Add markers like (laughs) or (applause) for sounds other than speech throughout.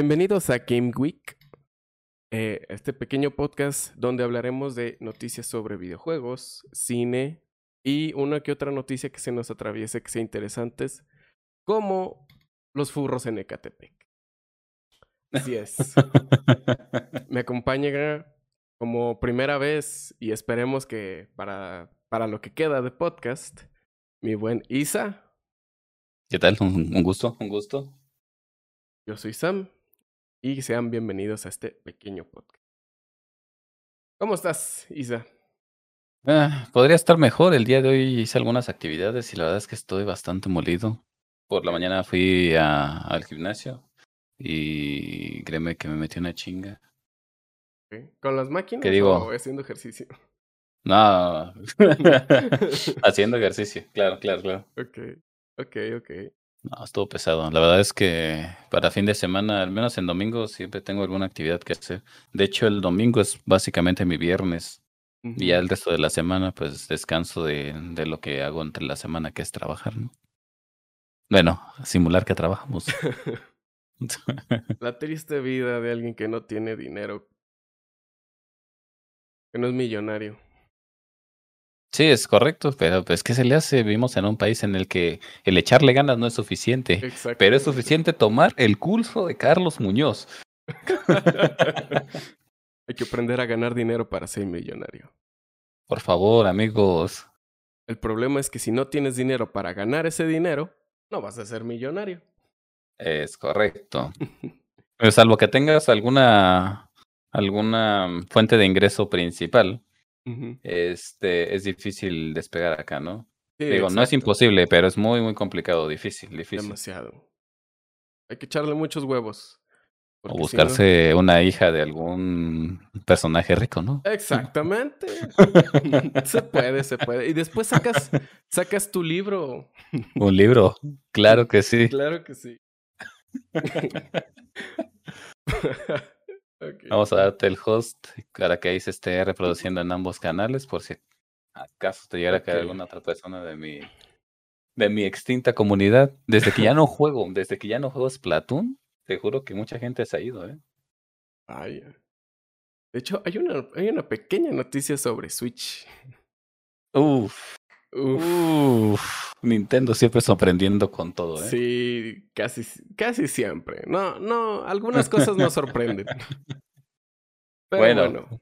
Bienvenidos a Game Week, eh, este pequeño podcast donde hablaremos de noticias sobre videojuegos, cine y una que otra noticia que se nos atraviese que sea interesantes, como los furros en Ecatepec. Así es. (laughs) Me acompaña como primera vez y esperemos que para, para lo que queda de podcast, mi buen Isa. ¿Qué tal? Un, un gusto, un gusto. Yo soy Sam y sean bienvenidos a este pequeño podcast. ¿Cómo estás, Isa? Ah, podría estar mejor. El día de hoy hice algunas actividades y la verdad es que estoy bastante molido. Por la mañana fui a, al gimnasio y créeme que me metí una chinga. ¿Con las máquinas ¿Qué digo? o haciendo ejercicio? No, (laughs) (laughs) haciendo ejercicio, claro, claro, claro. Ok, ok, ok. No, estuvo pesado. La verdad es que para fin de semana, al menos en domingo, siempre tengo alguna actividad que hacer. De hecho, el domingo es básicamente mi viernes. Y ya el resto de la semana, pues descanso de, de lo que hago entre la semana, que es trabajar, ¿no? Bueno, simular que trabajamos. (laughs) La triste vida de alguien que no tiene dinero. Que no es millonario. Sí, es correcto, pero pues ¿qué se le hace? Vivimos en un país en el que el echarle ganas no es suficiente, Exacto. pero es suficiente tomar el curso de Carlos Muñoz. (laughs) Hay que aprender a ganar dinero para ser millonario. Por favor, amigos. El problema es que si no tienes dinero para ganar ese dinero, no vas a ser millonario. Es correcto. (laughs) Pero salvo que tengas alguna alguna fuente de ingreso principal, Este es difícil despegar acá, ¿no? Sí, Digo, no es imposible, pero es muy muy complicado, difícil, difícil. Demasiado. Hay que echarle muchos huevos. O porque si no- buscarse una hija de algún personaje rico, ¿no? Exactamente. (laughs) se puede, se puede. Y después sacas, sacas tu libro. Un libro, claro que sí. Claro que sí. (laughs) (laughs) Vamos a darte el host para que ahí se esté reproduciendo en ambos canales por si acaso te llegara a caer alguna otra persona de mi de mi extinta comunidad. Desde que ya no juego, desde que ya no juego Splatoon, te juro que mucha gente se ha ido, ¿eh? Vaya. De hecho, hay una, hay una pequeña noticia sobre Switch. Uf, Uf, uf. Nintendo siempre sorprendiendo con todo, ¿eh? sí, casi, casi siempre. No, no, algunas cosas nos sorprenden. (laughs) Pero Bueno. bueno,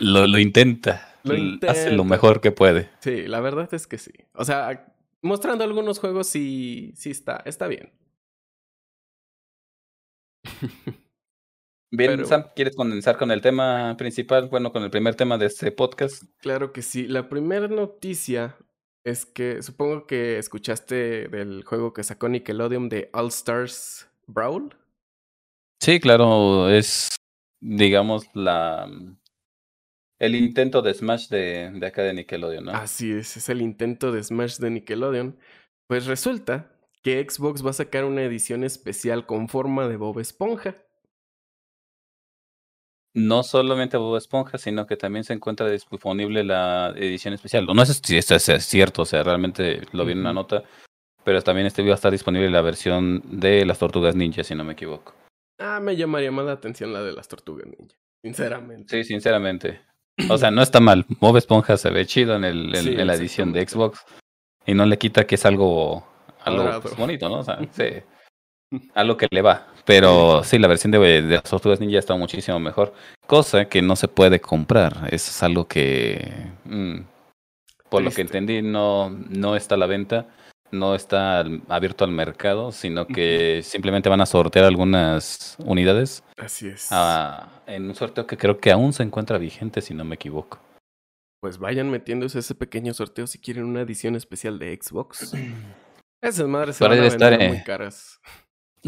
Lo, lo intenta. (laughs) Lo l- Hace lo intenta. mejor que puede. sí, la verdad es que sí. O sea, mostrando algunos juegos sí, sí está, está bien. (laughs) Bien, Pero- Sam, ¿quieres condensar con el tema principal? Bueno, con el primer tema de este podcast. Claro que sí. La primera noticia es que supongo que escuchaste del juego que sacó Nickelodeon de All Stars Brawl. Sí, claro, es, digamos, la el intento de Smash de, de acá de Nickelodeon, ¿no? Así es, es el intento de Smash de Nickelodeon. Pues resulta que Xbox va a sacar una edición especial con forma de Bob Esponja. No solamente Bob Esponja, sino que también se encuentra disponible la edición especial. No sé si esto es cierto, o sea, realmente lo vi en una nota, pero también este va a estar disponible la versión de las Tortugas Ninja, si no me equivoco. Ah, me llamaría más la atención la de las tortugas ninja. Sinceramente. Sí, sinceramente. O sea, no está mal. Bob Esponja se ve chido en, el, en, Sí, en la edición de. Xbox. Y no le quita que es algo, algo pues, bonito, ¿no? O sea, (laughs) sí. (laughs) Algo que le va. Pero sí, la versión de, de las Tortugas Ninja está muchísimo mejor. Cosa que no se puede comprar. Eso es algo que. mm, por lo que entendí, no, no está a la venta. No está abierto al mercado, sino que simplemente van a sortear algunas unidades Así es. ah, en un sorteo que creo que aún se encuentra vigente, si no me equivoco. Pues vayan metiéndose ese pequeño sorteo si quieren una edición especial de Xbox. (clears throat) Esas madres se van a estar, vender eh. muy caras.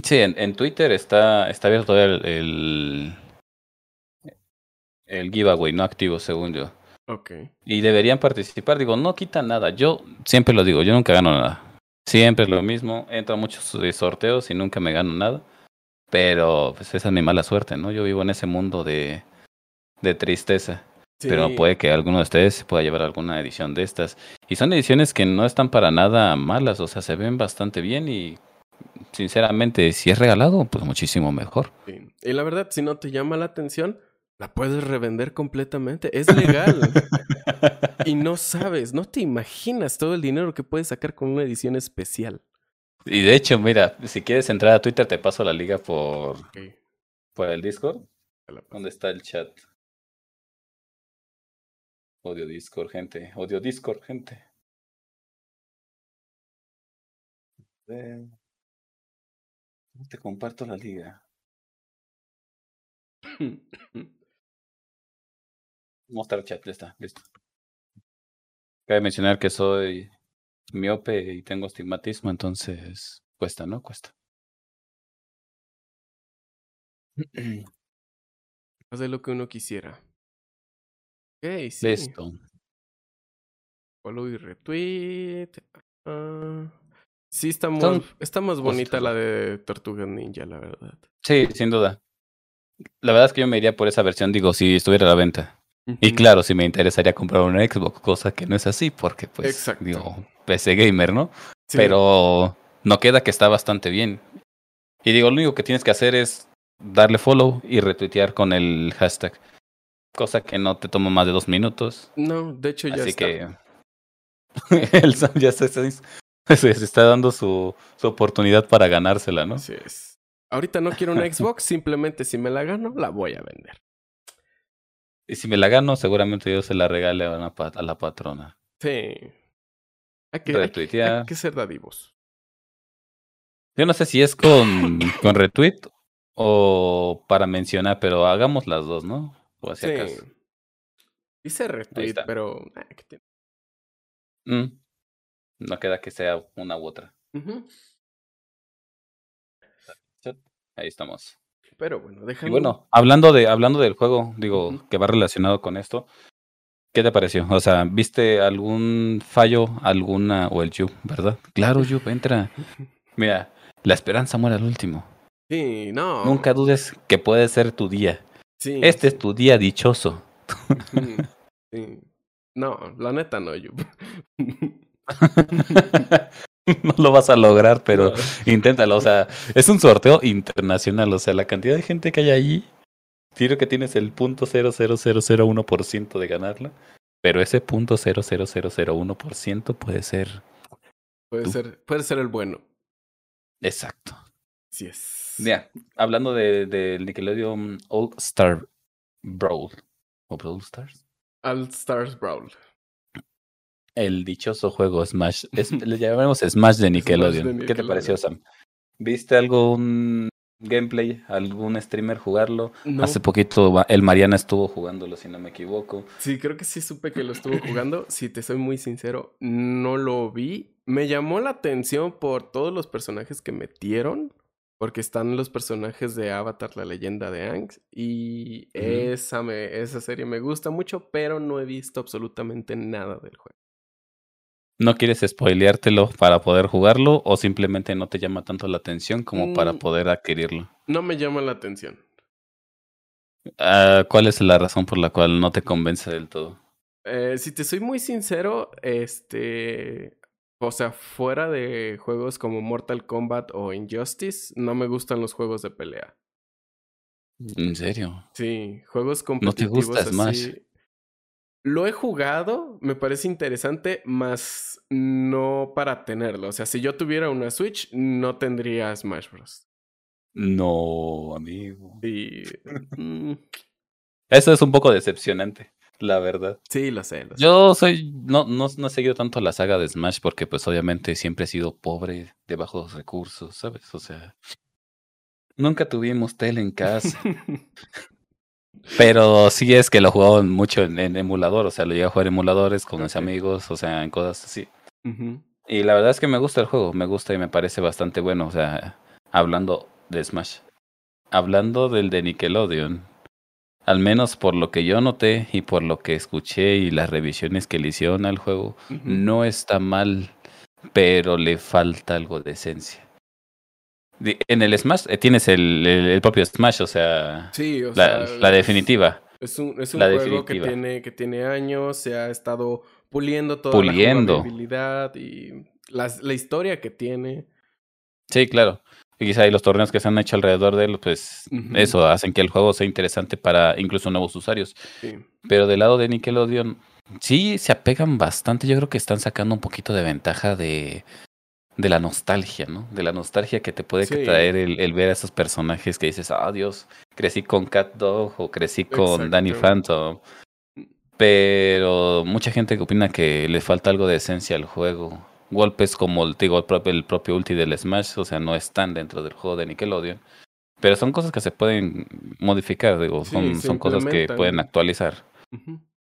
Sí, en, en Twitter está, está abierto el, el, el giveaway, no activo, según yo. Ok. Y deberían participar. Digo, no quita nada. Yo siempre lo digo, yo nunca gano nada. Siempre es lo mismo. Entro a muchos eh, sorteos y nunca me gano nada. Pero pues esa es mi mala suerte, ¿no? Yo vivo en ese mundo de, de tristeza. Pero puede que alguno de ustedes se pueda llevar alguna edición de estas. Y son ediciones que no están para nada malas, o sea, se ven bastante bien y sinceramente, si es regalado, pues muchísimo mejor. Sí. Y la verdad, si no te llama la atención, la puedes revender completamente. Es legal. (laughs) y no sabes, no te imaginas todo el dinero que puedes sacar con una edición especial. Y de hecho, mira, si quieres entrar a Twitter, te paso la liga por, por el Discord. ¿Dónde está el chat? Odio Discord, gente. Odio Discord, gente. Eh, ¿Cómo te comparto la liga? (laughs) Mostrar chat, ya está, listo. Cabe mencionar que soy miope y tengo astigmatismo, entonces cuesta, ¿no? Cuesta. (clears throat) Más de lo que uno quisiera. Ok, sí. Listo. Follow y retweet. Ah, sí, está, muy, Son está más bonita la de Tortugas Ninja, la verdad. Sí, sin duda. La verdad es que yo me iría por esa versión, digo, si estuviera a la venta. Y claro, si me interesaría comprar una Xbox, cosa que no es así, porque pues, Exacto. digo, PC gamer, ¿no? Sí, Pero no queda que está bastante bien. Y digo, lo único que tienes que hacer es darle follow y retuitear con el hashtag. Cosa que no te toma más de dos minutos. No, de hecho ya Así está. que (laughs) el Sam ya se, (laughs) se- se está dando su, su oportunidad para ganársela, ¿no? Así es. Ahorita no quiero una (laughs) Xbox, simplemente si me la gano, la voy a vender. Y si me la gano, seguramente yo se la regale a, una pa- a la patrona. Sí. Hay que, hay que- Retuitear. hay que ser dadivos. Yo no sé si es con, (coughs) con retweet o para mencionar, pero hagamos las dos, ¿no? O así Sí. Hice retweet, pero. ah, ¿qué tiene? Mm. No queda que sea una u otra. Ahí estamos. Pero bueno, Y dejando. bueno, hablando de hablando del juego, digo, que va relacionado con esto, ¿qué te pareció? O sea, ¿viste algún fallo, alguna o el Yu, verdad? Claro, Yu, entra. (laughs) Mira, la esperanza muere al último. Sí, no. Nunca dudes que puede ser tu día. Sí, Este es tu día dichoso. Sí. (laughs) No, la neta no, yo. (laughs) (laughs) no lo vas a lograr, pero No. inténtalo. O sea, es un sorteo internacional. O sea, la cantidad de gente que hay allí, tiro que tienes el punto cero cero cero cero uno por ciento de ganarla. Pero ese punto cero cero cero cero uno por ciento puede ser Puede Tú. ser, puede ser el bueno. exacto. Sí es. Mira, hablando de, del Nickelodeon All Star Brawl. ¿O Brawl Stars? All Stars Brawl. El dichoso juego Smash. Es, (laughs) le llamaremos Smash de Nickelodeon. de ¿Qué te pareció. Sam? ¿Viste algún gameplay? ¿Algún streamer jugarlo? No, Hace poquito el Mariana estuvo jugándolo, si no me equivoco. sí, creo que sí supe que lo estuvo jugando. Si te soy muy sincero, no lo vi. Me llamó la atención por todos los personajes que metieron. Porque están los personajes de Avatar, la leyenda de Aang. Y esa, me, esa serie me gusta mucho, pero no he visto absolutamente nada del juego. ¿No quieres spoileártelo para poder jugarlo o simplemente no te llama tanto la atención como para Mm. poder adquirirlo? No me llama la atención. Ah, ¿Cuál es la razón por la cual no te convence del todo? Eh, si te soy muy sincero, este. O sea, fuera de juegos como Mortal Kombat o Injustice, no me gustan los juegos de pelea. ¿En serio? Sí, juegos te competitivos gusta Smash? así. Lo he jugado, me parece interesante, más no para tenerlo. O sea, si yo tuviera una Switch, no tendría Smash Bros. No, amigo. Sí, mm, Eso es un poco decepcionante, la verdad. sí, lo sé, lo. Yo soy, no, no, no he seguido tanto la saga de Smash porque pues obviamente siempre he sido pobre, de bajos recursos, ¿sabes? O sea, nunca tuvimos tele en casa, (laughs) pero sí es que lo jugaba mucho en, en emulador, o sea, lo llegué a jugar en emuladores con mis amigos, o sea, en cosas así. Y la verdad es que me gusta el juego, me gusta y me parece bastante bueno, o sea, hablando de Smash. Hablando del de Nickelodeon, al menos por lo que yo noté y por lo que escuché y las revisiones que le hicieron al juego, no está mal, pero le falta algo de esencia. En el Smash eh, tienes el, el, el propio Smash, o sea, Sí, o la, sea, la definitiva. Es un, es un La juego definitiva. que tiene, que tiene años, se ha estado puliendo toda Puliendo. la jugabilidad y las- la historia que tiene. Sí, claro. Y quizá y los torneos que se han hecho alrededor de él, pues eso hacen que el juego sea interesante para incluso nuevos usuarios. Sí. Pero del lado de Nickelodeon, sí se apegan bastante. Yo creo que están sacando un poquito de ventaja de, de la nostalgia, ¿no? De la nostalgia que te puede Sí. traer el, el ver a esos personajes que dices, ah, Dios, crecí con Cat Dog o crecí con Danny. Phantom. Pero mucha gente que opina que le falta algo de esencia al juego. Golpes como el, digo, el, propio, el propio ulti del Smash, o sea, no están dentro del juego de Nickelodeon. Pero son cosas que se pueden modificar, digo, Sí, son, cosas que pueden actualizar.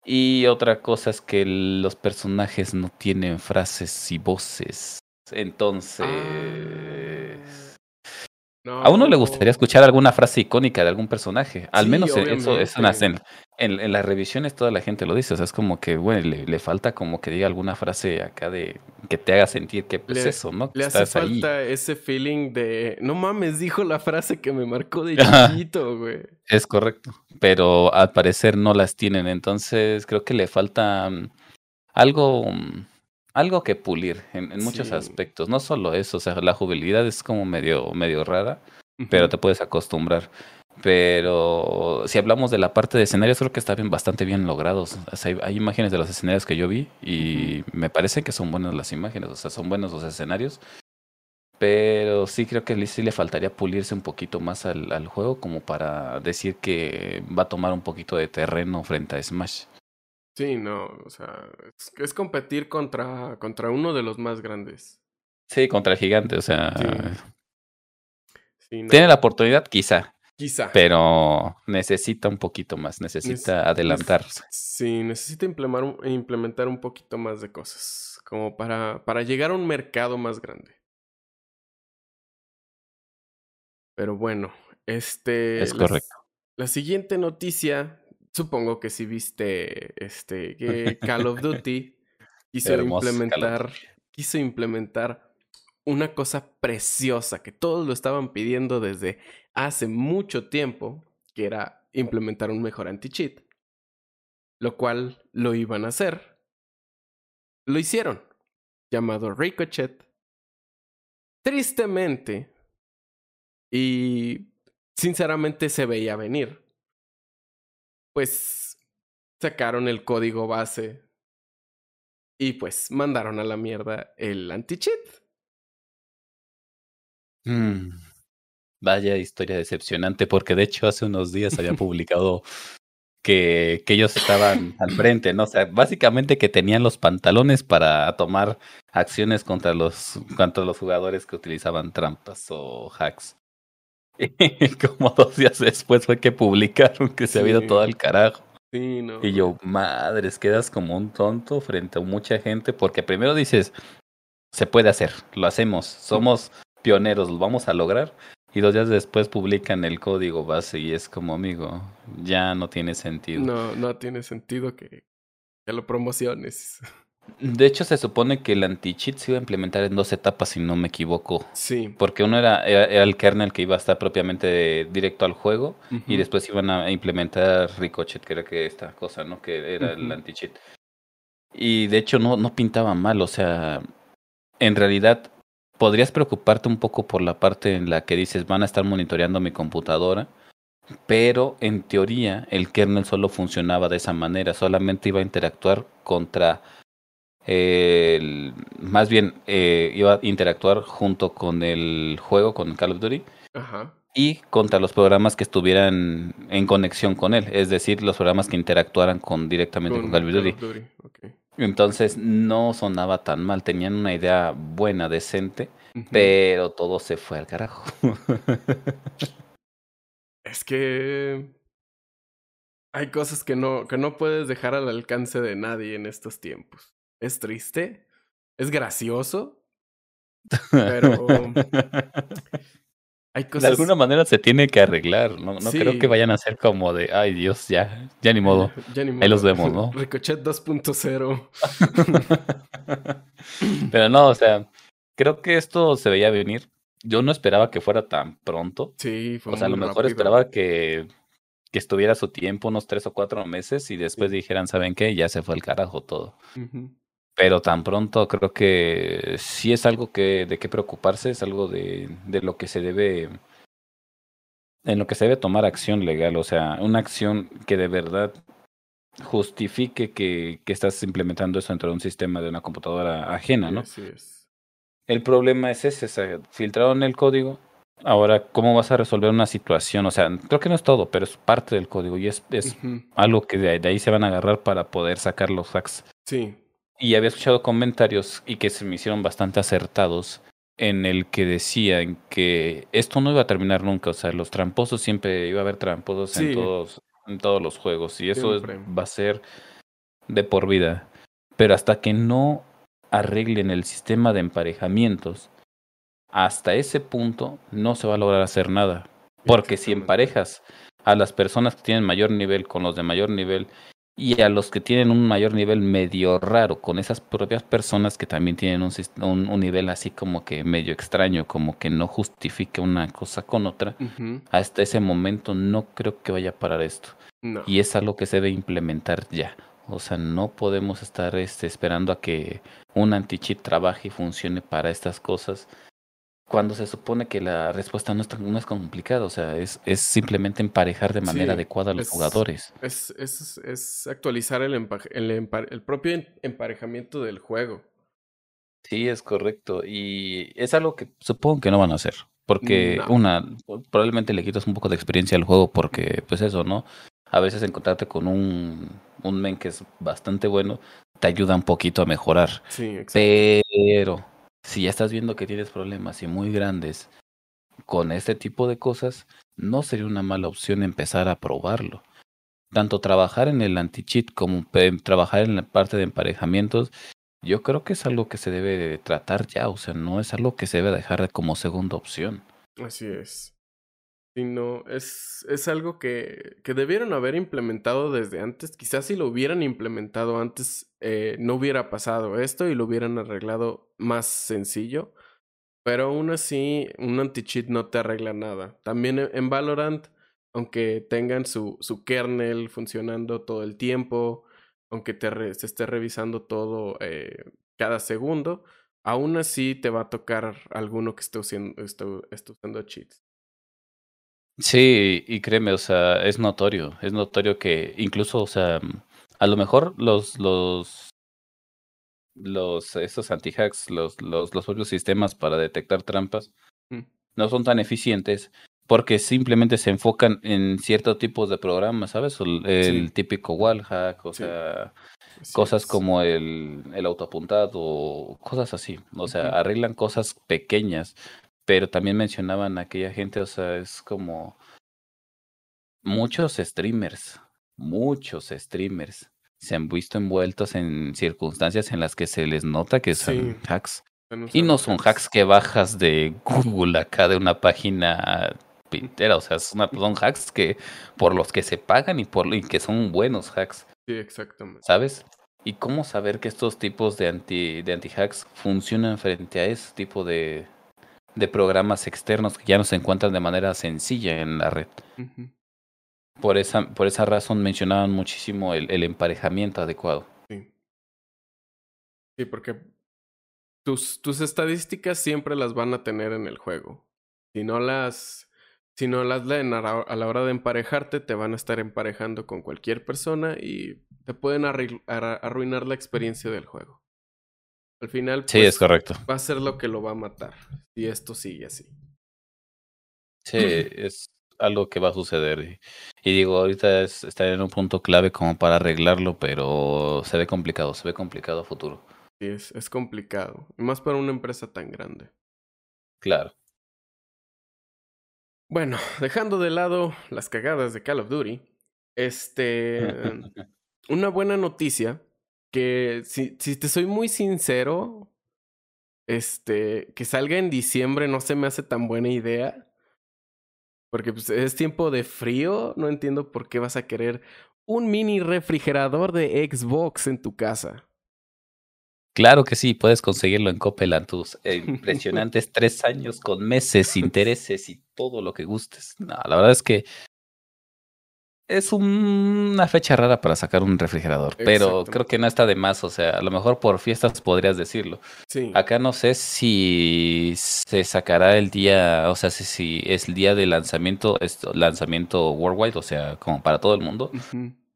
Y otra cosa es que los personajes no tienen frases y voces. Entonces, Ah. a uno le gustaría escuchar alguna frase icónica de algún personaje. Al Sí, menos e- eso, las- obviamente. en, en- en las revisiones toda la gente lo dice. O sea, es como que, bueno, le, le falta como que diga alguna frase acá de que te haga sentir que pues Le- eso, ¿no? Le hace estás ahí. falta ese feeling de. No mames, dijo la frase que me marcó de chiquito, güey. Es correcto. Pero al parecer no las tienen. Entonces creo que le falta mm, algo, mm, algo que pulir en, en muchos Sí. aspectos. No solo eso, o sea, la jugabilidad es como medio, medio rara, pero te puedes acostumbrar. Pero si hablamos de la parte de escenarios, creo que están bien- bastante bien logrados. O sea, hay, hay imágenes de los escenarios que yo vi y me parece que son buenas las imágenes, o sea, son buenos los escenarios. Pero sí creo que sí le faltaría pulirse un poquito más al, al juego como para decir que va a tomar un poquito de terreno frente a Smash. Sí, no, o sea, es, es competir contra, contra uno de los más grandes. Sí, contra el gigante, o sea, Sí. Sí, no, tiene la oportunidad quizá, Quizá. pero necesita un poquito más, necesita Neces- adelantarse. Sí, necesita implementar, un- implementar un poquito más de cosas. Como para, para llegar a un mercado más grande. Pero bueno, este. Es la correcto. La siguiente noticia, supongo que si viste este que (laughs) Call of Duty quiso Hermoso implementar, quiso implementar una cosa preciosa que todos lo estaban pidiendo desde hace mucho tiempo, que era implementar un mejor anti-cheat, lo cual lo iban a hacer. Lo hicieron, llamado Ricochet. Tristemente, y sinceramente se veía venir. Pues sacaron el código base y pues mandaron a la mierda el anti-cheat. Mm, Vaya historia decepcionante, porque de hecho hace unos días había (laughs) publicado que, que ellos estaban al frente, ¿no? O sea, básicamente que tenían los pantalones para tomar acciones contra los, contra los jugadores que utilizaban trampas o hacks. (laughs) Como dos días después fue que publicaron que se había ido Sí. todo al carajo. Sí, no. Y yo, madres, quedas como un tonto frente a mucha gente, porque primero dices, se puede hacer, lo hacemos, somos pioneros, lo vamos a lograr. Y dos días después publican el código base y es como, amigo, ya no tiene sentido. No, no tiene sentido que, que lo promociones. (laughs) De hecho, se supone que el anti-cheat se iba a implementar en dos etapas, si no me equivoco. Sí. Porque uno era, era, era el kernel que iba a estar propiamente de- directo al juego. Y después iban a implementar Ricochet, que era que esta cosa, ¿no? Que era el anti-cheat. Y de hecho no, no pintaba mal, o sea, en realidad podrías preocuparte un poco por la parte en la que dices van a estar monitoreando mi computadora, pero en teoría el kernel solo funcionaba de esa manera, solamente iba a interactuar contra más bien eh, iba a interactuar junto con el juego, con Call of Duty, Ajá. y contra los programas que estuvieran en conexión con él, es decir, los programas que interactuaran con directamente con, Call of Duty. Entonces no sonaba tan mal, tenían una idea buena, decente, pero todo se fue al carajo. (laughs) Es que hay cosas que no, que no puedes dejar al alcance de nadie en estos tiempos. Es triste, es gracioso, pero (laughs) hay De cosas. alguna manera se tiene que arreglar, no, no creo que vayan a ser como de, ay Dios, ya, ya ni modo. Ya ni Ahí los modo. vemos, ¿no? (laughs) Ricochet 2.0. (laughs) Pero no, o sea, creo que esto se veía venir. Yo no esperaba que fuera tan pronto. Sí, fue O sea, a lo mejor rápido. esperaba que, que estuviera su tiempo, unos tres o cuatro meses, y después dijeran, ¿saben qué? Ya se fue al carajo todo. Pero tan pronto creo que sí es algo que de qué preocuparse, es algo de, de lo que se debe en lo que se debe tomar acción legal, o sea, una acción que de verdad justifique que, que estás implementando eso dentro de un sistema de una computadora ajena, ¿no? Así es. El problema es ese, o sea, filtraron el código, ahora, ¿cómo vas a resolver una situación? O sea, creo que no es todo, pero es parte del código y es, es algo que de, de ahí se van a agarrar para poder sacar los hacks. Sí, Y había escuchado comentarios y que se me hicieron bastante acertados en el que decían que esto no iba a terminar nunca, o sea, los tramposos siempre iba a haber tramposos Sí. en todos en todos los juegos y eso es- va a ser de por vida. Pero hasta que no arreglen el sistema de emparejamientos, hasta ese punto no se va a lograr hacer nada. Porque si emparejas a las personas que tienen mayor nivel con los de mayor nivel y a los que tienen un mayor nivel medio raro con esas propias personas que también tienen un, un, un nivel así como que medio extraño, como que no justifica una cosa con otra, hasta ese momento no creo que vaya a parar esto. No. Y es algo que se debe implementar ya. O sea, no podemos estar este, esperando a que un anti-cheat trabaje y funcione para estas cosas cuando se supone que la respuesta no es, tan- no es complicada. O sea, es, es simplemente emparejar de manera Sí, adecuada a los es- jugadores. Es, es, es actualizar el, empa- el, empa- el propio en- emparejamiento del juego. Sí, es correcto. Y es algo que supongo que no van a hacer. Porque, No. una, probablemente le quitas un poco de experiencia al juego porque, pues eso, ¿no? A veces encontrarte con un, un men que es bastante bueno te ayuda un poquito a mejorar. Sí, exacto. Pero si ya estás viendo que tienes problemas y muy grandes con este tipo de cosas, no sería una mala opción empezar a probarlo. Tanto trabajar en el anti-cheat como pe- trabajar en la parte de emparejamientos, yo creo que es algo que se debe de tratar ya, o sea, no es algo que se debe dejar como segunda opción. Así es. Sino es, es algo que, que debieron haber implementado desde antes. Quizás si lo hubieran implementado antes, eh, no hubiera pasado esto y lo hubieran arreglado más sencillo. Pero aún así, un anti-cheat no te arregla nada. También en- en Valorant, aunque tengan su, su kernel funcionando todo el tiempo, aunque te esté revisando todo eh, cada segundo, aún así te va a tocar alguno que esté usando, esté, esté usando cheats. Sí, y créeme, o sea, es notorio, es notorio que incluso, o sea, a lo mejor los, los, los, estos anti-hacks, los, los, los propios sistemas para detectar trampas, Mm. no son tan eficientes porque simplemente se enfocan en ciertos tipos de programas, ¿sabes? El, el Sí. típico wallhack, o Sí. sea, cosas como el, el autoapuntado, cosas así. O sea, arreglan cosas pequeñas, pero también mencionaban a aquella gente, o sea, es como muchos streamers, muchos streamers se han visto envueltos en circunstancias en las que se les nota que son Sí. hacks. Y no son hacks que bajas de Google acá de una página pintera, o sea, son, son hacks que por los que se pagan y por y que son buenos hacks. Sí, exactamente. ¿sabes? ¿Y cómo saber que estos tipos de anti de anti-hacks funcionan frente a ese tipo de, de programas externos que ya no se encuentran de manera sencilla en la red? Por esa, por esa razón mencionaban muchísimo el, el emparejamiento adecuado. Sí. Sí, porque tus, tus estadísticas siempre las van a tener en el juego. Si no las, si no las leen a la, hora de emparejarte, te van a estar emparejando con cualquier persona y te pueden arruinar la experiencia del juego. Al final, Sí, pues, es correcto. va a ser lo que lo va a matar. Si esto sigue así. Sí, es algo que va a suceder. Y, y digo, ahorita es, está en un punto clave como para arreglarlo, pero se ve complicado, se ve complicado a futuro. Sí, es, es complicado. Y más para una empresa tan grande. Claro. Bueno, dejando de lado las cagadas de Call of Duty, este, (laughs) una buena noticia que si, si te soy muy sincero, este, que salga en diciembre no se me hace tan buena idea. Porque pues, es tiempo de frío, no entiendo por qué vas a querer un mini refrigerador de Xbox en tu casa. Claro que sí, puedes conseguirlo en Copeland tus eh, (laughs) impresionantes tres años con meses, (laughs) intereses y todo lo que gustes. No, la verdad es que es una fecha rara para sacar un refrigerador, pero creo que no está de más, o sea, a lo mejor por fiestas podrías decirlo. Sí. Acá no sé si se sacará el día, o sea, si, es el día de lanzamiento, lanzamiento worldwide, o sea, como para todo el mundo,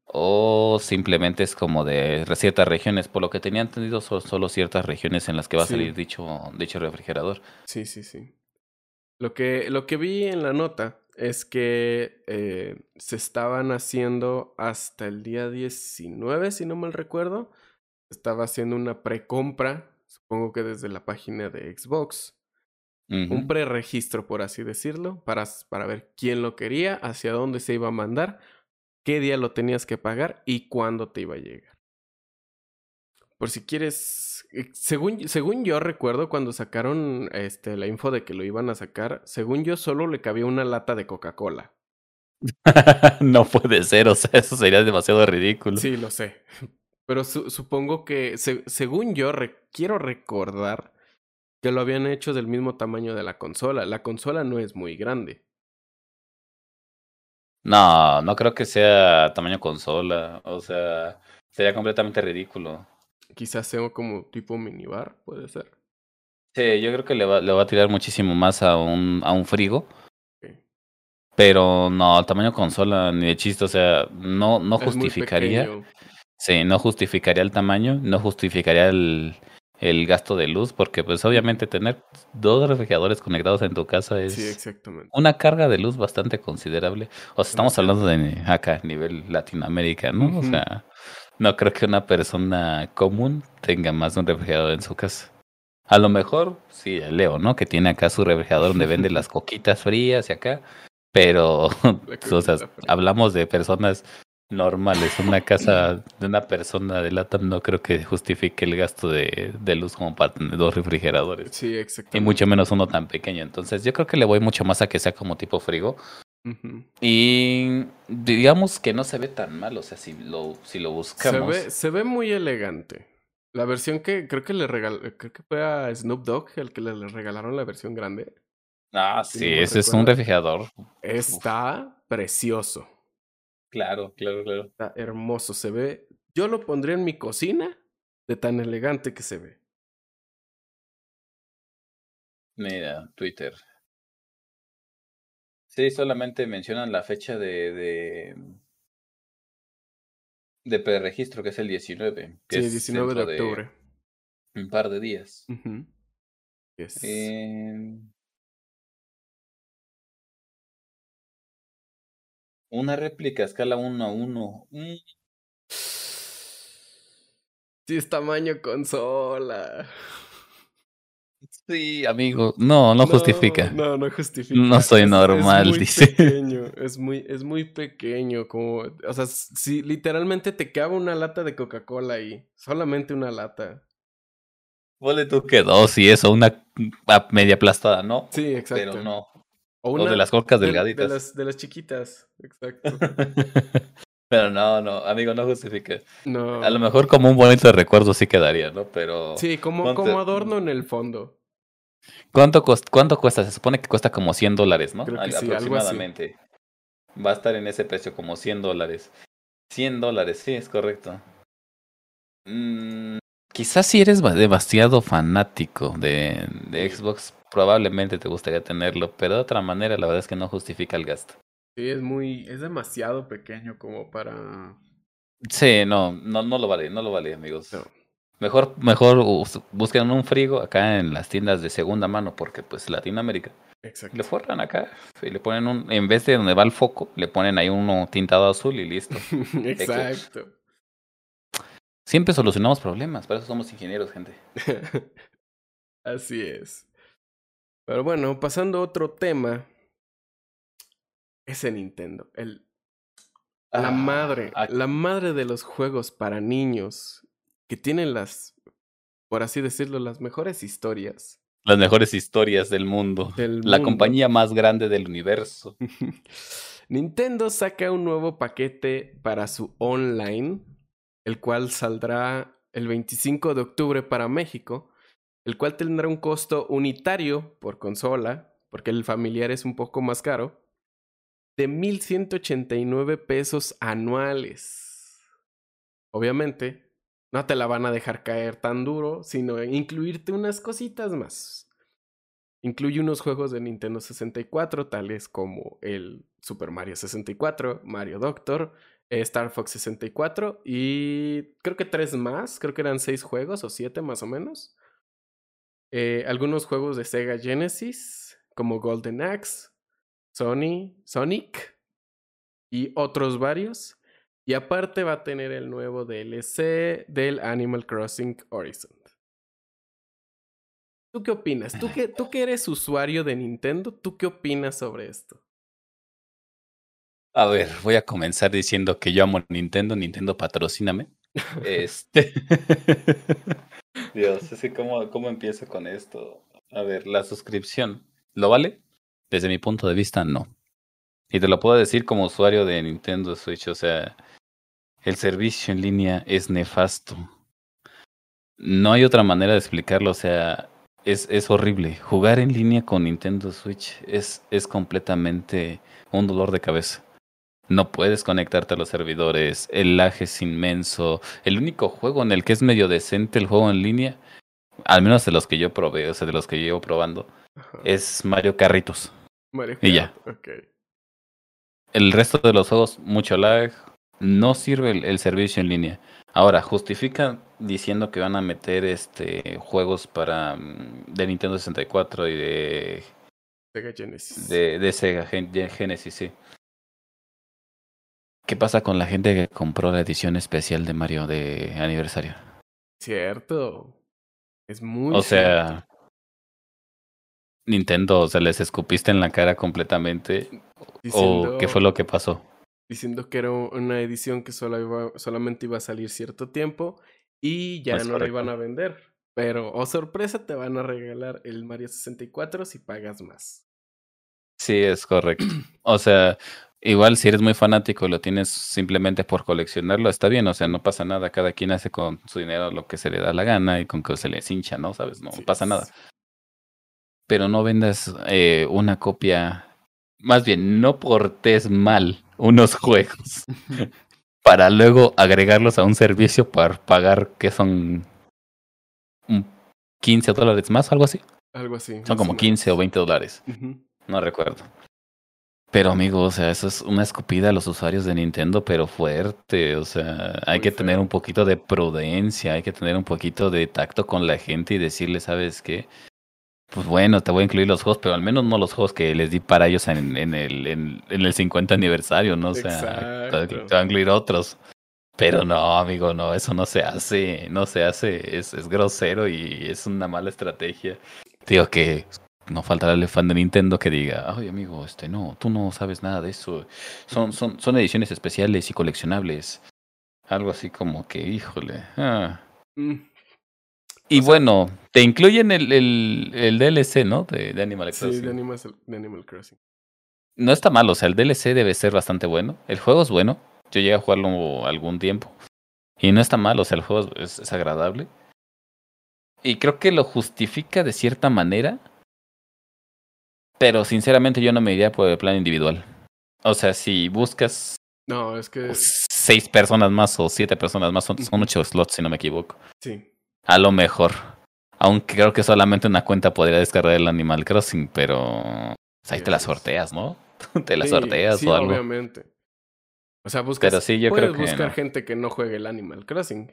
o simplemente es como de ciertas regiones. Por lo que tenía entendido, son solo ciertas regiones en las que va a salir dicho, dicho refrigerador. Sí, sí, sí. Lo que, lo que vi en la nota es que eh, se estaban haciendo hasta el día 19, si no mal recuerdo. Estaba haciendo una precompra, supongo que desde la página de Xbox. Un preregistro, por así decirlo, para, para ver quién lo quería, hacia dónde se iba a mandar, qué día lo tenías que pagar y cuándo te iba a llegar. Por si quieres, eh, según, según yo recuerdo cuando sacaron este, la info de que lo iban a sacar, según yo solo le cabía una lata de Coca-Cola. (laughs) no puede ser, o sea, eso sería demasiado ridículo. Sí, lo sé. Pero supongo que, según yo, quiero recordar que lo habían hecho del mismo tamaño de la consola. La consola no es muy grande. No, no creo que sea tamaño consola. O sea, sería completamente ridículo. Quizás sea como tipo minibar, puede ser. Sí, yo creo que le va, le va a tirar muchísimo más a un, a un frigo. Pero no, tamaño consola ni de chiste, o sea, no, no justificaría. Sí, no justificaría el tamaño, no justificaría el, el gasto de luz, porque pues obviamente tener dos refrigeradores conectados en tu casa es exactamente. una carga de luz bastante considerable. O sea, estamos hablando de acá, nivel Latinoamérica, ¿no? O sea, no creo que una persona común tenga más de un refrigerador en su casa. A lo mejor, sí, Leo, ¿no? Que tiene acá su refrigerador donde vende las (laughs) coquitas frías y acá. Pero, (laughs) o sea, hablamos de personas normales. Una casa (clears throat) de una persona de lata no creo que justifique el gasto de, de luz como para tener dos refrigeradores. Sí, exactamente. Y mucho menos uno tan pequeño. Entonces, yo creo que le voy mucho más a que sea como tipo frigo. Y digamos que no se ve tan mal, o sea, si lo, si lo buscamos. Se ve, se ve muy elegante. La versión que creo que le regaló, creo que fue a Snoop Dogg el que le, regalaron la versión grande. Ah, sí, ese es un refrigerador. Está precioso. Claro, claro, claro. Está hermoso, se ve. Yo lo pondría en mi cocina de tan elegante que se ve. Mira, Twitter. Sí, solamente mencionan la fecha de, de, de preregistro, que es el 19. Que sí, 19 de octubre. un par de días. una réplica a escala 1 a 1. Mm. Sí, es tamaño consola. Sí, amigo. No, no, justifica. No, no justifica. No soy normal, es muy dice. Pequeño, es muy, es muy pequeño. Como, o sea, si literalmente te cabe una lata de Coca-Cola ahí. Solamente una lata. Ponle tú que dos y eso, una media aplastada, ¿no? Sí, exacto. Pero no. O, una, de las cocas delgaditas. De las, de las chiquitas, exacto. (laughs) Pero no, no, amigo, no justifique. No. A lo mejor como un bonito recuerdo sí quedaría, ¿no? Pero. Sí, como, como adorno en el fondo. ¿Cuánto, ¿Cuánto cuesta? Se supone que cuesta como 100 dólares, ¿no? Aproximadamente. Va a estar en ese precio, como 100 dólares. 100 dólares, sí, es correcto. Mm, quizás si eres demasiado fanático de, de Xbox, probablemente te gustaría tenerlo, pero de otra manera la verdad es que no justifica el gasto. Sí, es muy, es demasiado pequeño como para... Sí, no, no, no lo vale, no lo vale, amigos. Mejor, mejor busquen un frigo acá en las tiendas de segunda mano, porque pues Latinoamérica. Exacto. Le forran acá y le ponen un, en vez de donde va el foco, le ponen ahí uno tintado azul y listo. (laughs) Exacto. Siempre solucionamos problemas, para eso somos ingenieros, gente. (laughs) Así es. Pero bueno, pasando a otro tema, ese Nintendo. El, la ah, madre, la madre de los juegos para niños que tienen las, por así decirlo, las mejores historias. Las mejores historias del mundo. la compañía más grande del universo. (laughs) Nintendo saca un nuevo paquete para su online, el cual saldrá el 25 de octubre para México, el cual tendrá un costo unitario por consola, porque el familiar es un poco más caro, de 1.189 pesos anuales. Obviamente, no te la van a dejar caer tan duro, sino incluirte unas cositas más. Incluye unos juegos de Nintendo 64, tales como el Super Mario 64, Mario Doctor, Star Fox 64 y creo que tres más, creo que eran seis juegos o siete más o menos. Eh, algunos juegos de Sega Genesis, como Golden Axe, Sony, Sonic y otros varios. Y aparte va a tener el nuevo DLC del Animal Crossing Horizon. ¿Tú qué opinas? ¿Tú que, tú que eres usuario de Nintendo, ¿tú qué opinas sobre esto? A ver, voy a comenzar diciendo que yo amo Nintendo, Nintendo patrocíname. (laughs) este. Dios, es que cómo, cómo empiezo con esto. A ver, la suscripción, ¿lo vale? Desde mi punto de vista, no. Y te lo puedo decir como usuario de Nintendo Switch, o sea, el servicio en línea es nefasto. No hay otra manera de explicarlo, o sea, es, es horrible. Jugar en línea con Nintendo Switch es, es completamente un dolor de cabeza. No puedes conectarte a los servidores, el lag es inmenso. El único juego en el que es medio decente el juego en línea, al menos de los que yo probé, o sea, de los que llevo probando, es Mario Carritos. Mario y ya. Okay. El resto de los juegos, mucho lag. No sirve el, servicio en línea. Ahora, justifican diciendo que van a meter este juegos para mm, de Nintendo 64 y de Sega Genesis. De, de Sega Genesis, sí. ¿Qué pasa con la gente que compró la edición especial de Mario de aniversario? Cierto. Es muy. O sea. Nintendo, o sea, les escupiste en la cara completamente. ¿O qué fue lo que pasó? Diciendo que era una edición que solo iba, solamente iba a salir cierto tiempo y ya no la iban a vender. Pero, oh sorpresa, te van a regalar el Mario 64 si pagas más. Sí, es correcto. O sea, Igual si eres muy fanático y lo tienes simplemente por coleccionarlo, está bien, o sea, no pasa nada, cada quien hace con su dinero lo que se le da la gana y con que se le hincha, ¿no? ¿Sabes? No pasa nada. Pero no vendas eh, una copia, más bien, no portes mal unos (laughs) juegos para luego agregarlos a un servicio para pagar que son 15 dólares más, algo así. Algo así. Son como 15 o 20 dólares. No recuerdo. Pero amigo, o sea, eso es una escupida a los usuarios de Nintendo, pero fuerte. O sea, hay que tener un poquito de prudencia, hay que tener un poquito de tacto con la gente y decirle, ¿sabes qué? Pues bueno, te voy a incluir los juegos, pero al menos no los juegos que les di para ellos en, en el, en, el 50 aniversario, ¿no? O sea, te, voy a incluir otros. Pero no, amigo, no, eso no se hace, no se hace, es, es grosero y es una mala estrategia. Digo que no faltará el fan de Nintendo que diga, ay amigo, este no, tú no sabes nada de eso. Son, son, son ediciones especiales y coleccionables. Algo así como que, híjole. Ah. Mm. Y bueno, te incluyen el, el, el DLC, ¿no? De, de Animal Crossing. Sí, de Animal, de Animal Crossing. No está mal, o sea, el DLC debe ser bastante bueno. El juego es bueno. Yo llegué a jugarlo algún tiempo. Y no está mal, o sea, el juego es, es agradable. Y creo que lo justifica de cierta manera pero sinceramente yo no me iría por el plan individual. O sea, si buscas no, es que seis personas más o siete personas más, son, son ocho slots si no me equivoco. Sí. A lo mejor. Aunque creo que solamente una cuenta podría descargar el Animal Crossing, pero pues, ahí te la sorteas, ¿no? (laughs) te la sorteas o algo. obviamente. O sea, buscas, pero sí, yo puedes creo que buscar gente que no juegue el Animal Crossing.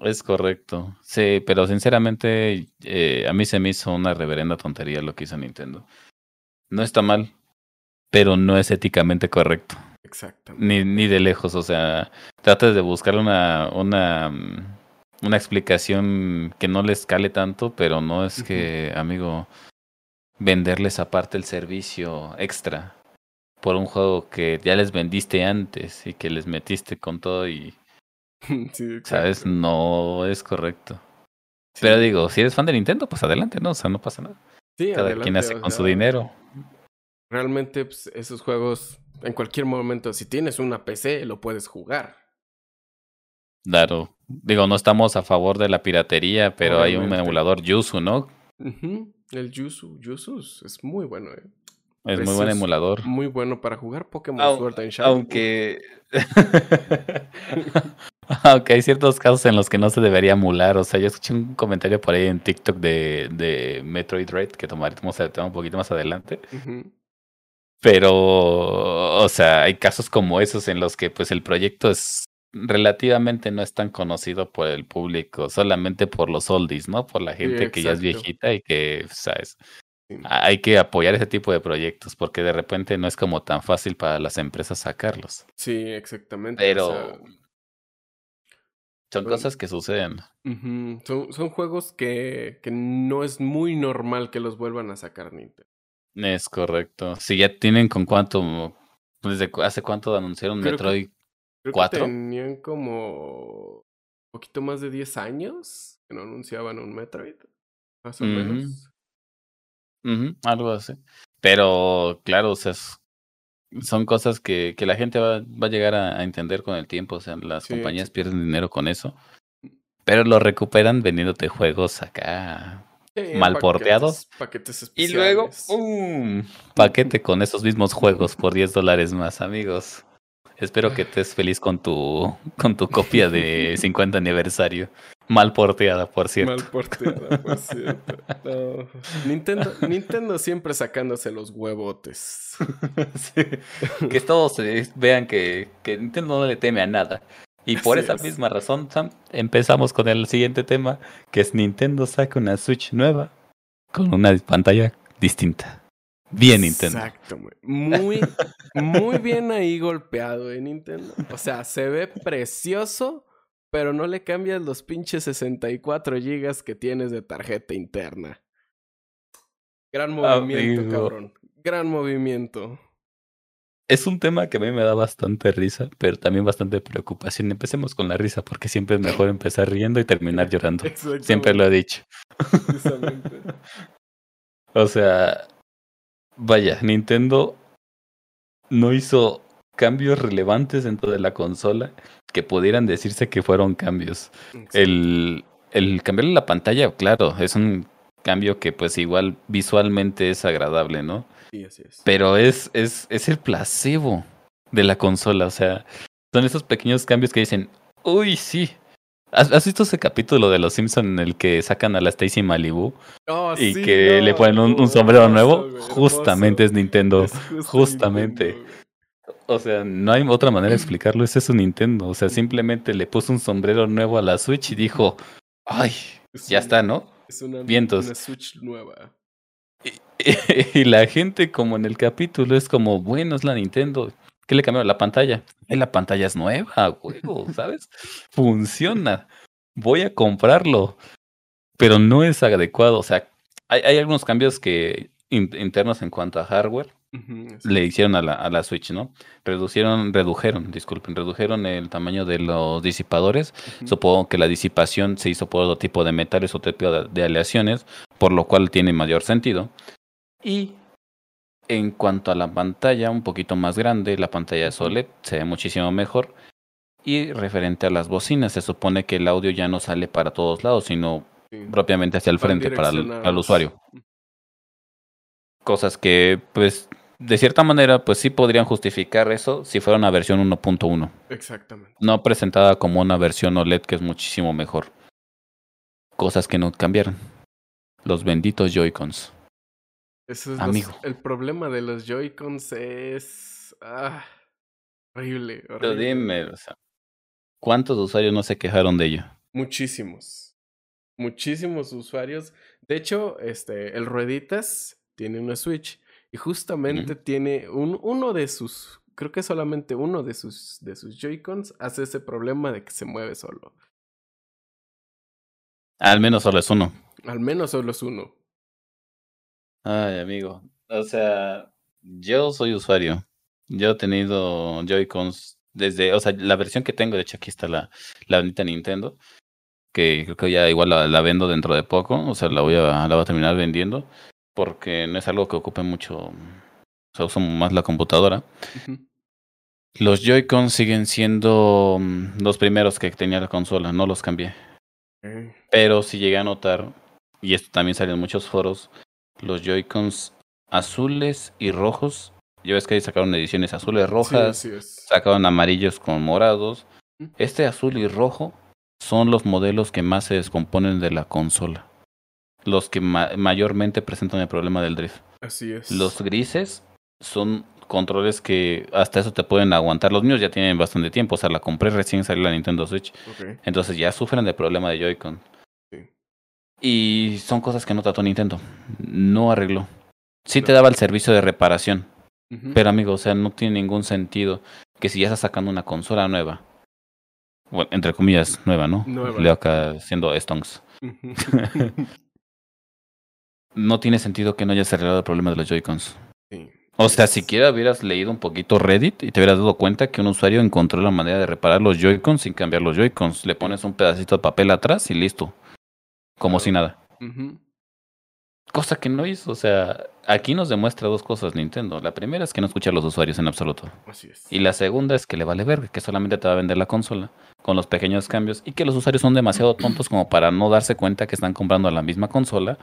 Es correcto. Sí, pero sinceramente eh, a mí se me hizo una reverenda tontería lo que hizo Nintendo. No está mal, pero no es éticamente correcto. Exactamente. Ni, ni de lejos, o sea, tratas de buscar una, una, mm, una explicación que no les cale tanto, pero no es que, amigo, venderles aparte el servicio extra por un juego que ya les vendiste antes y que les metiste con todo y... (laughs) sí, ¿Sabes? No es correcto. Pero digo, si eres fan de Nintendo, pues adelante, ¿no? O sea, no pasa nada. Cada quien hace con su dinero. Realmente, pues, esos juegos, en cualquier momento, si tienes una PC, lo puedes jugar. Claro. Digo, no estamos a favor de la piratería, pero hay un emulador Yuzu, ¿no? El Yuzu, Yuzu es muy bueno, ¿eh? Es muy buen emulador. Muy bueno para jugar Pokémon Au- Sword and Shield. Aunque. (laughs) Aunque hay ciertos casos en los que no se debería emular. O sea, yo escuché un comentario por ahí en TikTok de, de Metroid Red que tomaremos el tema un poquito más adelante. Pero, o sea, hay casos como esos en los que pues el proyecto es relativamente no es tan conocido por el público, solamente por los oldies, ¿no? Por la gente que ya es viejita y que, ¿sabes? Hay que apoyar ese tipo de proyectos porque de repente no es como tan fácil para las empresas sacarlos. Sí, exactamente. Pero o sea, son cosas que suceden. son, son juegos que, que no es muy normal que los vuelvan a sacar Nintendo. Es correcto. Si ya tienen con cuánto, desde hace cuánto anunciaron Creo Metroid. Creo ¿Cuatro? que tenían como un poquito más de 10 años que no anunciaban un Metroid. Más o menos. Algo así. Pero claro, o sea, son cosas que, que la gente va, va a llegar a, a entender con el tiempo. O sea, las Sí, compañías pierden dinero con eso. Pero lo recuperan vendiéndote juegos acá Sí, mal porteados. Paquetes, paquetes Y luego, especiales. ¡um! paquete con esos mismos juegos por 10 dólares más, amigos. Espero que estés feliz con tu, con tu copia de (laughs) 50 aniversario. Mal porteada, por cierto. Mal porteada, por cierto. No. Nintendo, Nintendo siempre sacándose los huevotes. (laughs) Sí. Que todos eh, vean que, que Nintendo no le teme a nada. Y por Así esa es. misma razón, Sam, empezamos con el siguiente tema, que es Nintendo saca una Switch nueva con una pantalla distinta. Bien Nintendo. Exacto, güey. Muy, muy bien ahí golpeado, ¿eh, Nintendo? O sea, se ve precioso, pero no le cambias los pinches 64 gigas que tienes de tarjeta interna. Gran movimiento, Amigo. cabrón. Gran movimiento. Es un tema que a mí me da bastante risa, pero también bastante preocupación. Empecemos con la risa, porque siempre es mejor empezar riendo y terminar llorando. (laughs) Siempre lo he dicho. Precisamente. (laughs) O sea, vaya, Nintendo no hizo cambios relevantes dentro de la consola que pudieran decirse que fueron cambios. El, el cambiarle la pantalla, claro, es un cambio que pues igual visualmente es agradable, ¿no? Sí, así es. Pero es, es, es el placebo de la consola, o sea, son esos pequeños cambios que dicen, uy, sí. ¿Has, has visto ese capítulo de Los Simpson en el que sacan a la Stacy Malibu Oh, y sí, que no, le ponen un, sombrero nuevo? Justamente es. Nintendo. Es justamente. O sea, no hay otra manera de explicarlo. Ese es un Nintendo. O sea, simplemente le puso un sombrero nuevo a la Switch y dijo, ay, Es ya está, ¿no? Es una, Vientos. una Switch nueva. (laughs) Y la gente, como en el capítulo, es como, bueno, es la Nintendo. ¿Qué le cambiaron? La pantalla. La pantalla es nueva, huevo, (laughs) ¿sabes? Funciona. Voy a comprarlo. Pero no es adecuado. O sea, hay, hay algunos cambios que in- internos en cuanto a hardware le hicieron a la, a la Switch, ¿no? Reducieron, redujeron, disculpen, redujeron el tamaño de los disipadores. Supongo que la disipación se hizo por otro tipo de metales, otro tipo de, de aleaciones, por lo cual tiene mayor sentido. Y en cuanto a la pantalla, un poquito más grande, la pantalla es. OLED, se ve muchísimo mejor. Y referente a las bocinas, se supone que el audio ya no sale para todos lados, sino Sí. propiamente hacia el Van frente para el, direccionados. usuario. Cosas que, pues, de cierta manera, pues sí podrían justificar eso si fuera una versión 1.1, Exactamente. no presentada como una versión OLED que es muchísimo mejor. Cosas que no cambiaron. Los benditos Joy-Cons. Eso es Amigo. los- el problema de los Joy-Cons es. Ah, horrible, Pero horrible. dime, o sea, ¿cuántos usuarios no se quejaron de ello? Muchísimos. Muchísimos usuarios. De hecho, este, el Rueditas tiene una Switch. Y justamente tiene un, uno de sus. Creo que solamente uno de sus, de sus Joy-Cons hace ese problema de que se mueve solo. Al menos solo es uno. Al menos solo es uno. Ay, amigo. O sea, yo soy usuario. Yo he tenido Joy-Cons desde, o sea, la versión que tengo, de hecho aquí está la, la bonita Nintendo, que creo que ya igual la, la vendo dentro de poco, o sea, la voy a, la voy a terminar vendiendo, porque no es algo que ocupe mucho, o sea, uso más la computadora. Los Joy-Cons siguen siendo mm, los primeros que tenía la consola, no los cambié. Pero si llegué a notar, y esto también salió en muchos foros, los Joy-Cons azules y rojos. Ya ves que ahí sacaron ediciones azules, rojas, Sí, así es. sacaron amarillos con morados. Este azul y rojo son los modelos que más se descomponen de la consola. Los que ma- mayormente presentan el problema del drift. Así es. Los grises son controles que hasta eso te pueden aguantar. Los míos ya tienen bastante tiempo. O sea, la compré recién salió la Nintendo Switch. Entonces ya sufren del problema de Joy-Con. Y son cosas que no trató Nintendo. No arregló. Sí te daba el servicio de reparación. Pero amigo, o sea, no tiene ningún sentido que si ya estás sacando una consola nueva. Bueno, entre comillas, nueva, ¿no? Nueva. Leo acá siendo Stonks. Ujú. (laughs) No tiene sentido que no hayas arreglado el problema de los Joy-Cons. Sí. O sea, siquiera hubieras leído un poquito Reddit y te hubieras dado cuenta que un usuario encontró la manera de reparar los Joy-Cons sin cambiar los Joy-Cons. Le pones un pedacito de papel atrás y listo. Como si nada. Cosa que no hizo. O sea, aquí nos demuestra dos cosas Nintendo. La primera es que no escucha a los usuarios en absoluto. Así es. Y la segunda es que le vale verga, que solamente te va a vender la consola con los pequeños cambios y que los usuarios son demasiado tontos como para no darse cuenta que están comprando la misma consola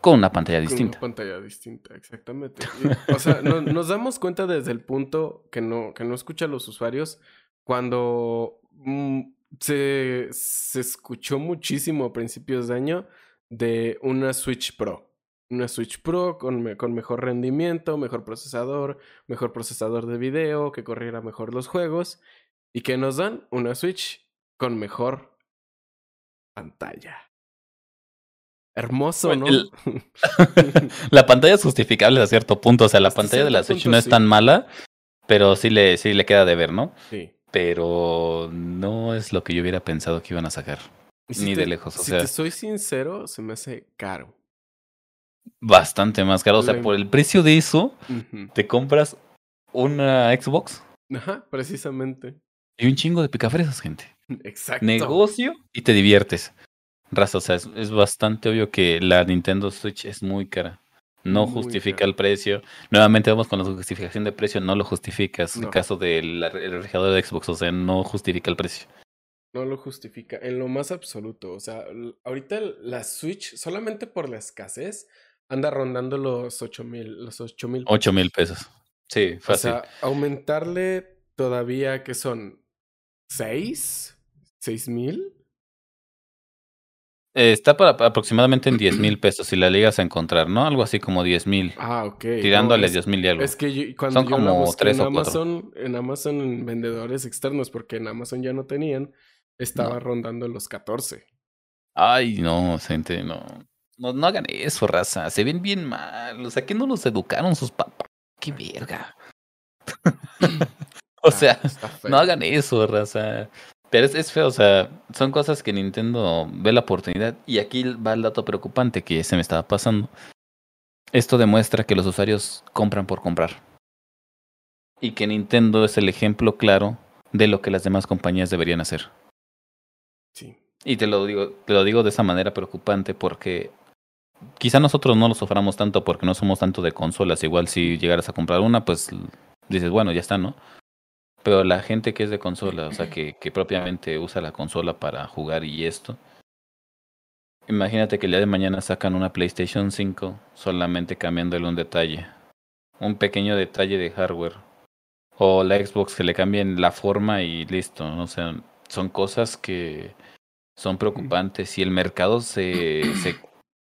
con una pantalla Con distinta. Una pantalla distinta, exactamente. Y, o sea, no- nos damos cuenta desde el punto que no, que no escucha a los usuarios cuando mm, se, se escuchó muchísimo a principios de año de una Switch Pro. Una Switch Pro con, me- con mejor rendimiento, mejor procesador, mejor procesador de video, que corriera mejor los juegos. Y que nos dan una Switch con mejor pantalla. Hermoso, ¿no? El- (laughs) (laughs) la pantalla es justificable a cierto punto. O sea, la pantalla de la Switch no es tan mala, pero sí le, sí le queda de ver, ¿no? sí. Pero no es lo que yo hubiera pensado que iban a sacar. Si Ni te- de lejos, o si sea. te soy sincero, se me hace caro. Bastante más caro. O sea, por el precio de eso, te compras una Xbox Ajá, precisamente. y un chingo de picafresas, gente. Exacto. negocio y te diviertes. Raza, o sea, es, es bastante obvio que la Nintendo Switch es muy cara. No Muy justifica el precio. Nuevamente vamos con la justificación de precio, no lo justificas. En No. el caso del el refrigerador de Xbox, o sea, no justifica el precio. No lo justifica en lo más absoluto. O sea, ahorita la Switch, solamente por la escasez, anda rondando los 8 mil. Los 8 mil. 8 mil pesos. Sí, O fácil. sea, aumentarle todavía que son 6, 6 mil. Eh, está para aproximadamente en 10 mil pesos si la llegas a encontrar, ¿no? Algo así como 10 mil. Ah, ok. tirándole No, es- 10 mil y algo. Es que yo- cuando Son yo la como tres en o cuatro. Amazon, en Amazon en vendedores externos, porque en Amazon ya no tenían, estaba No. rondando los 14. Ay, no, gente, no. no. No hagan eso, raza. Se ven bien mal. O sea, que no los educaron sus papás. Qué verga. (laughs) (laughs) o sea, feo. no hagan eso, raza. Pero es, es feo, o sea, son cosas que Nintendo ve la oportunidad. Y aquí va el dato preocupante que se me estaba pasando. Esto demuestra que los usuarios compran por comprar. Y que Nintendo es el ejemplo claro de lo que las demás compañías deberían hacer. Sí. Y te lo digo, te lo digo de esa manera preocupante porque quizá nosotros no lo suframos tanto porque no somos tanto de consolas. Igual si llegaras a comprar una, pues dices, bueno, ya está, ¿no? Pero la gente que es de consola, o sea, que, que propiamente usa la consola para jugar y esto. Imagínate que el día de mañana sacan una PlayStation 5 solamente cambiándole un detalle. Un pequeño detalle de hardware. O la Xbox que le cambien la forma y listo. O sea, son cosas que son preocupantes y el mercado se, se,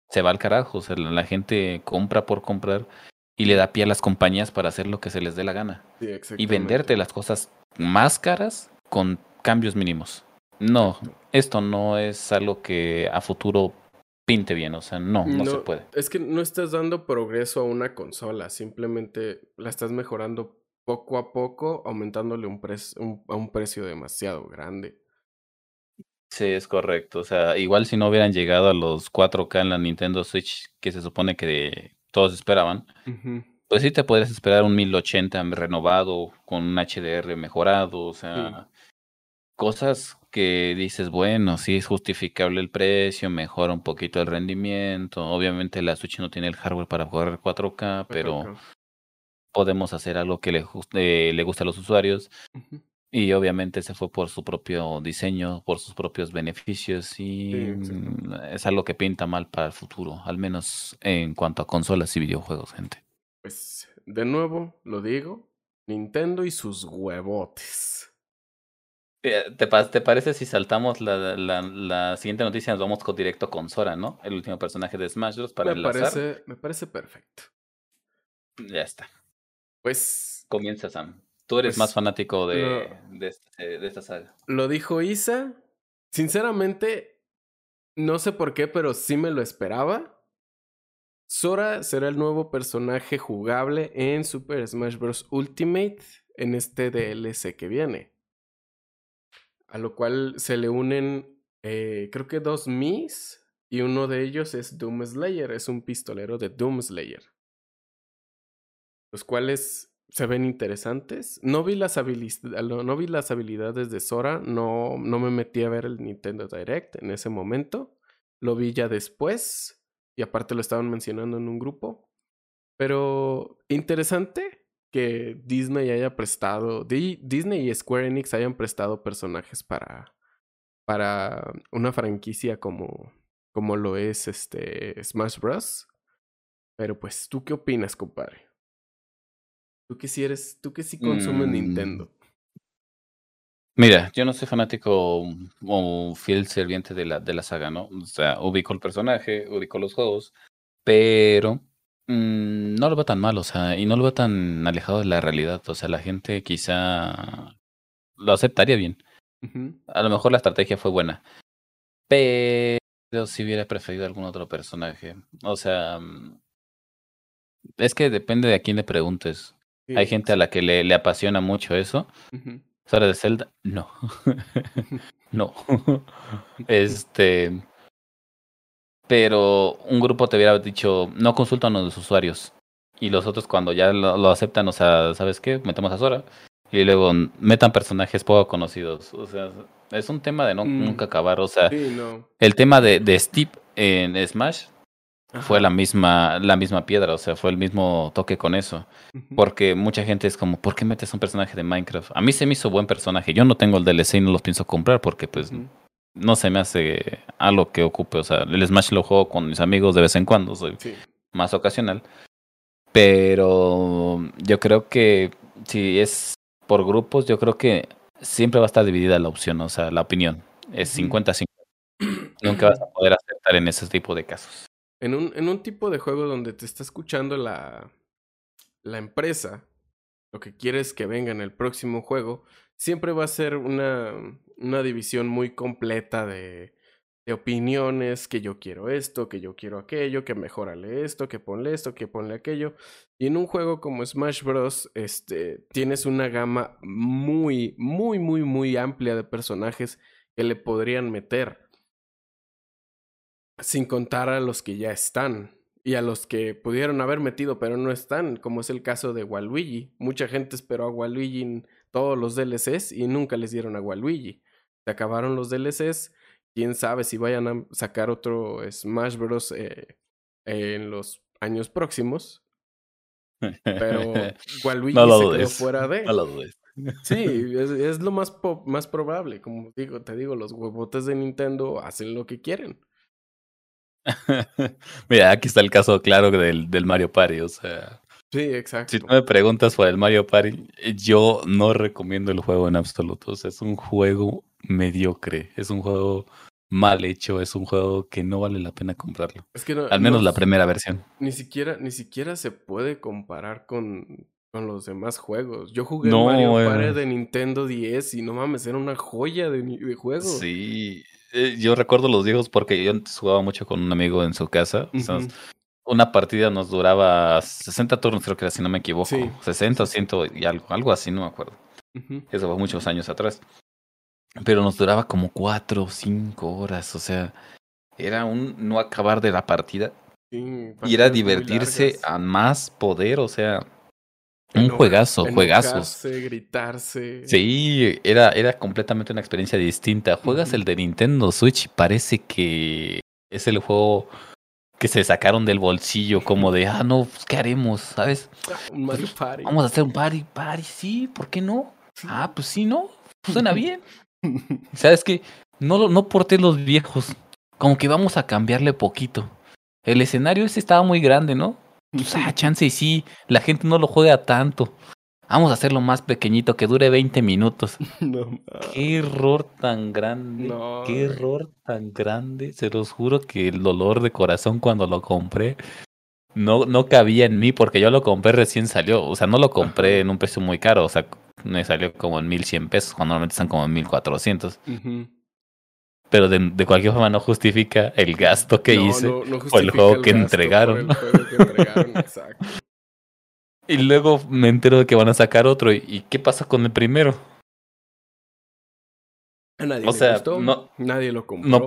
se va al carajo. O sea, la gente compra por comprar y le da pie a las compañías para hacer lo que se les dé la gana. Sí, Y venderte las cosas más caras con cambios mínimos. No, esto no es algo que a futuro pinte bien. O sea, no, no, se puede. Es que no estás dando progreso a una consola, simplemente la estás mejorando poco a poco, aumentándole un, un- a un precio demasiado grande. Sí, es correcto. O sea, igual si no hubieran llegado a los 4K en la Nintendo Switch, que se supone que todos esperaban, pues sí te podrías esperar un 1080 renovado, con un HDR mejorado, o sea, cosas que dices, bueno, sí es justificable el precio, mejora un poquito el rendimiento. Obviamente la Switch no tiene el hardware para correr 4K, pero podemos hacer algo que le, eh, le guste a los usuarios. Y obviamente se fue por su propio diseño, por sus propios beneficios y mm, es algo que pinta mal para el futuro, al menos en cuanto a consolas y videojuegos, gente. Pues, de nuevo, lo digo, Nintendo y sus huevotes. Eh, ¿Te, te parece si saltamos la, la, la, siguiente noticia? Nos vamos con directo con Sora, ¿no? El último personaje de Smash Bros. para me Parece, me parece perfecto. Ya está. Pues. Comienza, Sam. Tú eres más pues, fanático de, de, este, de, esta saga. Lo dijo Isa. Sinceramente, no sé por qué, pero sí me lo esperaba. Sora será el nuevo personaje jugable en Super Smash Bros. Ultimate en este DLC que viene a lo cual se le unen, eh, creo que dos Mis, y uno de ellos es Doom Slayer, es un pistolero de Doom Slayer. Los cuales se ven interesantes. No vi las, no vi las habilidades de Sora, no, no me metí a ver el Nintendo Direct en ese momento. Lo vi ya después, y aparte lo estaban mencionando en un grupo. Pero interesante, que Disney haya prestado, Disney y Square Enix hayan prestado personajes para, para una franquicia como, como lo es este Smash Bros. Pero pues, ¿tú qué opinas, compadre? Tú que sí eres, tú que sí consumes mm. Nintendo. Mira, yo no soy fanático o fiel serviente de la, de la saga, ¿no? O sea, ubico el personaje, ubico los juegos, pero Mm, no lo veo tan mal, o sea, y no lo veo tan alejado de la realidad. O sea, la gente quizá lo aceptaría bien. A lo mejor la estrategia fue buena. Pero si hubiera preferido algún otro personaje. O sea, mm, es que depende de a quién le preguntes. Hay gente a la que le, le apasiona mucho eso. ¿Sara de Zelda? No. (laughs) no. (laughs) este pero un grupo te hubiera dicho, no consultan a los usuarios. Y los otros cuando ya lo, aceptan, o sea, ¿sabes qué? Metemos a Sora. Y luego metan personajes poco conocidos. O sea, es un tema de no, mm. nunca acabar. O sea, el tema de, de Steve en Smash fue la misma, la misma piedra, o sea, fue el mismo toque con eso. Porque mucha gente es como, ¿por qué metes un personaje de Minecraft? A mí se me hizo buen personaje. Yo no tengo el DLC y no los pienso comprar porque pues no se me hace algo que ocupe. O sea, el Smash lo juego con mis amigos de vez en cuando, soy más ocasional. Pero yo creo que si es por grupos, yo creo que siempre va a estar dividida la opción, o sea, la opinión. Es 50-50. Nunca vas a poder aceptar en ese tipo de casos. En un, en un tipo de juego donde te está escuchando la, la empresa, lo que quieres que venga en el próximo juego, siempre va a ser una, una división muy completa de, de, opiniones, que yo quiero esto, que yo quiero aquello, que mejorale esto, que ponle esto, que ponle aquello. Y en un juego como Smash Bros. Este, tienes una gama muy, muy, muy, muy amplia de personajes que le podrían meter. Sin contar a los que ya están y a los que pudieron haber metido pero no están, como es el caso de Waluigi. Mucha gente esperó a Waluigi todos los DLCs y nunca les dieron a Waluigi. Se acabaron los DLCs. Quién sabe si vayan a sacar otro Smash Bros. Eh, en los años próximos. Pero (laughs) Waluigi se quedó fuera de. Sí, (laughs) es, lo más, más probable. Como digo, te digo, los huevotes de Nintendo hacen lo que quieren. (laughs) Mira, aquí está el caso claro del, del Mario Party, o sea. Sí, exacto. Si tú me preguntas por el Mario Party, yo no recomiendo el juego en absoluto. O sea, es un juego mediocre, es un juego mal hecho, es un juego que no vale la pena comprarlo. Es que Al menos la primera versión. Ni siquiera, ni siquiera se puede comparar con, con los demás juegos. Yo jugué Mario Party de Nintendo 10 y no mames, era una joya de, de juego. Sí, eh, yo recuerdo los viejos porque yo jugaba mucho con un amigo en su casa una partida nos duraba 60 turnos, creo que era, si no me equivoco. 60 o 100 y algo, algo así, no me acuerdo. Eso fue muchos años atrás. Pero nos duraba como 4 o 5 horas, o sea, era un no acabar de la partida. y era divertirse a más poder, o sea, un juegazo, juegazos. gritarse. Sí, era, era completamente una experiencia distinta. Juegas el de Nintendo Switch y parece que es el juego que se sacaron del bolsillo como de, ah, no, pues, ¿qué haremos? ¿Sabes? (laughs) Un Mario pues, Party. Vamos a hacer un party, party, sí, ¿por qué no? Ah, pues sí, ¿no? Pues suena (laughs) bien. ¿Sabes qué? No, no porté los viejos. Como que vamos a cambiarle poquito. El escenario ese estaba muy grande, ¿no? Pues, ah, chance y sí, la gente no lo juega tanto. Vamos a hacerlo más pequeñito, que dure 20 minutos. (laughs) No, Qué error tan grande. No, qué error tan grande. Se los juro que el dolor de corazón cuando lo compré no, no cabía en mí porque yo lo compré recién salió. O sea, no lo compré en un precio muy caro. O sea, me salió como en 1100 pesos, cuando normalmente están como en 1400. Ujú. Pero de, de cualquier forma no justifica el gasto que No, hice. no- no por el juego el que entregaron. por el juego que entregaron, (laughs) exacto. Y luego me entero de que van a sacar otro. ¿Y, qué pasa con el primero? A nadie O le sea, gustó, nadie lo compró. No,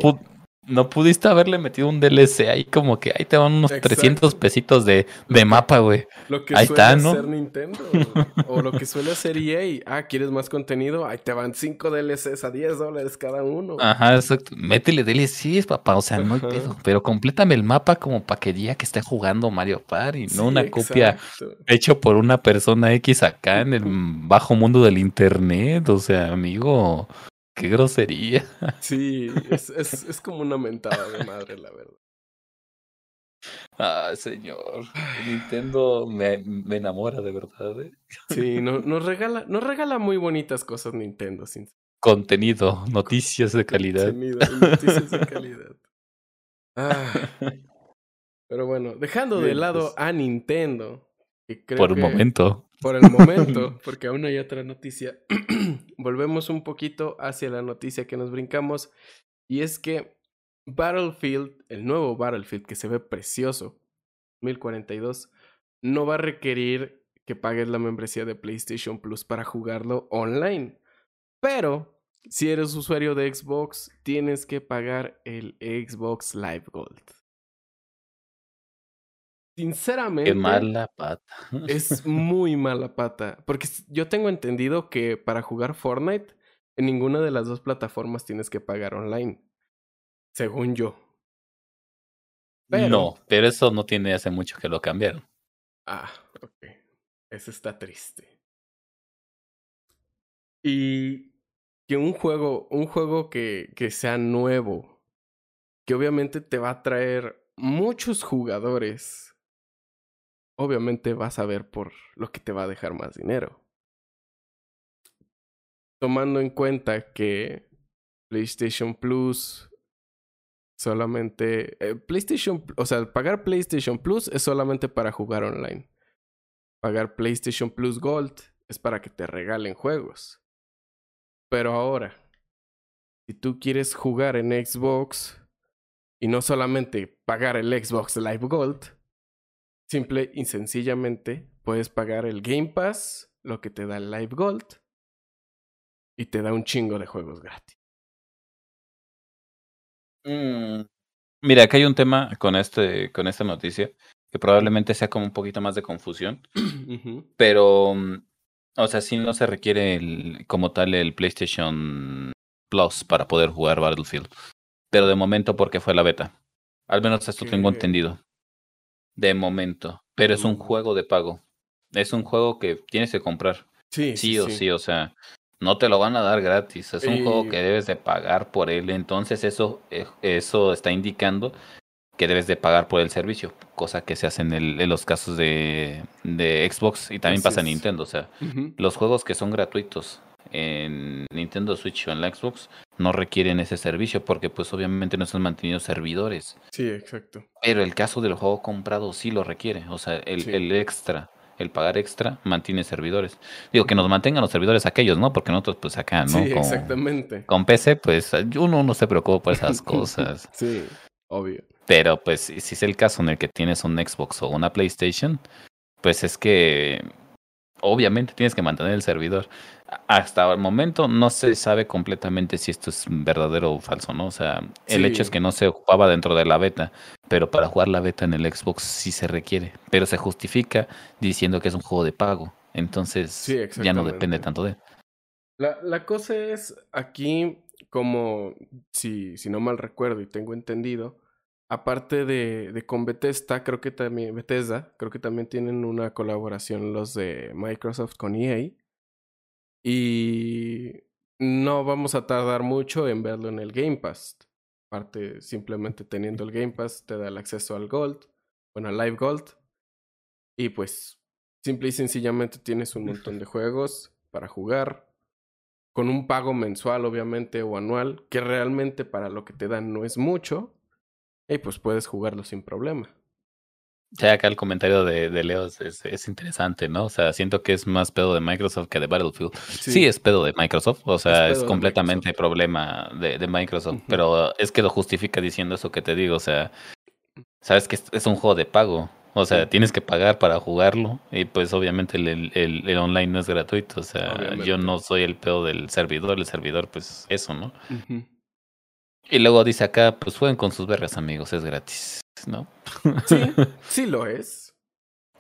no pudiste haberle metido un DLC ahí como que ahí te van unos Exacto. 300 pesitos de, de mapa, güey. Lo que Ahí suele está, ¿no? hacer Nintendo. o lo que suele hacer EA. Ah, ¿quieres más contenido? Ahí te van 5 DLCs a 10 dólares cada uno. Ajá, exacto. Métele DLCs, papá. O sea, no hay Ajá. pedo. Pero complétame el mapa como para que diga que esté jugando Mario Party, Sí, no una copia hecho por una persona X acá en el (laughs) bajo mundo del internet. O sea, amigo, qué grosería. (laughs) Sí, es, es, es como una mentada de madre, la verdad. Ah, señor. (sighs) Nintendo me, me enamora de verdad. ¿eh? Sí, no, (laughs) nos, regala, nos regala muy bonitas cosas Nintendo, sin Contenido, (laughs) noticias de calidad. contenido noticias de calidad. Ah, pero bueno, dejando de lado pues. a Nintendo, que creo Por un que- momento. Por el momento, (laughs) porque aún hay otra noticia. (clears throat) Volvemos un poquito hacia la noticia que nos brincamos. Y es que Battlefield, el nuevo Battlefield que se ve precioso, 1042, no va a requerir que pagues la membresía de PlayStation Plus para jugarlo online. Pero si eres usuario de Xbox, tienes que pagar el Xbox Live Gold. Sinceramente, Qué mala pata. es (laughs) muy mala pata. Porque yo tengo entendido que para jugar Fortnite, en ninguna de las dos plataformas tienes que pagar online. Según yo. Pero- No, pero eso no tiene hace mucho que lo cambiaron. Ah, ok. Eso está triste. Y que un juego, un juego que, que sea nuevo, que obviamente te va a traer muchos jugadores, obviamente vas a ver por lo que te va a dejar más dinero. Tomando en cuenta que PlayStation Plus solamente... eh, PlayStation, o sea, pagar PlayStation Plus es solamente para jugar online. Pagar PlayStation Plus Gold es para que te regalen juegos. Pero ahora, si tú quieres jugar en Xbox y no solamente pagar el Xbox Live Gold, simple y sencillamente puedes pagar el Game Pass, lo que te da el Live Gold, y te da un chingo de juegos gratis. Mm, Mira, acá hay un tema con este, con esta noticia que probablemente sea como un poquito más de confusión, (clears throat) pero, mm, o sea, sí no se requiere el, como tal el PlayStation Plus para poder jugar Battlefield, pero de momento porque fue la beta. Al menos esto tengo entendido. De momento, pero es un Mm. juego de pago. Es un juego que tienes que comprar. Sí, Sí o sí, o sea, no te lo van a dar gratis. Es un juego que debes de pagar por él. Entonces eso, eh, eso está indicando que debes de pagar por el servicio, cosa que se hace en, el- en los casos de, de Xbox y también Así pasa en. Nintendo. O sea, los juegos que son gratuitos en Nintendo Switch o en la Xbox no requieren ese servicio porque pues obviamente no están manteniendo servidores. Sí, exacto. Pero el caso del juego comprado sí lo requiere. O sea, el, Sí. el extra, el pagar extra, mantiene servidores. Digo, que nos mantengan los servidores aquellos, ¿no? Porque nosotros, pues acá, ¿no? Sí, con, exactamente. con PC, pues uno no se preocupa por esas (laughs) cosas. Sí, obvio. Pero, pues, si es el caso en el que tienes un Xbox o una PlayStation, pues es que obviamente tienes que mantener el servidor. Hasta el momento no se sabe completamente si esto es verdadero o falso, ¿no? O sea, el Sí. hecho es que no se ocupaba dentro de la beta, pero para jugar la beta en el Xbox sí se requiere, pero se justifica diciendo que es un juego de pago. Entonces Sí, ya no depende tanto de... La, la cosa es aquí, como si, si no mal recuerdo y tengo entendido, aparte de, de con Bethesda, creo que también, Bethesda, creo que también tienen una colaboración los de Microsoft con EA. Y no vamos a tardar mucho en verlo en el Game Pass. Aparte, simplemente teniendo el Game Pass, te da el acceso al Gold, bueno, al Live Gold. Y pues, simple y sencillamente tienes un montón de (laughs) juegos para jugar. Con un pago mensual, obviamente, o anual, que realmente para lo que te dan no es mucho. Y pues puedes jugarlo sin problema. Ya acá el comentario de, de Leo es, es, interesante, ¿no? O sea, siento que es más pedo de Microsoft que de Battlefield. Sí, es pedo de Microsoft, o sea, es, completamente problema de, de Microsoft, pero es que lo justifica diciendo eso que te digo, o sea, sabes que es un juego de pago, o sea, tienes que pagar para jugarlo y pues obviamente el, el, el online no es gratuito, o sea, yo no soy el pedo del servidor, el servidor pues eso, ¿no? Y luego dice acá, pues jueguen con sus vergas amigos, es gratis. ¿no? Sí, (laughs) sí lo es.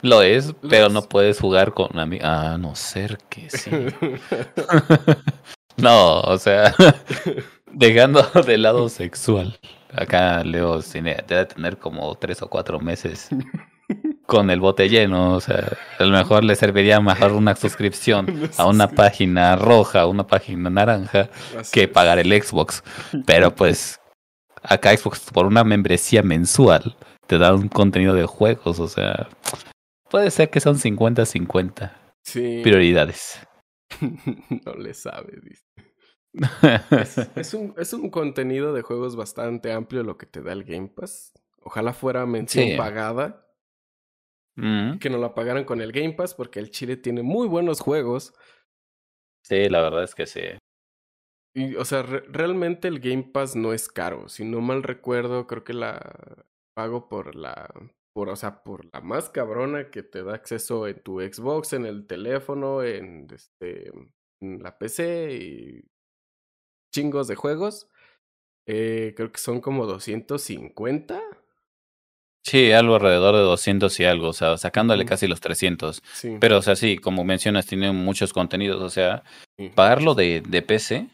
Lo es, pero no puedes jugar con amigos. Ah, no ser que sí. (laughs) no, o sea, (laughs) dejando de lado sexual. Acá Leo debe tener como tres o cuatro meses con el bote lleno. O sea, a lo mejor le serviría mejor una (laughs) suscripción a una página roja, una página naranja, que pagar el Xbox. Pero pues acá Xbox por una membresía mensual te da un contenido de juegos, o sea, puede ser que son 50-50 sí. prioridades. (laughs) no le sabe, dice. (laughs) es, un, es un contenido de juegos bastante amplio lo que te da el Game Pass. Ojalá fuera mención pagada. Mm. Que no la pagaran con el Game Pass porque el Chile tiene muy buenos juegos. Sí, la verdad es que sí. Y, o sea, realmente el Game Pass no es caro. Si no mal recuerdo, creo que la pago por la. Por, o sea, por la más cabrona que te da acceso en tu Xbox, en el teléfono, en, este, en la PC y chingos de juegos. Eh, creo que son como 250. Sí, algo alrededor de 200 y algo, o sea, sacándole casi los 300. Pero, o sea, sí, como mencionas, tiene muchos contenidos, o sea, pagarlo de, de PC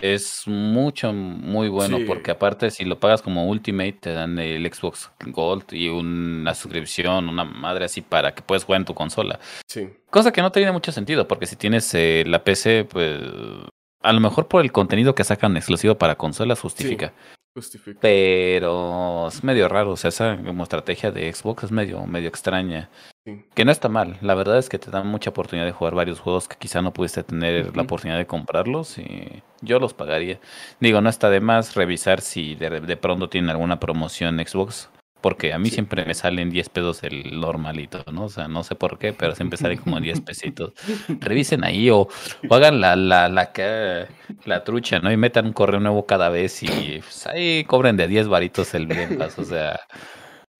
es mucho, muy bueno, porque aparte si lo pagas como Ultimate te dan el Xbox Gold y una suscripción, una madre así para que puedas jugar en tu consola. Sí. Cosa que no tiene mucho sentido, porque si tienes eh, la PC, pues a lo mejor por el contenido que sacan exclusivo para consolas justifica. Pero es medio raro, o sea, esa como estrategia de Xbox es medio, medio extraña. Que no está mal, la verdad es que te dan mucha oportunidad de jugar varios juegos que quizá no pudiste tener la oportunidad de comprarlos y yo los pagaría. Digo, no está de más revisar si de, de pronto tienen alguna promoción Xbox porque a mí siempre me salen 10 pesos el normalito, ¿no? O sea, no sé por qué, pero siempre salen como 10 pesitos. Revisen ahí o, hagan la, la, la, la, trucha, ¿no? Y metan un correo nuevo cada vez y pues, ahí cobren de 10 varitos el bien O sea,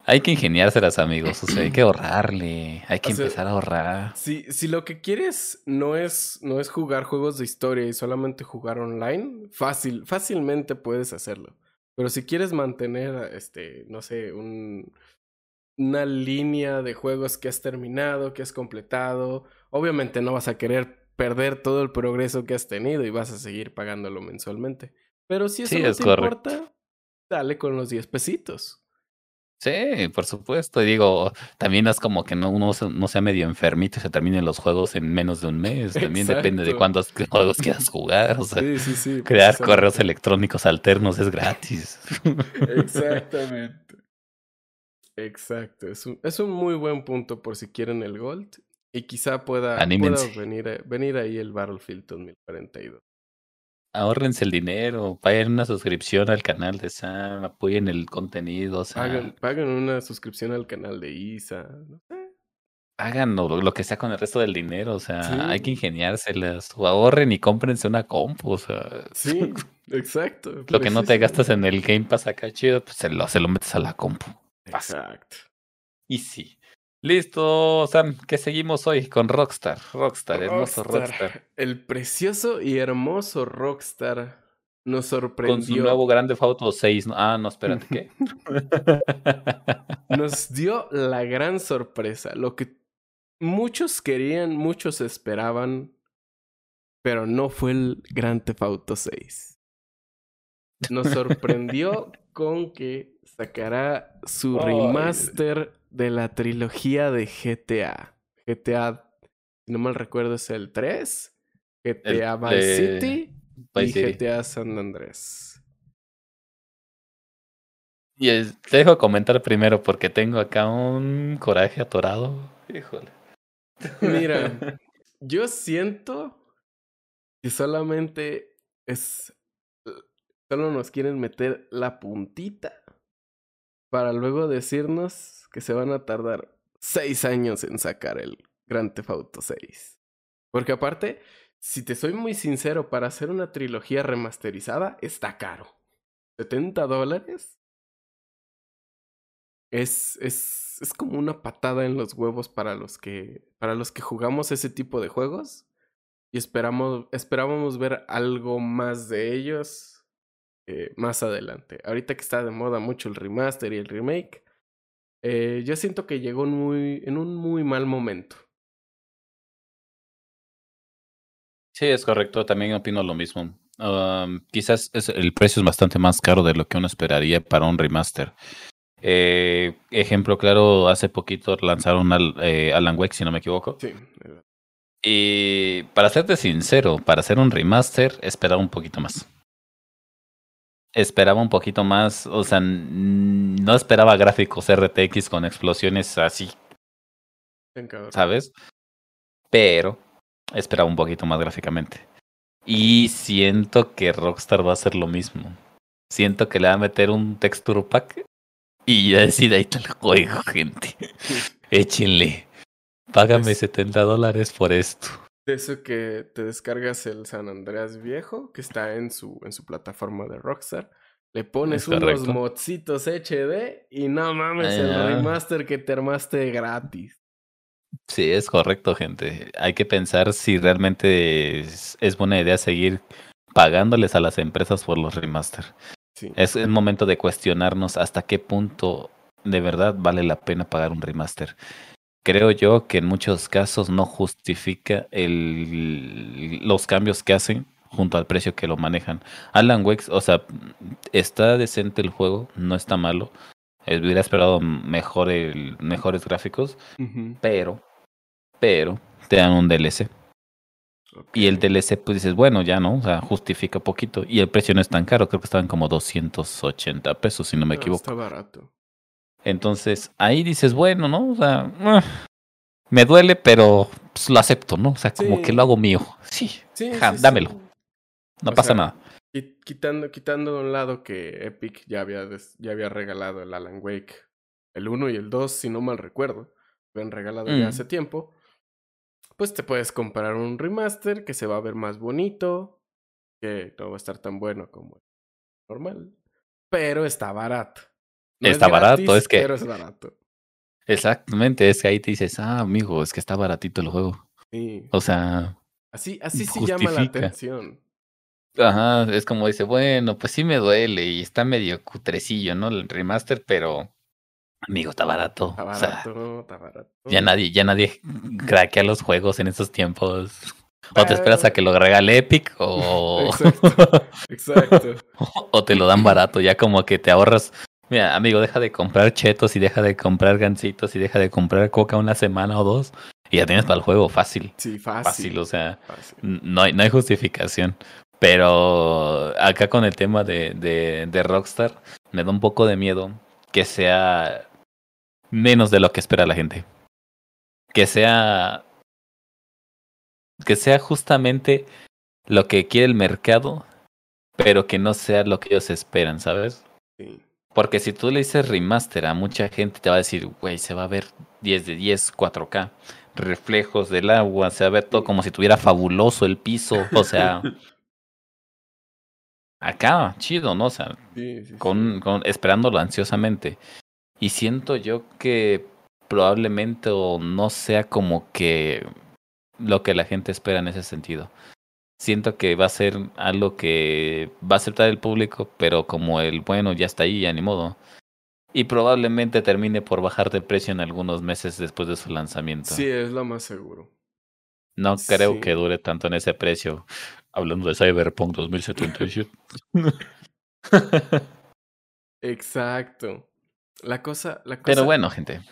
hay que ingeniárselas, amigos. O sea, hay que ahorrarle. Hay que empezar a ahorrar. Si, si lo que quieres no es, no es jugar juegos de historia y solamente jugar online, fácil, fácilmente puedes hacerlo. Pero si quieres mantener, este, no sé, un, una línea de juegos que has terminado, que has completado, obviamente no vas a querer perder todo el progreso que has tenido y vas a seguir pagándolo mensualmente. Pero si eso no te importa, dale con los 10 pesitos. Sí, por supuesto. Y digo, también es como que no uno no sea medio enfermito y se terminen los juegos en menos de un mes. También depende de cuántos (laughs) juegos quieras jugar. O sea, sí, sí, sí, crear correos electrónicos alternos es gratis. (laughs) Exactamente. Exacto. Es un, es un muy buen punto por si quieren el Gold. Y quizá pueda, pueda venir, venir ahí el Battlefield 2042 ahorrense el dinero, paguen una suscripción al canal de Sam, apoyen el contenido. O paguen, una suscripción al canal de Isa, no. Hagan lo, que sea con el resto del dinero, o sea, hay que ingeniárselas. O ahorren y cómprense una compu, o sea. Sí, (laughs) exacto. lo que no te gastas en el Game Pass acá chido, pues se lo, se lo metes a la compu. Exacto. Y sí. Listo, Sam, ¿qué seguimos hoy con Rockstar? Rockstar, hermoso Rockstar. El precioso y hermoso Rockstar nos sorprendió. Con su nuevo Grande Auto 6. Ah, no, espérate, ¿qué? (laughs) nos dio la gran sorpresa. Lo que muchos querían, muchos esperaban, pero no fue el Theft Auto 6. Nos sorprendió (laughs) con que sacará su remaster de la trilogía de GTA. GTA, si no mal recuerdo, es el 3, GTA Vice City y GTA San Andrés. Y te dejo comentar primero porque tengo acá un coraje atorado. Híjole. Mira, (laughs) yo siento que solamente es. Solo nos quieren meter la puntita para luego decirnos que se van a tardar seis años en sacar el Grand Theft Auto 6. Porque aparte, si te soy muy sincero, para hacer una trilogía remasterizada está caro. 70 dólares es, es, es como una patada en los huevos para los que, para los que jugamos ese tipo de juegos y esperamos, esperábamos ver algo más de ellos eh, más adelante. Ahorita que está de moda mucho el remaster y el remake, eh, yo siento que llegó muy, en un muy mal momento. Sí, es correcto, también opino lo mismo. quizás es, el precio es bastante más caro de lo que uno esperaría para un remaster. Eh, ejemplo claro, hace poquito lanzaron al, eh, Alan Wake, si no me equivoco. Sí. Y para serte sincero, para hacer un remaster, esperaba un poquito más. Esperaba un poquito más, o sea, no esperaba gráficos RTX con explosiones así. ¿Sabes? Pero esperaba un poquito más gráficamente. Y siento que Rockstar va a hacer lo mismo. Siento que le va a meter un texture pack y ya decide ahí está el juego, gente. (laughs) Échenle. Págame 70 dólares por esto. De eso que te descargas el San Andreas viejo, que está en su, en su plataforma de Rockstar. Le pones unos modcitos HD y no mames el remaster que te armaste gratis. Sí, es correcto, gente. Hay que pensar si realmente es, es buena idea seguir pagándoles a las empresas por los remaster. Es el momento de cuestionarnos hasta qué punto de verdad vale la pena pagar un remaster. Creo yo que en muchos casos no justifica el, los cambios que hacen junto al precio que lo manejan. Alan Wake, o sea, está decente el juego, no está malo. Eh, hubiera esperado mejor mejores gráficos, pero, pero te dan un DLC. Y el DLC, pues dices, bueno, ya no, o sea, justifica poquito. Y el precio no es tan caro, creo que estaban como 280 pesos, si no me equivoco. Está barato. Entonces, ahí dices, bueno, ¿no? O sea, ah, me duele, pero pues, lo acepto, ¿no? O sea, como que lo hago mío. Sí, sí, dámelo. No pasa nada. Quitando, quitando de un lado que Epic ya había, ya había regalado el Alan Wake, el 1 y el 2, si no mal recuerdo, lo habían regalado ya mm. hace tiempo pues te puedes comprar un remaster que se va a ver más bonito, que no va a estar tan bueno como normal, pero está barato. Está barato, es que... Pero es barato. Exactamente, es que ahí te dices, ah, amigo, es que está baratito el juego. Sí. O sea... Así, así sí llama la atención. Ajá, es como dice, bueno, pues sí me duele y está medio cutrecillo, ¿no? El remaster, pero Amigo, está barato. Está barato, está barato. Ya nadie, ya nadie craquea los juegos en estos tiempos. O te esperas a que lo regale Epic o. (laughs) Exacto. (laughs) o te lo dan barato, ya como que te ahorras. Mira, amigo, deja de comprar chetos y deja de comprar gancitos y deja de comprar coca una semana o dos. Y ya tienes para el juego fácil. Sí, fácil. Fácil, o sea, No, hay, no hay justificación. Pero acá con el tema de, de, de Rockstar, me da un poco de miedo que sea menos de lo que espera la gente. Que sea. Que sea justamente lo que quiere el mercado, pero que no sea lo que ellos esperan, ¿sabes? Sí. Porque si tú le dices remaster a mucha gente, te va a decir, güey, se va a ver 10 de 10, 4K, reflejos del agua, se va a ver todo como si tuviera fabuloso el piso, o sea. (laughs) acá, chido, ¿no? O sea, con, con, esperándolo ansiosamente. Y siento yo que probablemente o no sea como que lo que la gente espera en ese sentido. Siento que va a ser algo que va a aceptar el público, pero como el bueno ya está ahí, ya ni modo. Y probablemente termine por bajar de precio en algunos meses después de su lanzamiento. Sí, es lo más seguro. No creo que dure tanto en ese precio. Hablando de Cyberpunk 2077. (laughs) Exacto. La cosa, la cosa. Pero bueno, gente.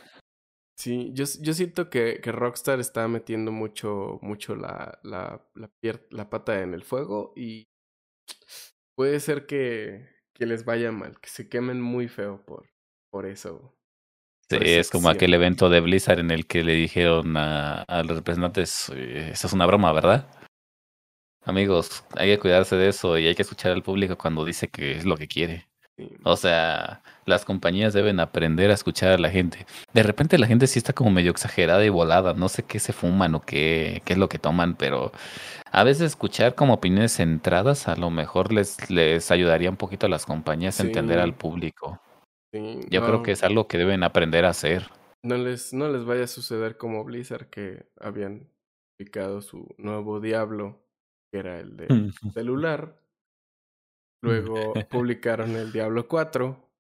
Sí, yo, yo siento que, que Rockstar está metiendo mucho, mucho la, la, la, la pata en el fuego y puede ser que, que les vaya mal, que se quemen muy feo por, por eso. Sí, es como aquel evento de Blizzard en el que le dijeron a, a los representantes, eso es una broma, ¿verdad? Amigos, hay que cuidarse de eso y hay que escuchar al público cuando dice que es lo que quiere. O sea, las compañías deben aprender a escuchar a la gente. De repente la gente sí está como medio exagerada y volada. No sé qué se fuman o qué, qué es lo que toman, pero a veces escuchar como opiniones centradas a lo mejor les, les ayudaría un poquito a las compañías a entender al público. Yo creo que es algo que deben aprender a hacer. No les, no les vaya a suceder como Blizzard que habían publicado su nuevo Diablo, que era el de (laughs) celular Luego (laughs) publicaron el Diablo 4,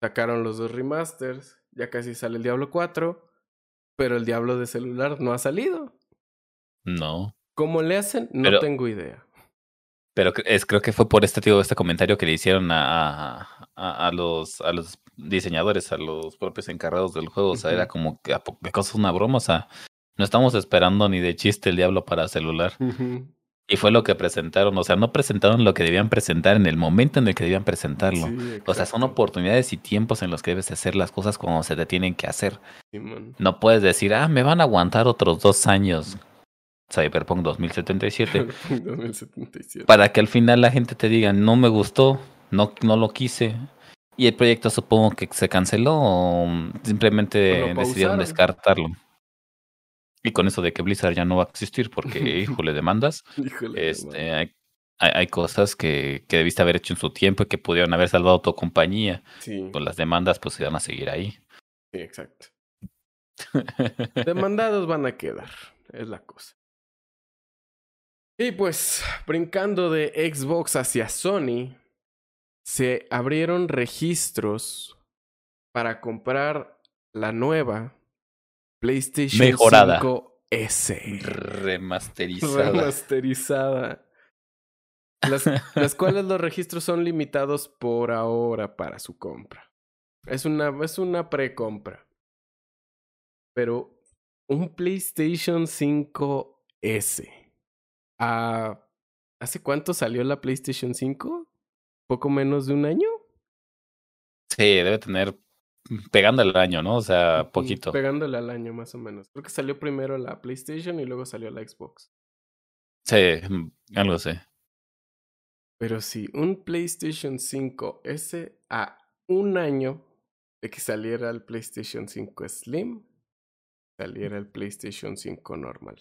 sacaron los dos remasters, ya casi sale el Diablo 4, pero el Diablo de celular no ha salido. No. ¿Cómo le hacen? No tengo idea. Pero es, creo que fue por este tipo, este comentario que le hicieron a, a, a, los, a los diseñadores, a los propios encargados del juego. O sea, era como que, ¿qué cosa es una broma? O sea, no estamos esperando ni de chiste el diablo para celular. Y fue lo que presentaron, o sea, no presentaron lo que debían presentar en el momento en el que debían presentarlo. o sea, son oportunidades y tiempos en los que debes hacer las cosas como se te tienen que hacer. no puedes decir, ah, me van a aguantar otros dos años. Cyberpunk 2077. 2077. (laughs) Para que al final la gente te diga, no me gustó, no, no lo quise. Y el proyecto supongo que se canceló o simplemente decidieron descartarlo. Y con eso de que Blizzard ya no va a existir porque, (laughs) híjole, demandas. híjole, este, hay, hay, cosas que, que debiste haber hecho en su tiempo y que pudieron haber salvado tu compañía. Sí. Con las demandas, pues se van a seguir ahí. Sí, exacto. (laughs) Demandados van a quedar, es la cosa. Y pues, brincando de Xbox hacia Sony, se abrieron registros para comprar la nueva PlayStation Mejorada. 5S. Remasterizada. Remasterizada. Las, las cuales los registros son limitados por ahora para su compra. Es una, es una precompra. Pero un PlayStation 5S. Ah, ¿Hace cuánto salió la PlayStation 5? ¿Poco menos de un año? Sí, debe tener pegándole al año, ¿no? O sea, poquito. Pegándole al año, más o menos. Creo que salió primero la PlayStation y luego salió la Xbox. Sí, mm, algo sé. Pero sí, un PlayStation 5 S a un año de que saliera el PlayStation 5 Slim, saliera el PlayStation 5 normal.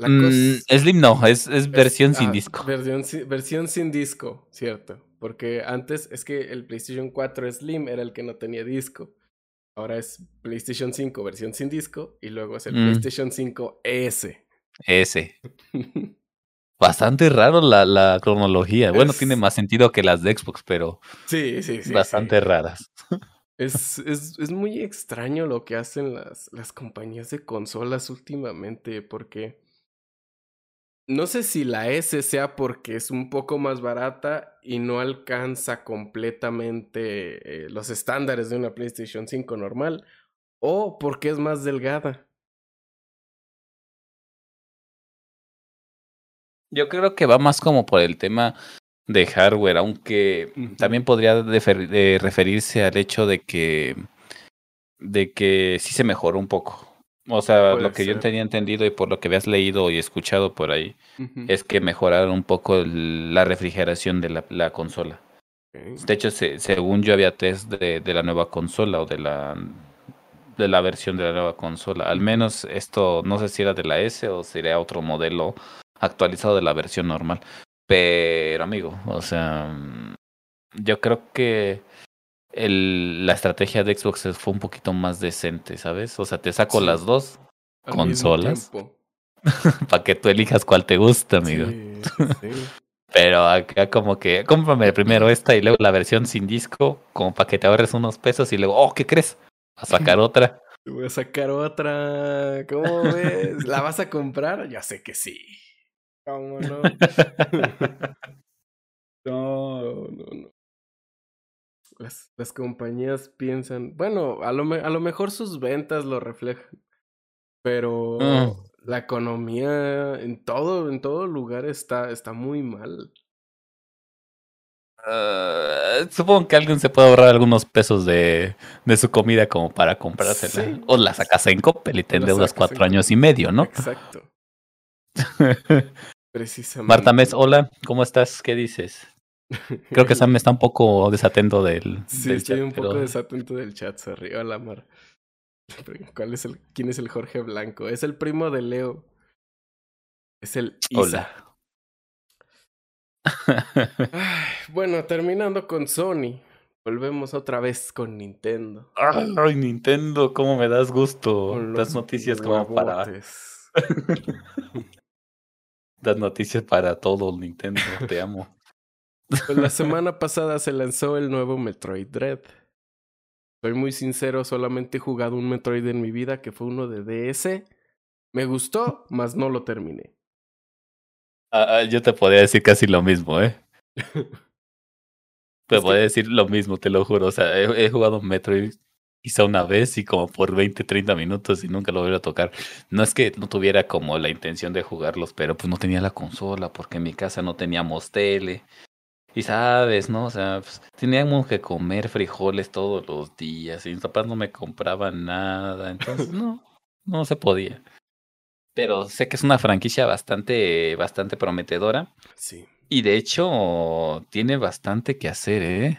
Mm, Slim no, es, es versión sin ah, disco. Versión, versión sin disco, cierto. Porque antes es que el PlayStation 4 Slim era el que no tenía disco. Ahora es PlayStation 5 versión sin disco y luego es el mm. PlayStation 5 S. S. (laughs) Bastante raro la, la cronología. Bueno, tiene más sentido que las de Xbox, pero. Sí, sí, sí. Bastante raras. (laughs) Es, es, es muy extraño lo que hacen las, las compañías de consolas últimamente, porque no sé si la S sea porque es un poco más barata y no alcanza completamente eh, los estándares de una PlayStation 5 normal o porque es más delgada. Yo creo que va más como por el tema de hardware, aunque también podría referirse al hecho de que de que sí se mejoró un poco. O sea, lo que yo tenía entendido y por lo que habías leído y escuchado por ahí, es que mejoraron un poco la refrigeración de la, la consola. De hecho, según yo había test de, de, la nueva consola o de la, de la versión de la nueva consola. Al menos esto, no sé si era de la S o sería otro modelo actualizado de la versión normal. Pero, amigo, o sea, yo creo que el, la estrategia de Xbox fue un poquito más decente, ¿sabes? O sea, te saco las dos consolas (laughs) para que tú elijas cuál te gusta, amigo. (laughs) Pero acá como que cómprame primero esta y luego la versión sin disco, como para que te ahorres unos pesos y luego, oh, ¿qué crees? A sacar (laughs) otra. Voy a sacar otra. ¿Cómo ves? ¿La vas a comprar? Ya sé que sí. ¿Cómo no? no, no, no las, las compañías piensan, bueno, a lo, a lo mejor sus ventas lo reflejan, pero mm. la economía en todo, en todo lugar está, está muy mal. Uh, supongo que alguien se puede ahorrar algunos pesos de, de su comida como para comprársela. Sí. O la sacas en Coppel y te endeudas cuatro años y medio, ¿no? Exacto. (laughs) Precisamente. Marta Mes, hola, ¿cómo estás? ¿Qué dices? Creo que Sam está un poco desatento del. Sí, del estoy chat, un poco pero- desatento del chat, sorry. Hola, Mar. (laughs) ¿Cuál es el, ¿Quién es el Jorge Blanco? Es el primo de Leo. Es el Isa. Hola. (laughs) Ay, bueno, terminando con Sony. Volvemos otra vez con Nintendo. Ay, Nintendo, cómo me das gusto. Das noticias como para. (laughs) Das noticias para todo Nintendo. Te amo. Pues la semana pasada se lanzó el nuevo Metroid Dread. Soy muy sincero, solamente he jugado un Metroid en mi vida, que fue uno de DS. Me gustó, mas no lo terminé. Ah, ah, yo te podría decir casi lo mismo, ¿eh? (laughs) Te Es que- podría decir lo mismo, te lo juro. O sea, he, he jugado Metroid quizá una vez y como por 20, 30 minutos y nunca lo volví a tocar. No es que no tuviera como la intención de jugarlos, pero pues no tenía la consola porque en mi casa no teníamos tele. Y sabes, ¿no? O sea, pues, teníamos que comer frijoles todos los días y mis papás no me compraban nada. Entonces, no, no se podía. Pero sé que es una franquicia bastante, bastante prometedora. Sí. Y de hecho, tiene bastante que hacer, ¿eh?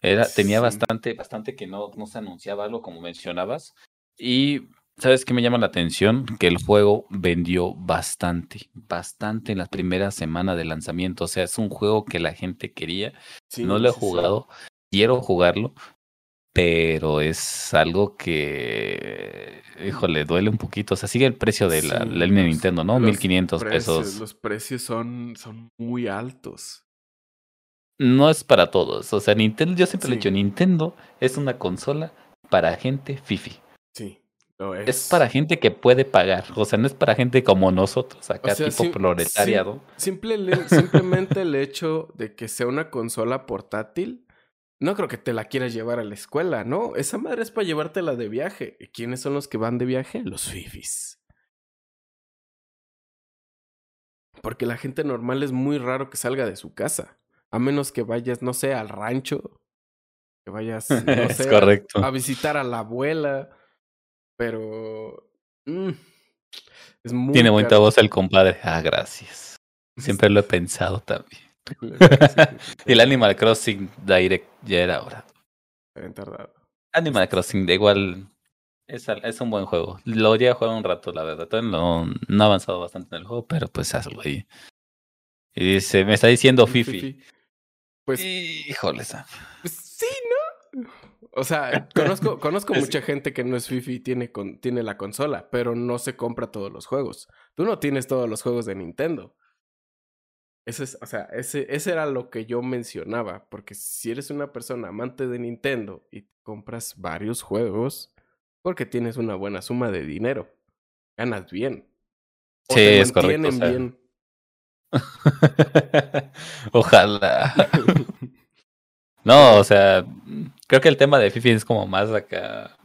Era, tenía Sí. bastante, bastante que no, no se anunciaba algo como mencionabas. Y ¿sabes qué me llama la atención? Que el juego vendió bastante, bastante en las primeras semanas de lanzamiento. O sea, es un juego que la gente quería. sí, no lo he sí, sí. jugado, quiero jugarlo, pero es algo que, híjole, duele un poquito. O sea, sigue el precio de la, la línea de Nintendo, ¿no? los 1500 precios- pesos. Los precios son, son muy altos. No es para todos. O sea, Nintendo, yo siempre le he dicho, Nintendo es una consola para gente fifi. Lo es. Es para gente que puede pagar. O sea, no es para gente como nosotros, acá sea, tipo proletariado. Simple, le- simplemente el hecho de que sea una consola portátil, no creo que te la quieras llevar a la escuela, ¿no? Esa madre es para llevártela de viaje. ¿Y quiénes son los que van de viaje? Los fifis. Porque la gente normal es muy raro que salga de su casa. A menos que vayas, no sé, al rancho. Que vayas, no (laughs) Es sé, a visitar a la abuela. Pero. mm, es muy. Tiene bonita caro. voz el compadre. Ah, gracias. Siempre lo he pensado también. (laughs) Y el Animal Crossing Direct ya era hora. Habían tardado. Animal Crossing, de igual. Es, es un buen juego. Lo voy a jugar un rato, la verdad. Todavía no, no ha avanzado bastante en el juego, pero pues hazlo ahí. Y dice, me está diciendo Fifi. Pues, Híjole, pues sí. O sea, (laughs) conozco, conozco Es- mucha gente que no es Fifi y tiene, con, tiene la consola, pero no se compra todos los juegos. Tú no tienes todos los juegos de Nintendo. Ese es, o sea, ese, ese era lo que yo mencionaba, porque si eres una persona amante de Nintendo y compras varios juegos, porque tienes una buena suma de dinero, ganas bien. O Sí, te es correcto, o sea. bien. (laughs) Ojalá. (laughs) No, o sea, creo que el tema de Fifi es como más acá.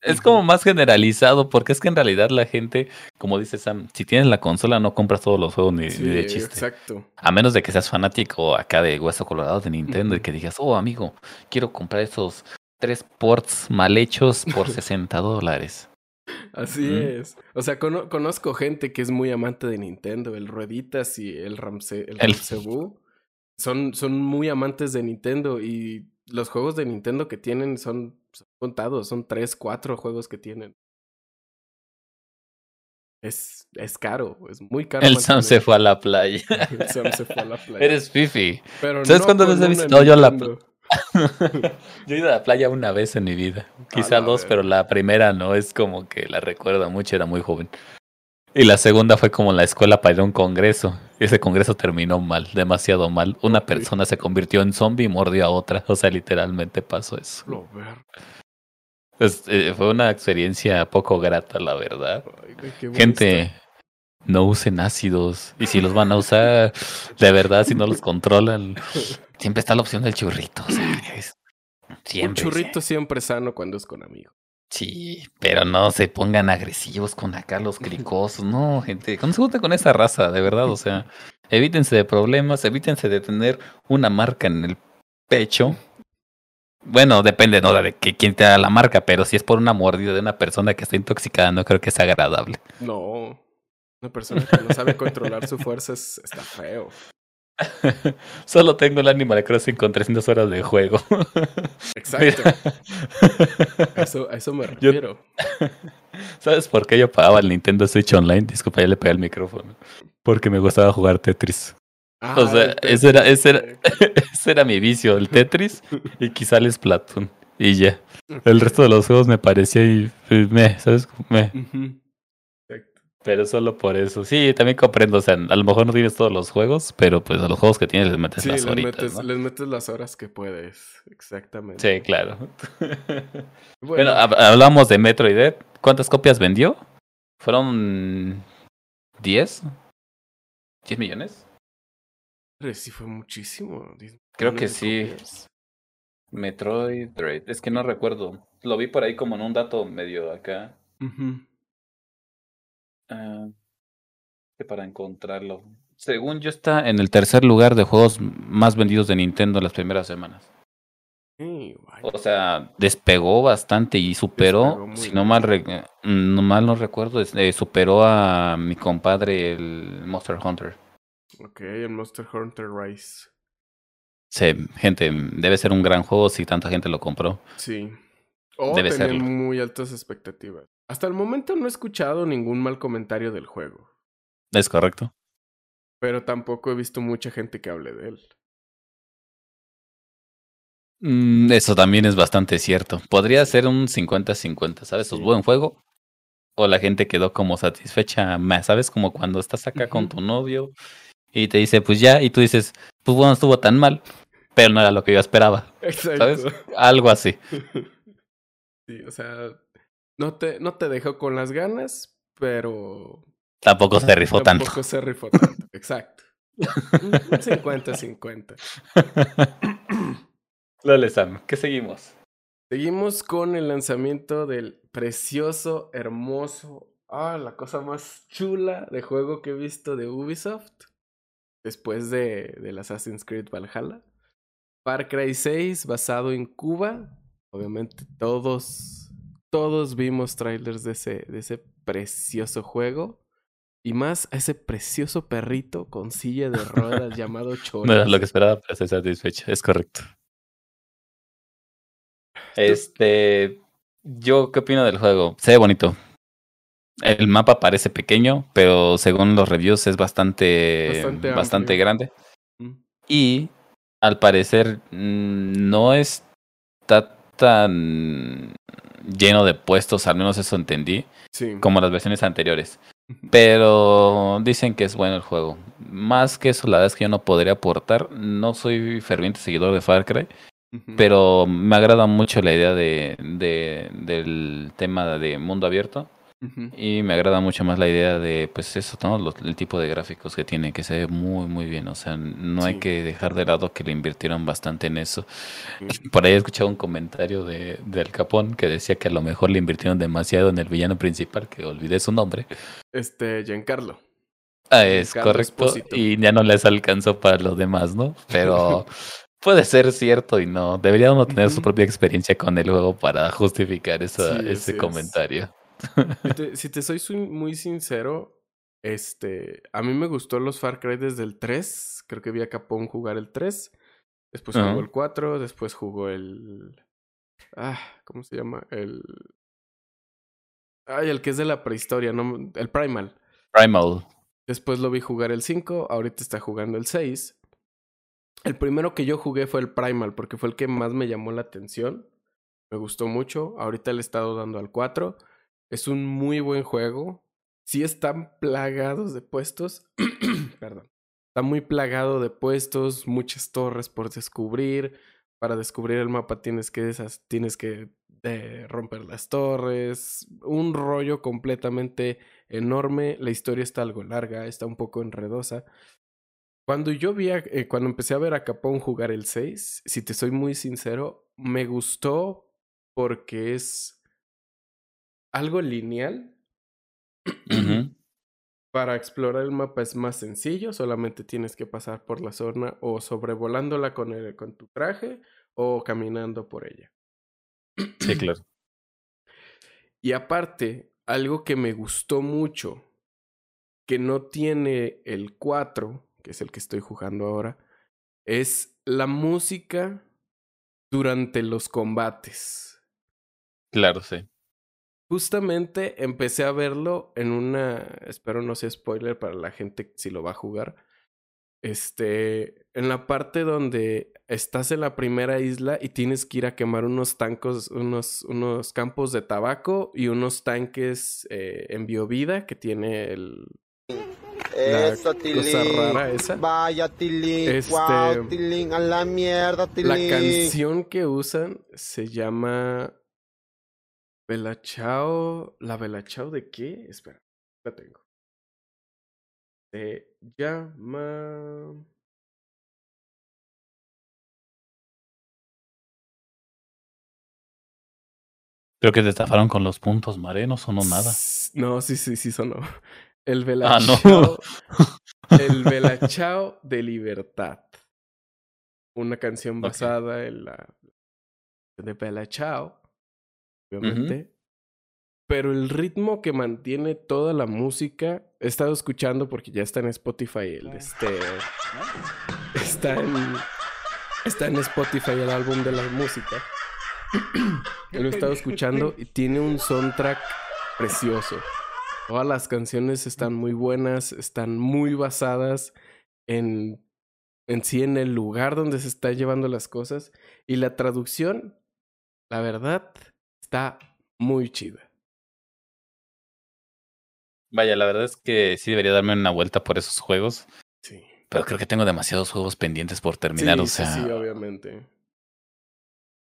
Es como más generalizado, porque es que en realidad la gente, como dice Sam, si tienes la consola no compras todos los juegos ni, Sí, ni de chiste. exacto. A menos de que seas fanático acá de Hueso Colorado de Nintendo y que digas, oh amigo, quiero comprar esos tres ports mal hechos por (laughs) 60 dólares. Así es. O sea, cono- conozco gente que es muy amante de Nintendo, el Rueditas y el Ramse el El-. Son, son muy amantes de Nintendo y los juegos de Nintendo que tienen son, son contados, son tres, cuatro juegos que tienen. Es, es caro, es muy caro. El Sam se fue a la playa. (laughs) El Sam se fue a la (laughs) playa. Eres Fifi. Pero ¿Sabes no cuándo les he visitado yo a la Nintendo. (laughs) Yo he ido a la playa una vez en mi vida, quizá dos, pero la primera no es como que la recuerdo mucho, era muy joven. Y la segunda fue como la escuela para ir a un congreso. Ese congreso terminó mal, demasiado mal. Una persona se convirtió en zombie y mordió a otra. O sea, literalmente pasó eso. Lo ver- Es- eh, fue una experiencia poco grata, la verdad. Ay, Gente, no usen ácidos. Y si los van a usar, de verdad, si no los controlan, siempre está la opción del churrito. O sea, es-. Un churrito siempre sano cuando es con amigos. Sí, pero no se pongan agresivos con acá los (laughs) cricosos. No, gente, no se junten con esa raza, de verdad. O sea, evítense de problemas, evítense de tener una marca en el pecho. Bueno, depende, ¿no? De que quién te da la marca, pero si es por una mordida de una persona que está intoxicada, no creo que sea agradable. No. Una persona que no sabe controlar su fuerza es, está feo. (laughs) Solo tengo el Animal Crossing con 300 horas de juego. Exacto. A eso, a eso me refiero. (laughs) ¿Sabes por qué yo pagaba el Nintendo Switch Online? Disculpa, ya le pegué el micrófono. Porque me gustaba jugar Tetris. Ah, o sea, ese era, ese, era, (laughs) ese era mi vicio, el Tetris y quizá el Splatoon. Y ya. El resto de los juegos me parecía y pues, me, ¿sabes? Me. Exacto. Pero solo por eso. Sí, también comprendo. O sea, a lo mejor no tienes todos los juegos, pero pues a los juegos que tienes les metes Sí, las horitas, metes, ¿no? les metes las horas que puedes. Exactamente. Sí, claro. (laughs) Bueno, Bueno, hab- hablamos de Metroid. ¿Cuántas copias vendió? ¿Fueron 10? ¿10 millones? sí fue muchísimo. 10 Creo que sí. copias. Metroid Dread. Es que no recuerdo. Lo vi por ahí como en un dato medio acá. Ujú. Ah, que para encontrarlo. Según yo está en el tercer lugar de juegos más vendidos de Nintendo en las primeras semanas. Sí. O sea, despegó bastante y superó, si no mal, mm, no mal no recuerdo, eh, superó a mi compadre el Monster Hunter. Ok, el Monster Hunter Rise. Sí, gente, debe ser un gran juego si tanta gente lo compró. Sí. O Debe tenían serlo. muy altas expectativas. Hasta el momento no he escuchado ningún mal comentario del juego. ¿Es correcto? Pero tampoco he visto mucha gente que hable de él. Mm, eso también es bastante cierto. Podría ser un 50-50, ¿sabes? Es Sí. buen juego. O la gente quedó como satisfecha más, ¿sabes? Como cuando estás acá con tu novio y te dice, pues ya, y tú dices, pues bueno, estuvo tan mal, pero no era lo que yo esperaba, Exacto. ¿sabes? Algo así. (laughs) sí, o sea, no te, no te dejó con las ganas, pero Tampoco se rifó tanto. tampoco se rifó tanto. (laughs) Exacto. Un 50-50. (laughs) Dale, Sam, ¿qué seguimos? Seguimos con el lanzamiento del precioso, hermoso, ah, la cosa más chula de juego que he visto de Ubisoft. Después de, del Assassin's Creed Valhalla. Far Cry 6, basado en Cuba. Obviamente todos, todos vimos trailers de ese, de ese precioso juego. Y más a ese precioso perrito con silla de ruedas (laughs) llamado Cholas. No era lo que esperaba, pero estoy satisfecho, es correcto. Este, yo qué opino del juego? Se ve bonito. El mapa parece pequeño, pero según los reviews es bastante, Bastante bastante, grande. Mm. Y al parecer mm, no está tan lleno de puestos, al menos eso entendí, Sí. como las versiones anteriores. Pero dicen que es bueno el juego. Más que eso, la verdad es que yo no podría aportar. No soy ferviente seguidor de Far Cry, pero me agrada mucho la idea de, de- del tema de mundo abierto. Y me agrada mucho más la idea de, pues eso, ¿no? Los- el tipo de gráficos que tiene, que se ve muy, muy bien. O sea, no hay que dejar de lado que le invirtieron bastante en eso. (laughs) Por ahí he escuchado un comentario de, del Capón que decía que a lo mejor le invirtieron demasiado en el villano principal, que olvidé su nombre. Este, Giancarlo. Ah, es correcto. Y ya no les alcanzó para los demás, ¿no? Pero (laughs) puede ser cierto y no. Debería uno tener su propia experiencia con el juego para justificar esa, Sí, ese es. Si (laughs) te, si te soy muy sincero, este, a mí me gustó los Far Cry desde el 3. Creo que vi a Capón jugar el 3. Después jugó el 4. Después jugó el. Ah, ¿cómo se llama? El. Ay, el que es de la prehistoria, no, el Primal. Primal. Después lo vi jugar el 5, ahorita está jugando el 6. El primero que yo jugué fue el Primal, porque fue el que más me llamó la atención. Me gustó mucho. Ahorita le he estado dando al 4. Es un muy buen juego. Sí están plagados de puestos. (clears throat) Perdón. Está muy plagado de puestos, muchas torres por descubrir. Para descubrir el mapa tienes que, desas- tienes que eh, romper las torres. Un rollo completamente enorme. La historia está algo larga, está un poco enredosa. Cuando yo vi, a- eh, cuando empecé a ver a Capón jugar el 6, si te soy muy sincero, me gustó porque es algo lineal. Para explorar el mapa es más sencillo, solamente tienes que pasar por la zona o sobrevolándola con, el, con tu traje o caminando por ella. Sí, claro. (clears throat) Y aparte, algo que me gustó mucho, que no tiene el 4, que es el que estoy jugando ahora, es la música durante los combates. Claro, sí. Justamente empecé a verlo en una, espero no sea spoiler para la gente si lo va a jugar. Este, en la parte donde estás en la primera isla y tienes que ir a quemar unos tancos, unos, unos campos de tabaco y unos tanques eh, en biovida que tiene el, la Eso, cosa Tilín. rara esa. Vaya, Tilín. Este, Wow, Tilín. A la mierda, Tilín. La canción que usan se llama Bella Chao. ¿La Bella Chao de qué? Espera, la tengo. Se llama. Creo que te estafaron con los puntos, Mare, no sonó nada. No, sí, sí, sí sonó. (laughs) El Bella Ah, no. (laughs) El Bella Chao de Libertad. Una canción basada en la de Bella Chao, obviamente. Pero el ritmo que mantiene toda la música, he estado escuchando porque ya está en Spotify el este (laughs) está en está en Spotify el álbum de la música. (clears throat) Lo he estado escuchando y tiene un soundtrack precioso. Todas las canciones están muy buenas, están muy basadas en, en sí, en el lugar donde se está llevando las cosas. Y la traducción, la verdad, está muy chida. Vaya, la verdad es que sí debería darme una vuelta por esos juegos, Sí. pero creo que tengo demasiados juegos pendientes por terminar, sí, o sí, sea, sí, obviamente.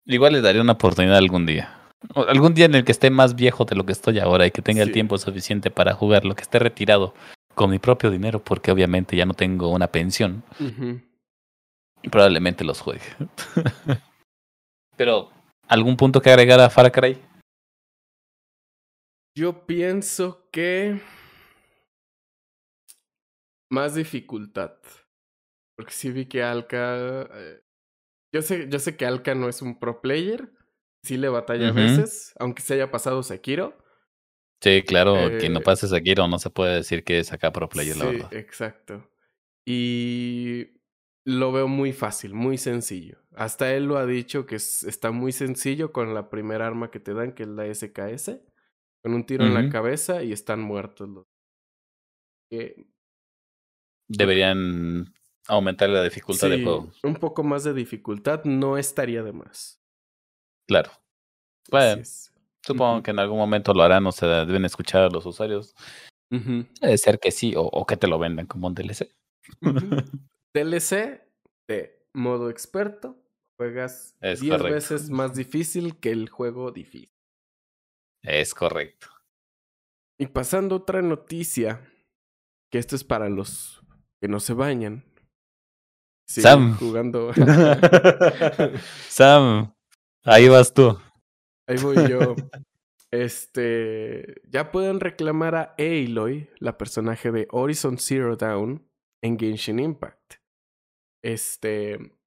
igual les daré una oportunidad algún día. O algún día en el que esté más viejo de lo que estoy ahora y que tenga Sí. el tiempo suficiente para jugarlo, que esté retirado con mi propio dinero, porque obviamente ya no tengo una pensión, Ujú. probablemente los juegue. (laughs) pero, ¿algún punto que agregar a Far Cry? Yo pienso que más dificultad. Porque sí vi que Alka. eh, yo sé, yo sé que Alka no es un pro player. Sí le batalla a veces, aunque se haya pasado Sekiro. Sí, claro, que no Eh, pases aquí no se puede decir que es acá pro player, la verdad. exacto. Y lo veo muy fácil, muy sencillo. Hasta él lo ha dicho que es- está muy sencillo con la primera arma que te dan, que es la SKS. Con un tiro en la cabeza y están muertos los. Deberían aumentar la dificultad de juego. un poco más de dificultad no estaría de más. Claro. Bueno, supongo que en algún momento lo harán, o sea, deben escuchar a los usuarios. Ujú. Puede ser que sí, o, o que te lo vendan como un DLC. (laughs) DLC de modo experto. Juegas Es 10 correcto. veces más difícil que el juego difícil. Es correcto. Y pasando a otra noticia, que esto es para los que no se bañan. Sam. jugando. (laughs) Sam, ahí vas tú. Ahí voy yo. (laughs) Este, ya pueden reclamar a Aloy, la personaje de Horizon Zero Dawn, en Genshin Impact. Este,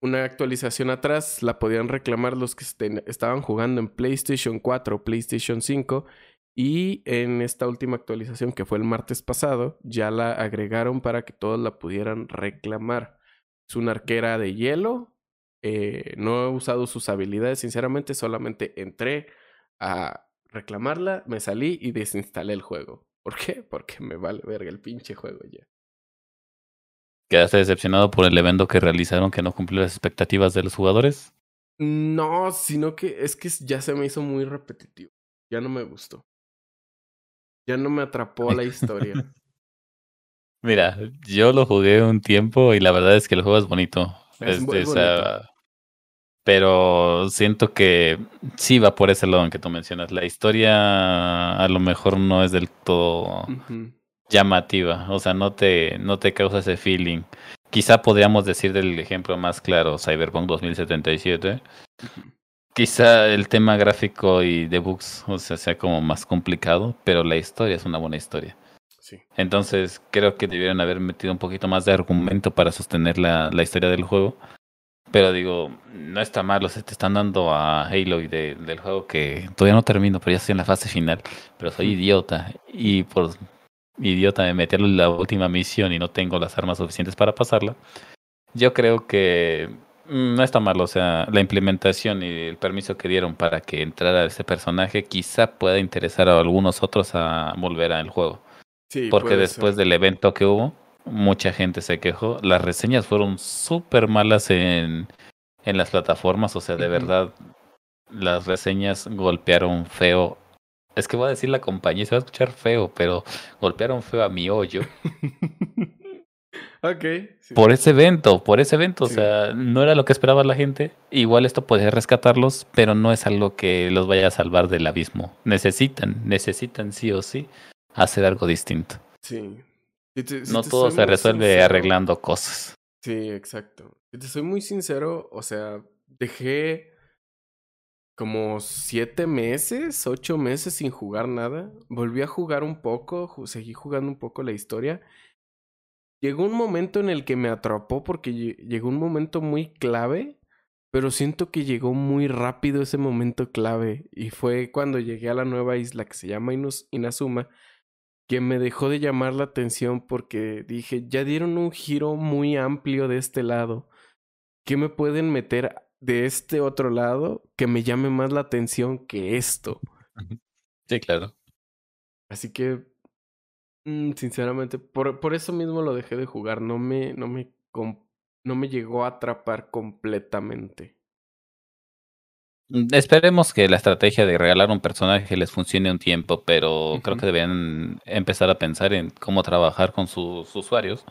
una actualización atrás la podían reclamar los que estaban jugando en PlayStation 4 o PlayStation 5 y en esta última actualización que fue el martes pasado ya la agregaron para que todos la pudieran reclamar. Es una arquera de hielo. eh, no he usado sus habilidades, sinceramente, solamente entré a reclamarla, me salí y desinstalé el juego. ¿Por qué? (laughs) Porque me vale verga el pinche juego ya. ¿Quedaste decepcionado por el evento que realizaron que no cumplió las expectativas de los jugadores? No, sino que es que ya se me hizo muy repetitivo. Ya no me gustó. Ya no me atrapó la historia. (laughs) Mira, yo lo jugué un tiempo y la verdad es que el juego es bonito. Es Es- muy es, bonito. pero siento que sí va por ese lado en que tú mencionas. La historia a lo mejor no es del todo. Llamativa, o sea, no te, no te causa ese feeling. Quizá podríamos decir del ejemplo más claro, Cyberpunk 2077. Quizá el tema gráfico y de bugs, o sea, sea como más complicado, pero la historia es una buena historia. Sí. Entonces creo que debieron haber metido un poquito más de argumento para sostener la, la historia del juego. Pero digo, no está mal, o sea, te están dando a Halo y de- del juego que todavía no termino, pero ya estoy en la fase final. Pero soy idiota. Y por idiota de meterlo en la última misión y no tengo las armas suficientes para pasarla. Yo creo que mm, no está mal, o sea, la implementación y el permiso que dieron para que entrara ese personaje quizá pueda interesar a algunos otros a volver al juego. Sí, Porque después ser. del evento que hubo, mucha gente se quejó. Las reseñas fueron súper malas en, en las plataformas. O sea, de verdad, las reseñas golpearon feo. Es que voy a decir la compañía, se va a escuchar feo, pero golpearon feo a mi hoyo (laughs) ok. sí. por ese evento, por ese evento. Sí. O sea, no era lo que esperaba la gente. Igual esto podría rescatarlos, pero no es algo que los vaya a salvar del abismo. Necesitan, necesitan sí o sí hacer algo distinto. Sí. Si te- si No todo se resuelve sincero- arreglando cosas. Sí, exacto. Si te soy muy sincero, o sea, dejé como siete meses, ocho meses sin jugar nada. Volví a jugar un poco, seguí jugando un poco la historia. Llegó un momento en el que me atrapó porque lle- llegó un momento muy clave, pero siento que llegó muy rápido ese momento clave. Y fue cuando llegué a la nueva isla que se llama Inazuma, que me dejó de llamar la atención porque dije, ya dieron un giro muy amplio de este lado. ¿Qué me pueden meter de este otro lado que me llame más la atención que esto? Sí, claro. Así que, mm, sinceramente, por, por eso mismo lo dejé de jugar. No me, no me, no me llegó a atrapar completamente. Mm, Esperemos que la estrategia de regalar un personaje les funcione un tiempo, pero creo que deberían empezar a pensar en cómo trabajar con sus usuarios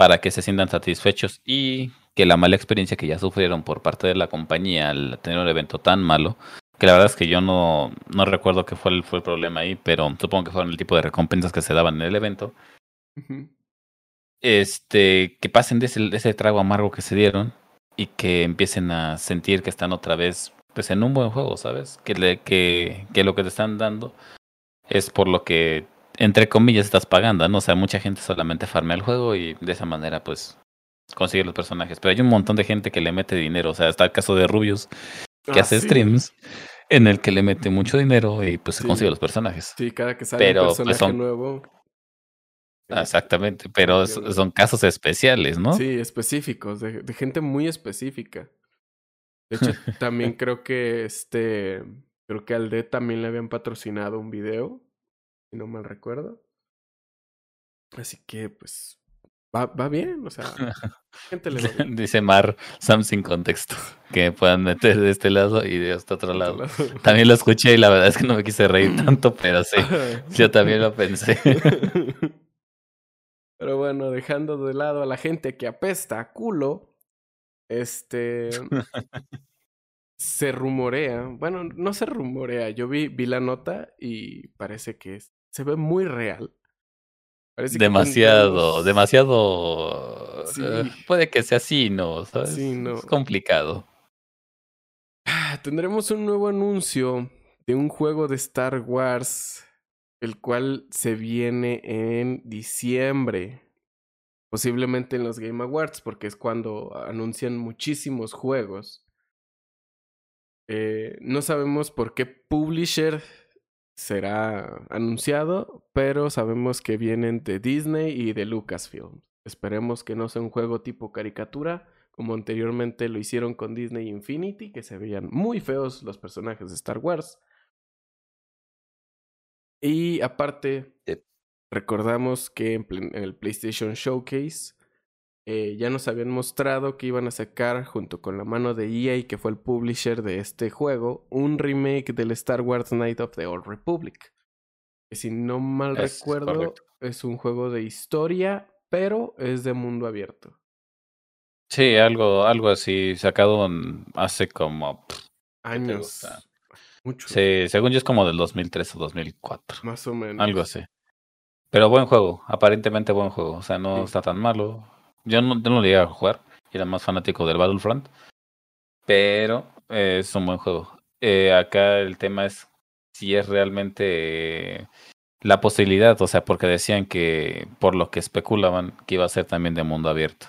para que se sientan satisfechos y que la mala experiencia que ya sufrieron por parte de la compañía al tener un evento tan malo, que la verdad es que yo no, no recuerdo qué fue el, fue el problema ahí, pero supongo que fueron el tipo de recompensas que se daban en el evento, este, que pasen de ese, de ese trago amargo que se dieron y que empiecen a sentir que están otra vez pues en un buen juego, ¿sabes? Que, le, que, que lo que te están dando es por lo que, entre comillas, estás pagando, ¿no? O sea, mucha gente solamente farmea el juego y de esa manera, pues, consigue los personajes. Pero hay un montón de gente que le mete dinero, o sea, está el caso de Rubius, que Ah, hace sí. streams en el que le mete mucho dinero y pues se Sí. consigue los personajes. Sí, cada que sale Pero, un pues, personaje son- nuevo. Exactamente, pero es- son casos especiales, ¿no? Sí, específicos, de, de gente muy específica. De hecho, (laughs) también creo que este, creo que al D también le habían patrocinado un video, si no mal recuerdo. Así que, pues, va, va bien, o sea, gente (laughs) le va. Dice Mar, Sam sin contexto, (laughs) que puedan meter de este lado y de este otro lado. (laughs) También lo escuché y la verdad es que no me quise reír tanto, pero sí, yo también lo pensé. Pero bueno, dejando de lado a la gente que apesta a culo, este se rumorea, bueno, no se rumorea, yo vi, vi la nota y parece que es- se ve muy real. Parece demasiado, demasiado. Sí. eh, puede que sea así, ¿no? ¿Sabes? Sí, no. Es complicado. Ah, Tendremos un nuevo anuncio de un juego de Star Wars, el cual se viene en diciembre. Posiblemente en los Game Awards, porque es cuando anuncian muchísimos juegos. Eh, no sabemos por qué publisher será anunciado, pero sabemos que vienen de Disney y de Lucasfilm. Esperemos que no sea un juego tipo caricatura, como anteriormente lo hicieron con Disney Infinity, que se veían muy feos los personajes de Star Wars. Y aparte, Sí. recordamos que en el PlayStation Showcase eh, ya nos habían mostrado que iban a sacar, junto con la mano de EA, que fue el publisher de este juego, un remake del Star Wars Night of the Old Republic. Que si no mal Es recuerdo, correcto. es un juego de historia, pero es de mundo abierto. Sí, algo, algo así, sacado hace como. pff, Años. Mucho. Sí, según yo es como del 2003 o 2004. Más o menos. Algo así. Pero buen juego, aparentemente buen juego. O sea, no Sí. está tan malo. Yo no, yo no lo llegué a jugar. Era más fanático del Battlefront. Pero eh, es un buen juego. Eh, acá el tema es si es realmente la posibilidad, o sea, porque decían que por lo que especulaban que iba a ser también de mundo abierto.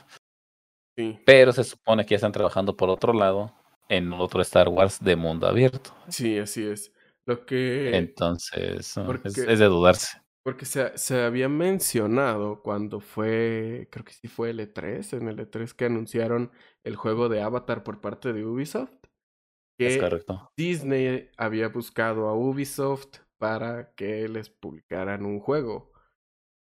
Sí, Pero se supone que ya están trabajando por otro lado en otro Star Wars de mundo abierto. sí, así es. Lo que... Entonces, es de dudarse. Porque se, se había mencionado cuando fue, creo que sí fue el E3, en el E3 que anunciaron el juego de Avatar por parte de Ubisoft, Es que correcto. Disney había buscado a Ubisoft para que les publicaran un juego.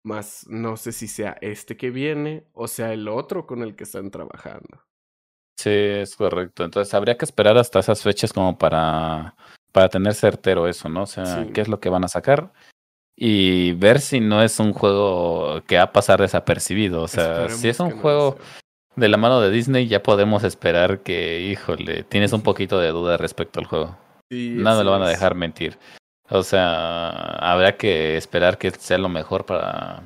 Más no sé si sea este que viene o sea el otro con el que están trabajando. Sí, es correcto. Entonces habría que esperar hasta esas fechas como para, para tener certero eso, ¿no? O sea, Sí. qué es lo que van a sacar y ver si no es un juego que va a pasar desapercibido. O sea, si es un no juego de la mano de Disney, ya podemos esperar que, híjole, tienes un poquito de duda respecto al juego. Sí, No me lo van a dejar mentir. O sea, habrá que esperar que sea lo mejor para,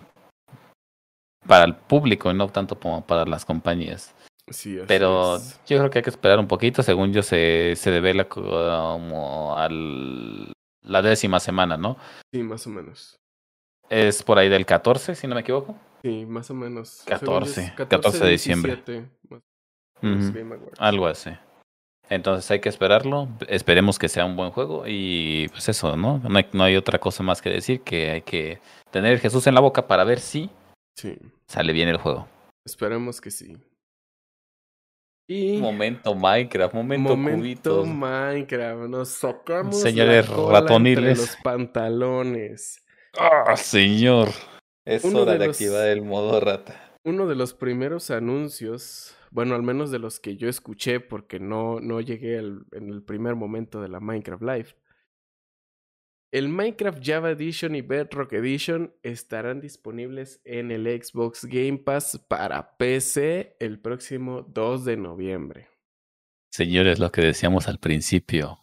para el público y no tanto como para las compañías. Sí, Pero es. yo creo que hay que esperar un poquito. Según yo, se, se devela como al la décima semana, ¿no? Sí, más o menos. Es por ahí del 14, si no me equivoco. Sí, más o menos. Según yo es 14, 14 de diciembre. 17, más o menos, Ujú, Game Awards. Algo así. Entonces hay que esperarlo. Esperemos que sea un buen juego. Y pues eso, ¿no? No hay, no hay otra cosa más que decir que hay que tener Jesús en la boca para ver si Sí, sale bien el juego. esperemos que sí. Y Momento Minecraft, momento, momento cubitos. Minecraft, nos sacamos Señores la cola ratoniles. entre los pantalones. ¡Ah, señor! Es Uno hora de los- activar el modo rata. Uno de los primeros anuncios, bueno, al menos de los que yo escuché porque no, no llegué al- en el primer momento de la Minecraft Live. El Minecraft Java Edition y Bedrock Edition estarán disponibles en el Xbox Game Pass para PC el próximo 2 de noviembre. Señores, lo que decíamos al principio.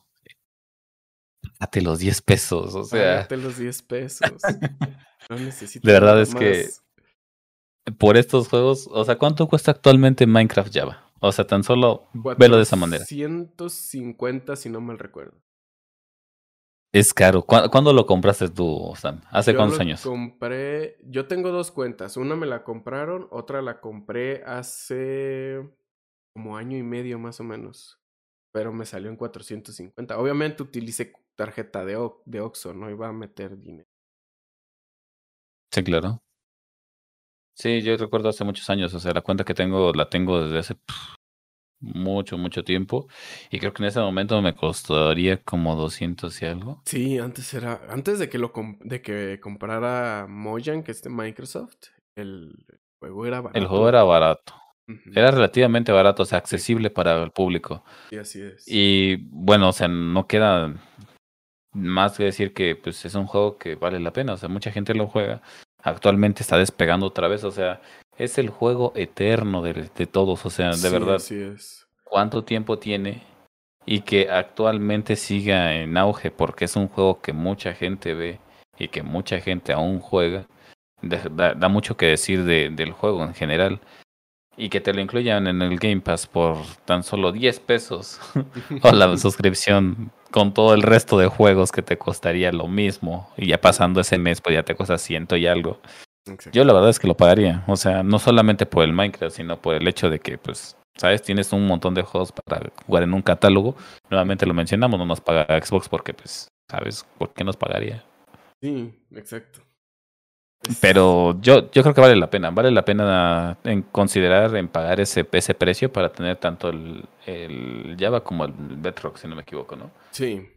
Date los 10 pesos, o sea, Págate los 10 pesos. (laughs) No necesito De verdad es que- por estos juegos, o sea, ¿cuánto cuesta actualmente Minecraft Java? O sea, tan solo velo de esa manera. 150 si no mal recuerdo. Es caro. ¿Cuá- ¿Cuándo lo compraste tú, Sam? ¿Hace Yo cuántos lo años? Compré, yo tengo dos cuentas. Una me la compraron, otra la compré hace como año y medio más o menos. Pero me salió en 450. Obviamente utilicé tarjeta de, O- de Oxxo, no iba a meter dinero. Sí, claro. Sí, yo recuerdo hace muchos años, o sea, la cuenta que tengo la tengo desde hace pff, mucho, mucho tiempo. Y creo que en ese momento me costaría como 200 y algo. Sí, antes era, antes de que lo de que comprara Mojang, que es de Microsoft, el juego era barato. El juego era barato. Era relativamente barato, o sea, accesible para el público. sí, así es. Y bueno, o sea, no queda más que decir que pues es un juego que vale la pena, o sea, mucha gente lo juega. Actualmente está despegando otra vez, o sea, es el juego eterno de, de todos, o sea, de Sí, verdad, Así es. cuánto tiempo tiene y que actualmente siga en auge porque es un juego que mucha gente ve y que mucha gente aún juega. Da, mucho que decir de- del juego en general. Y que te lo incluyan en el Game Pass por tan solo 10 pesos. (laughs) o la suscripción con todo el resto de juegos que te costaría lo mismo. Y ya pasando ese mes, pues ya te cuesta ciento y algo. Exacto. Yo la verdad es que lo pagaría. O sea, no solamente por el Minecraft, sino por el hecho de que, pues, ¿sabes? Tienes un montón de juegos para jugar en un catálogo. Nuevamente lo mencionamos, no nos paga Xbox porque, pues, ¿sabes? ¿Por qué nos pagaría? Sí, exacto. Pero yo, yo creo que vale la pena. Vale la pena en considerar en pagar ese, ese precio para tener tanto el, el Java como el Bedrock, si no me equivoco, ¿no? Sí.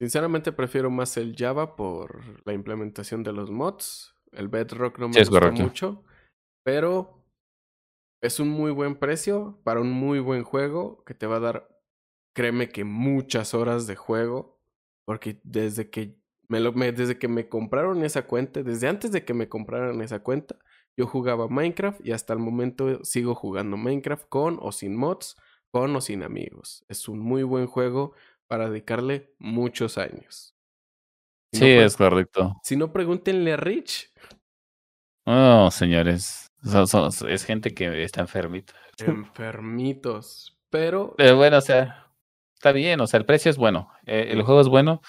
Sinceramente prefiero más el Java por la implementación de los mods. El Bedrock no me Sí, correcto. mucho. Pero es un muy buen precio para un muy buen juego que te va a dar, créeme que muchas horas de juego. Porque desde que me lo, me- desde que me compraron esa cuenta, desde antes de que me compraran esa cuenta, yo jugaba Minecraft y hasta el momento sigo jugando Minecraft con o sin mods, con o sin amigos. Es un muy buen juego para dedicarle muchos años. Si no, Sí, pues, es correcto. Si no, pregúntenle a Rich. Oh, señores. Son- son- es gente que está enfermita. (laughs) Enfermitos. Pero Pero bueno, o sea, está bien, o sea, el precio es bueno, eh, el juego es bueno.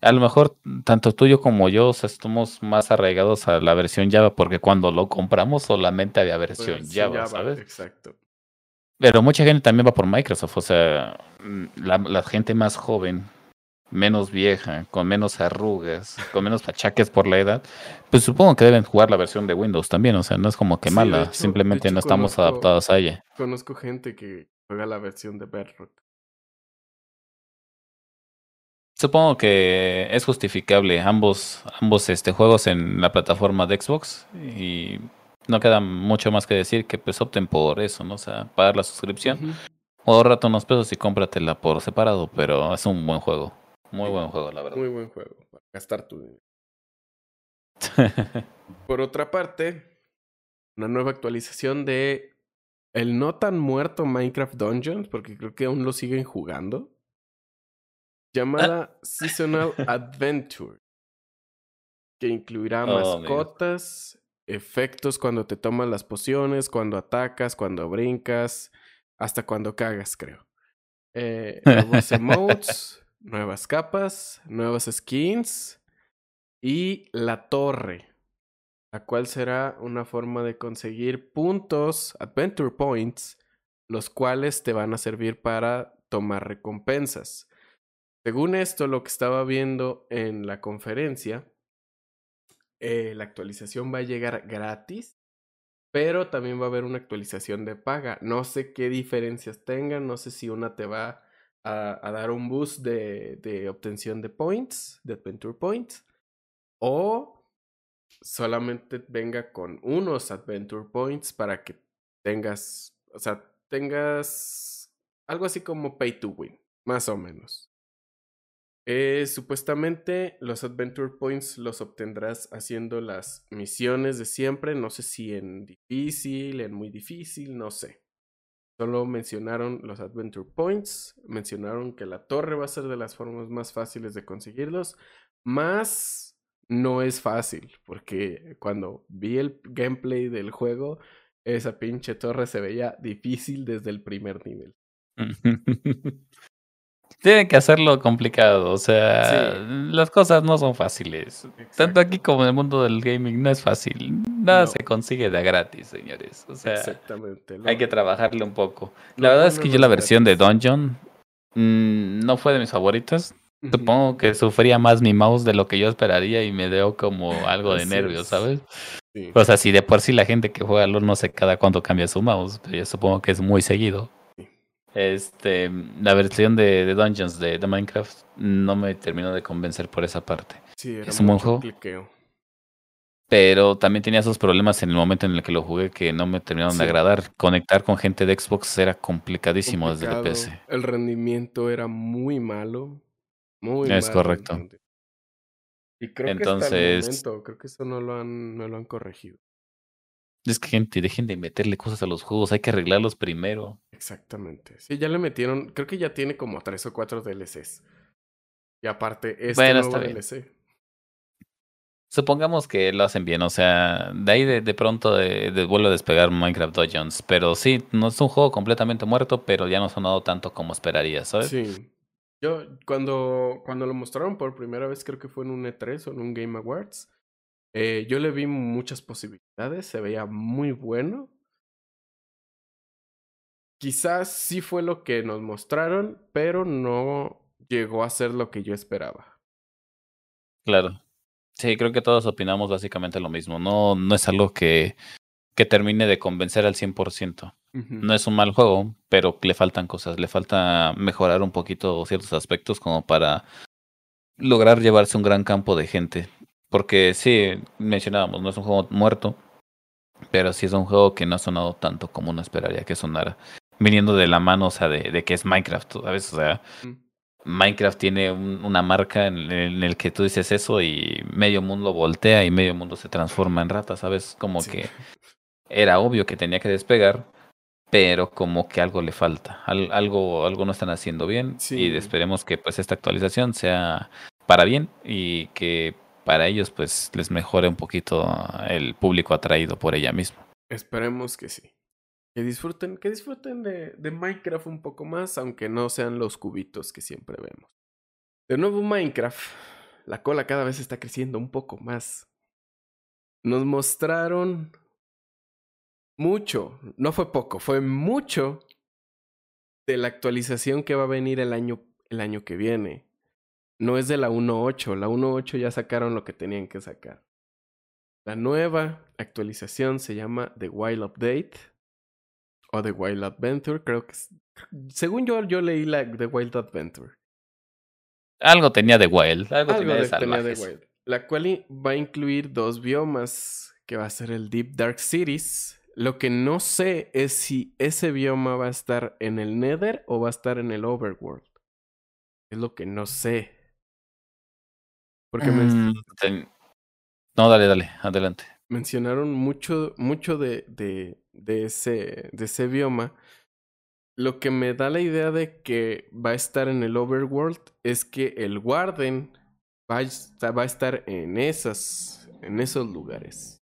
A lo mejor tanto tú yo como yo o sea, estamos más arraigados a la versión Java porque cuando lo compramos solamente había versión Pues, sí, Java, ¿sabes? Exacto. Pero mucha gente también va por Microsoft, o sea, mm, la, la gente más joven, menos vieja, con menos arrugas, con menos achaques por la edad, pues supongo que deben jugar la versión de Windows también, o sea, no es como que Sí, mala, hecho- simplemente hecho no estamos conozco- adaptados a ella. Conozco gente que juega la versión de Bedrock. Supongo que es justificable ambos, ambos este, juegos en la plataforma de Xbox y no queda mucho más que decir que pues opten por eso, ¿no? O sea, pagar la suscripción o ahorrate unos pesos y cómpratela por separado, pero es un buen juego, muy buen juego, la verdad. Muy buen juego para gastar tu dinero. (laughs) Por otra parte, una nueva actualización de el no tan muerto Minecraft Dungeons, porque creo que aún lo siguen jugando, llamada (laughs) Seasonal Adventure, que incluirá Oh, mascotas, efectos cuando te tomas las pociones, cuando atacas, cuando brincas, hasta cuando cagas, creo. Eh, (laughs) nuevos emotes, nuevas capas, nuevas skins y la torre, la cual será una forma de conseguir puntos, adventure points, los cuales te van a servir para tomar recompensas. Según esto, lo que estaba viendo en la conferencia, eh, la actualización va a llegar gratis, pero también va a haber una actualización de paga. No sé qué diferencias tengan, no sé si una te va a, dar un boost de, de obtención de points, de adventure points, o solamente venga con unos adventure points para que tengas, o sea, tengas algo así como pay to win, más o menos. Eh, supuestamente los Adventure Points los obtendrás haciendo las misiones de siempre. No sé si en difícil, en muy difícil, no sé. Solo mencionaron los Adventure Points. Mencionaron que la torre va a ser de las formas más fáciles de conseguirlos. Más no es fácil, porque cuando vi el gameplay del juego, esa pinche torre se veía difícil desde el primer nivel. (laughs) Tienen que hacerlo complicado, o sea, Sí. las cosas no son fáciles. Tanto aquí como en el mundo del gaming no es fácil. Nada No. se consigue de gratis, señores. O sea, Exactamente. hay que trabajarle un poco. lo La verdad es que yo la versión de. Dungeon mm, no fue de mis favoritas. Supongo que sufría más mi mouse de lo que yo esperaría y me dio como algo de nervios, es. ¿sabes? Sí. O sea, si de por sí la gente que juega LOL no sé cada cuánto cambia su mouse, pero yo supongo que es muy seguido. Este, la versión de, de Dungeons de, de Minecraft no me terminó de convencer por esa parte. Sí, era ¿Es un buen juego? cliqueo. Pero también tenía esos problemas en el momento en el que lo jugué que no me terminaron Sí. de agradar. Conectar con gente de Xbox era complicadísimo desde el PC. El rendimiento era muy malo. Muy Es malo correcto. Y creo que Entonces- hasta el momento, creo que eso no lo han, no lo han corregido. Es que gente, dejen de meterle cosas a los juegos, hay que arreglarlos primero. Exactamente. Sí, ya le metieron, creo que ya tiene como tres o cuatro DLCs. Y aparte, este Bueno, nuevo bien. DLC. Supongamos que lo hacen bien, o sea, de ahí de, de pronto de, de vuelve a despegar Minecraft Dungeons. Pero sí, no es un juego completamente muerto, pero ya no ha sonado tanto como esperaría, ¿sabes? Sí. Yo, cuando, cuando lo mostraron por primera vez, creo que fue en un E3 o en un Game Awards, eh, yo le vi muchas posibilidades, se veía muy bueno. Quizás sí fue lo que nos mostraron, pero no llegó a ser lo que yo esperaba. Claro. Sí, creo que todos opinamos básicamente lo mismo. No, no es algo que, que termine de convencer al 100%. Ujú. No es un mal juego, pero le faltan cosas. Le falta mejorar un poquito ciertos aspectos como para lograr llevarse un gran campo de gente. Porque sí, mencionábamos, no es un juego muerto, pero sí es un juego que no ha sonado tanto como uno esperaría que sonara. Viniendo de la mano, o sea, de, de que es Minecraft, ¿sabes? O sea. Minecraft tiene un- una marca en, en el que tú dices eso y medio mundo voltea y medio mundo se transforma en rata, ¿sabes? Como Sí. que era obvio que tenía que despegar, pero como que algo le falta, al- algo, algo no están haciendo bien Sí. y esperemos que pues esta actualización sea para bien y que para ellos pues les mejore un poquito el público atraído por ella misma. Esperemos que sí. Que disfruten, que disfruten de, de Minecraft un poco más, aunque no sean los cubitos que siempre vemos. De nuevo Minecraft, la cola cada vez está creciendo un poco más. Nos mostraron mucho, no fue poco, fue mucho de la actualización que va a venir el año, el año que viene. No es de la 1.8, la 1.8 ya sacaron lo que tenían que sacar. La nueva actualización se llama The Wild Update o The Wild Adventure, creo que según yo yo leí la The Wild Adventure. Algo tenía de Wild, algo, Algo tenía de tenía salvajes. Wild. La cual va a incluir dos biomas, que va a ser el Deep Dark Cities. Lo que no sé es si ese bioma va a estar en el Nether o va a estar en el Overworld. Es lo que no sé. Porque Mm, ten- No, dale, dale, adelante. mencionaron mucho, mucho de, de, de, ese, de ese bioma. Lo que me da la idea de que va a estar en el Overworld es que el Warden va a, va a estar en esas, en esos lugares.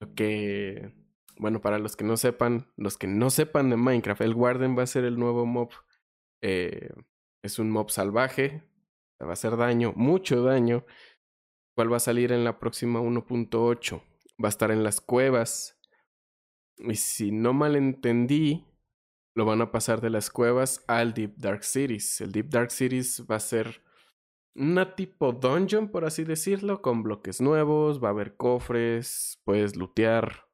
Lo que, bueno, para los que no sepan, los que no sepan de Minecraft, el Warden va a ser el nuevo mob. eh, es un mob salvaje, va a hacer daño, mucho daño cuál va a salir en la próxima 1.8. Va a estar en las cuevas. Y si no mal entendí, lo van a pasar de las cuevas al Deep Dark Cities. El Deep Dark Cities va a ser una tipo dungeon, por así decirlo, con bloques nuevos, va a haber cofres, puedes lootear.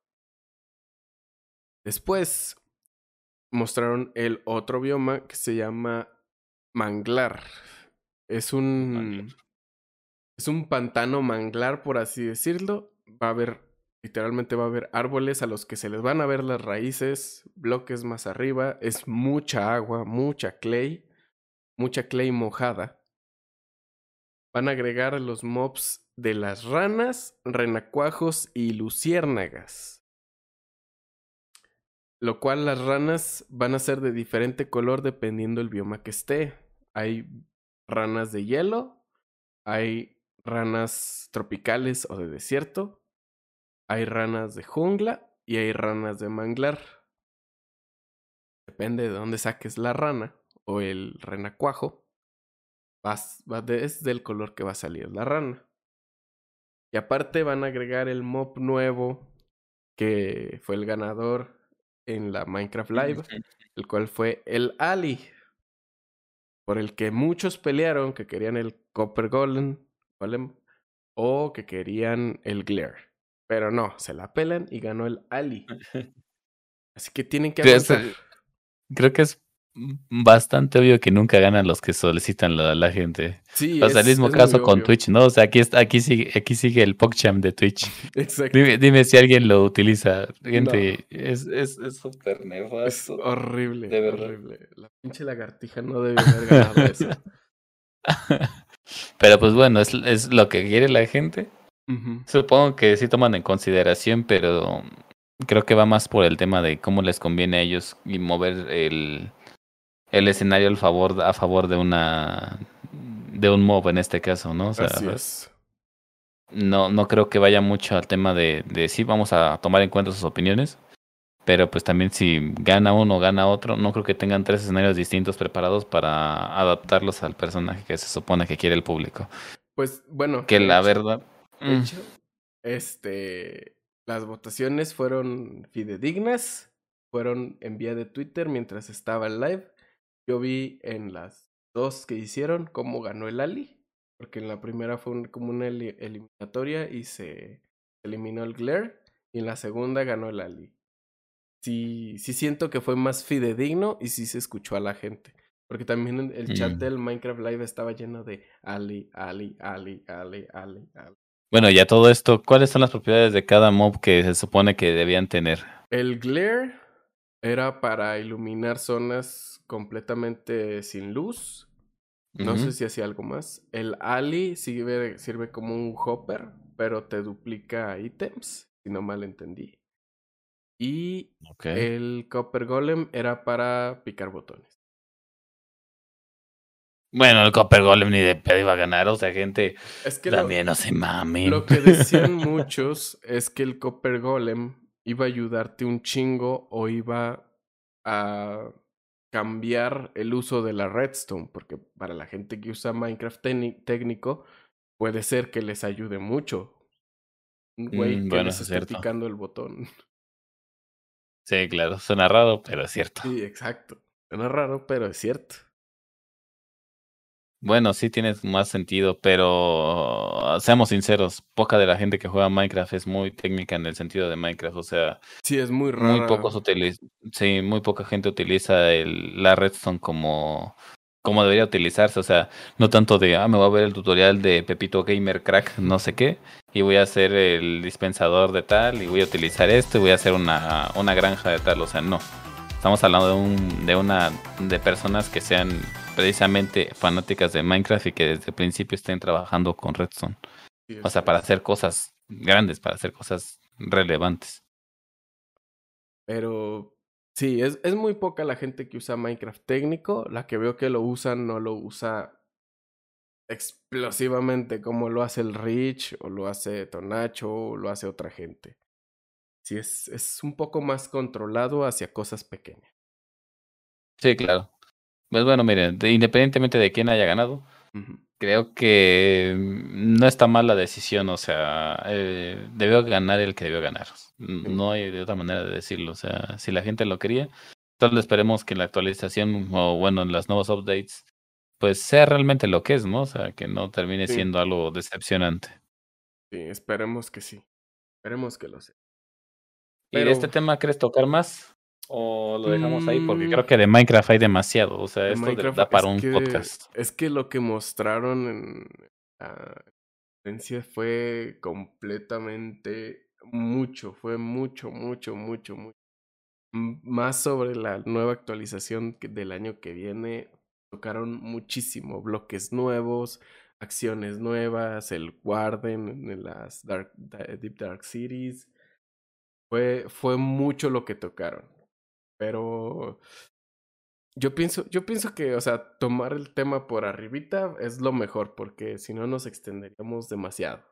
Después mostraron el otro bioma que se llama Manglar. Es un Manglar. es un pantano manglar, por así decirlo. Va a haber, literalmente va a haber árboles a los que se les van a ver las raíces, bloques más arriba. Es mucha agua, mucha clay, mucha clay mojada. Van a agregar los mobs de las ranas, renacuajos y luciérnagas. Lo cual las ranas van a ser de diferente color dependiendo el bioma que esté. Hay ranas de hielo, hay ranas tropicales o de desierto, hay ranas de jungla y hay ranas de manglar. Depende de dónde saques la rana o el renacuajo, vas, va de- es del color que va a salir la rana. Y aparte van a agregar el mob nuevo que fue el ganador en la Minecraft Live, el cual fue el Ali, por el que muchos pelearon que querían el Copper Golem, Golem o que querían el Glare. Pero no, se la pelan y ganó el Ali. (laughs) Así que tienen que aguantar. Creo que es bastante obvio que nunca ganan los que solicitan la, la gente. Sí, O sea, el mismo caso con obvio. Twitch, ¿no? O sea, aquí, está, aquí, sigue, aquí sigue el PogChamp de Twitch. (laughs) Exacto. Dime, dime si alguien lo utiliza. Gente, es es es súper Es nefasto. horrible. De verdad. horrible. La pinche lagartija no debe haber ganado eso. (laughs) Pero pues bueno, es, es lo que quiere la gente. Supongo que sí toman en consideración, pero creo que va más por el tema de cómo les conviene a ellos y mover el, el escenario al favor, a favor de una de un mob en este caso, ¿no? O sea, Así es. no, no creo que vaya mucho al tema de, de sí, vamos a tomar en cuenta sus opiniones. Pero pues también si gana uno o gana otro, no creo que tengan tres escenarios distintos preparados para adaptarlos al personaje que se supone que quiere el público. Pues bueno. Que la hecho- verdad... De mm, hecho, este, las votaciones fueron fidedignas, fueron en vía de Twitter mientras estaba el live. Yo vi en las dos que hicieron cómo ganó el Ali, porque en la primera fue un- como una eli- eliminatoria y se eliminó el Glare, y en la segunda ganó el Ali. Sí, sí siento que fue más fidedigno y sí se escuchó a la gente. Porque también en el chat Mm. del Minecraft Live estaba lleno de Ali, Ali, Ali, Ali, Ali, Ali. Bueno, ya todo esto, ¿cuáles son las propiedades de cada mob que se supone que debían tener? El glare era para iluminar zonas completamente sin luz. No sé si hacía algo más. El Ali sirve, sirve como un hopper, pero te duplica ítems, si no mal entendí. Y el Copper Golem era para picar botones. Bueno, el Copper Golem ni de pedo iba a ganar, o sea, gente, Es que lo, también no se mamen. lo que decían (laughs) muchos es que el Copper Golem iba a ayudarte un chingo o iba a cambiar el uso de la redstone, porque para la gente que usa Minecraft técnico, puede ser que les ayude mucho. Un güey Mm, que bueno, les eso es esté cierto. picando el botón. Sí, claro, suena raro, pero es cierto. Sí, exacto. Suena raro, pero es cierto. Bueno, sí tienes más sentido, pero seamos sinceros, poca de la gente que juega Minecraft es muy técnica en el sentido de Minecraft, o sea, Sí, es muy raro. muy pocos utilizan, sí, muy poca gente utiliza el, la redstone como, como debería utilizarse, o sea, no tanto de, ah, me voy a ver el tutorial de Pepito Gamer Crack, no sé qué, y voy a hacer el dispensador de tal, y voy a utilizar esto, y voy a hacer una, una granja de tal, o sea, no. Estamos hablando de un, de una, de personas que sean precisamente fanáticas de Minecraft y que desde el principio estén trabajando con Redstone. Sí, O sea, para hacer cosas grandes, para hacer cosas relevantes. Pero sí, es, es muy poca la gente que usa Minecraft técnico. La que veo que lo usa no lo usa explosivamente como lo hace el Rich o lo hace Tonacho o lo hace otra gente. Sí, es, es un poco más controlado hacia cosas pequeñas. Sí, claro. Pues bueno, miren, de- independientemente de quién haya ganado, creo que mm, no está mal la decisión, o sea, eh, debió ganar el que debió ganar. No hay de otra manera de decirlo, o sea, si la gente lo quería, solo esperemos que la actualización o bueno, en las nuevos updates, pues sea realmente lo que es, ¿no? O sea, que no termine Sí. siendo algo decepcionante. Sí, esperemos que sí. Esperemos que lo sea. ¿Y de este tema crees tocar más? ¿O lo dejamos ahí? Porque Mm. creo que de Minecraft hay demasiado. O sea, De esto Minecraft da para es un que- podcast. Es que lo que mostraron en la conferencia fue completamente mucho, fue mucho, mucho, mucho, mucho. Más sobre la nueva actualización del año que viene. Tocaron muchísimo, bloques nuevos, acciones nuevas, el Warden en las Dark, Da- Deep Dark Cities. Fue, fue mucho lo que tocaron. Pero yo pienso, yo pienso que, o sea, tomar el tema por arribita es lo mejor, porque si no nos extenderíamos demasiado.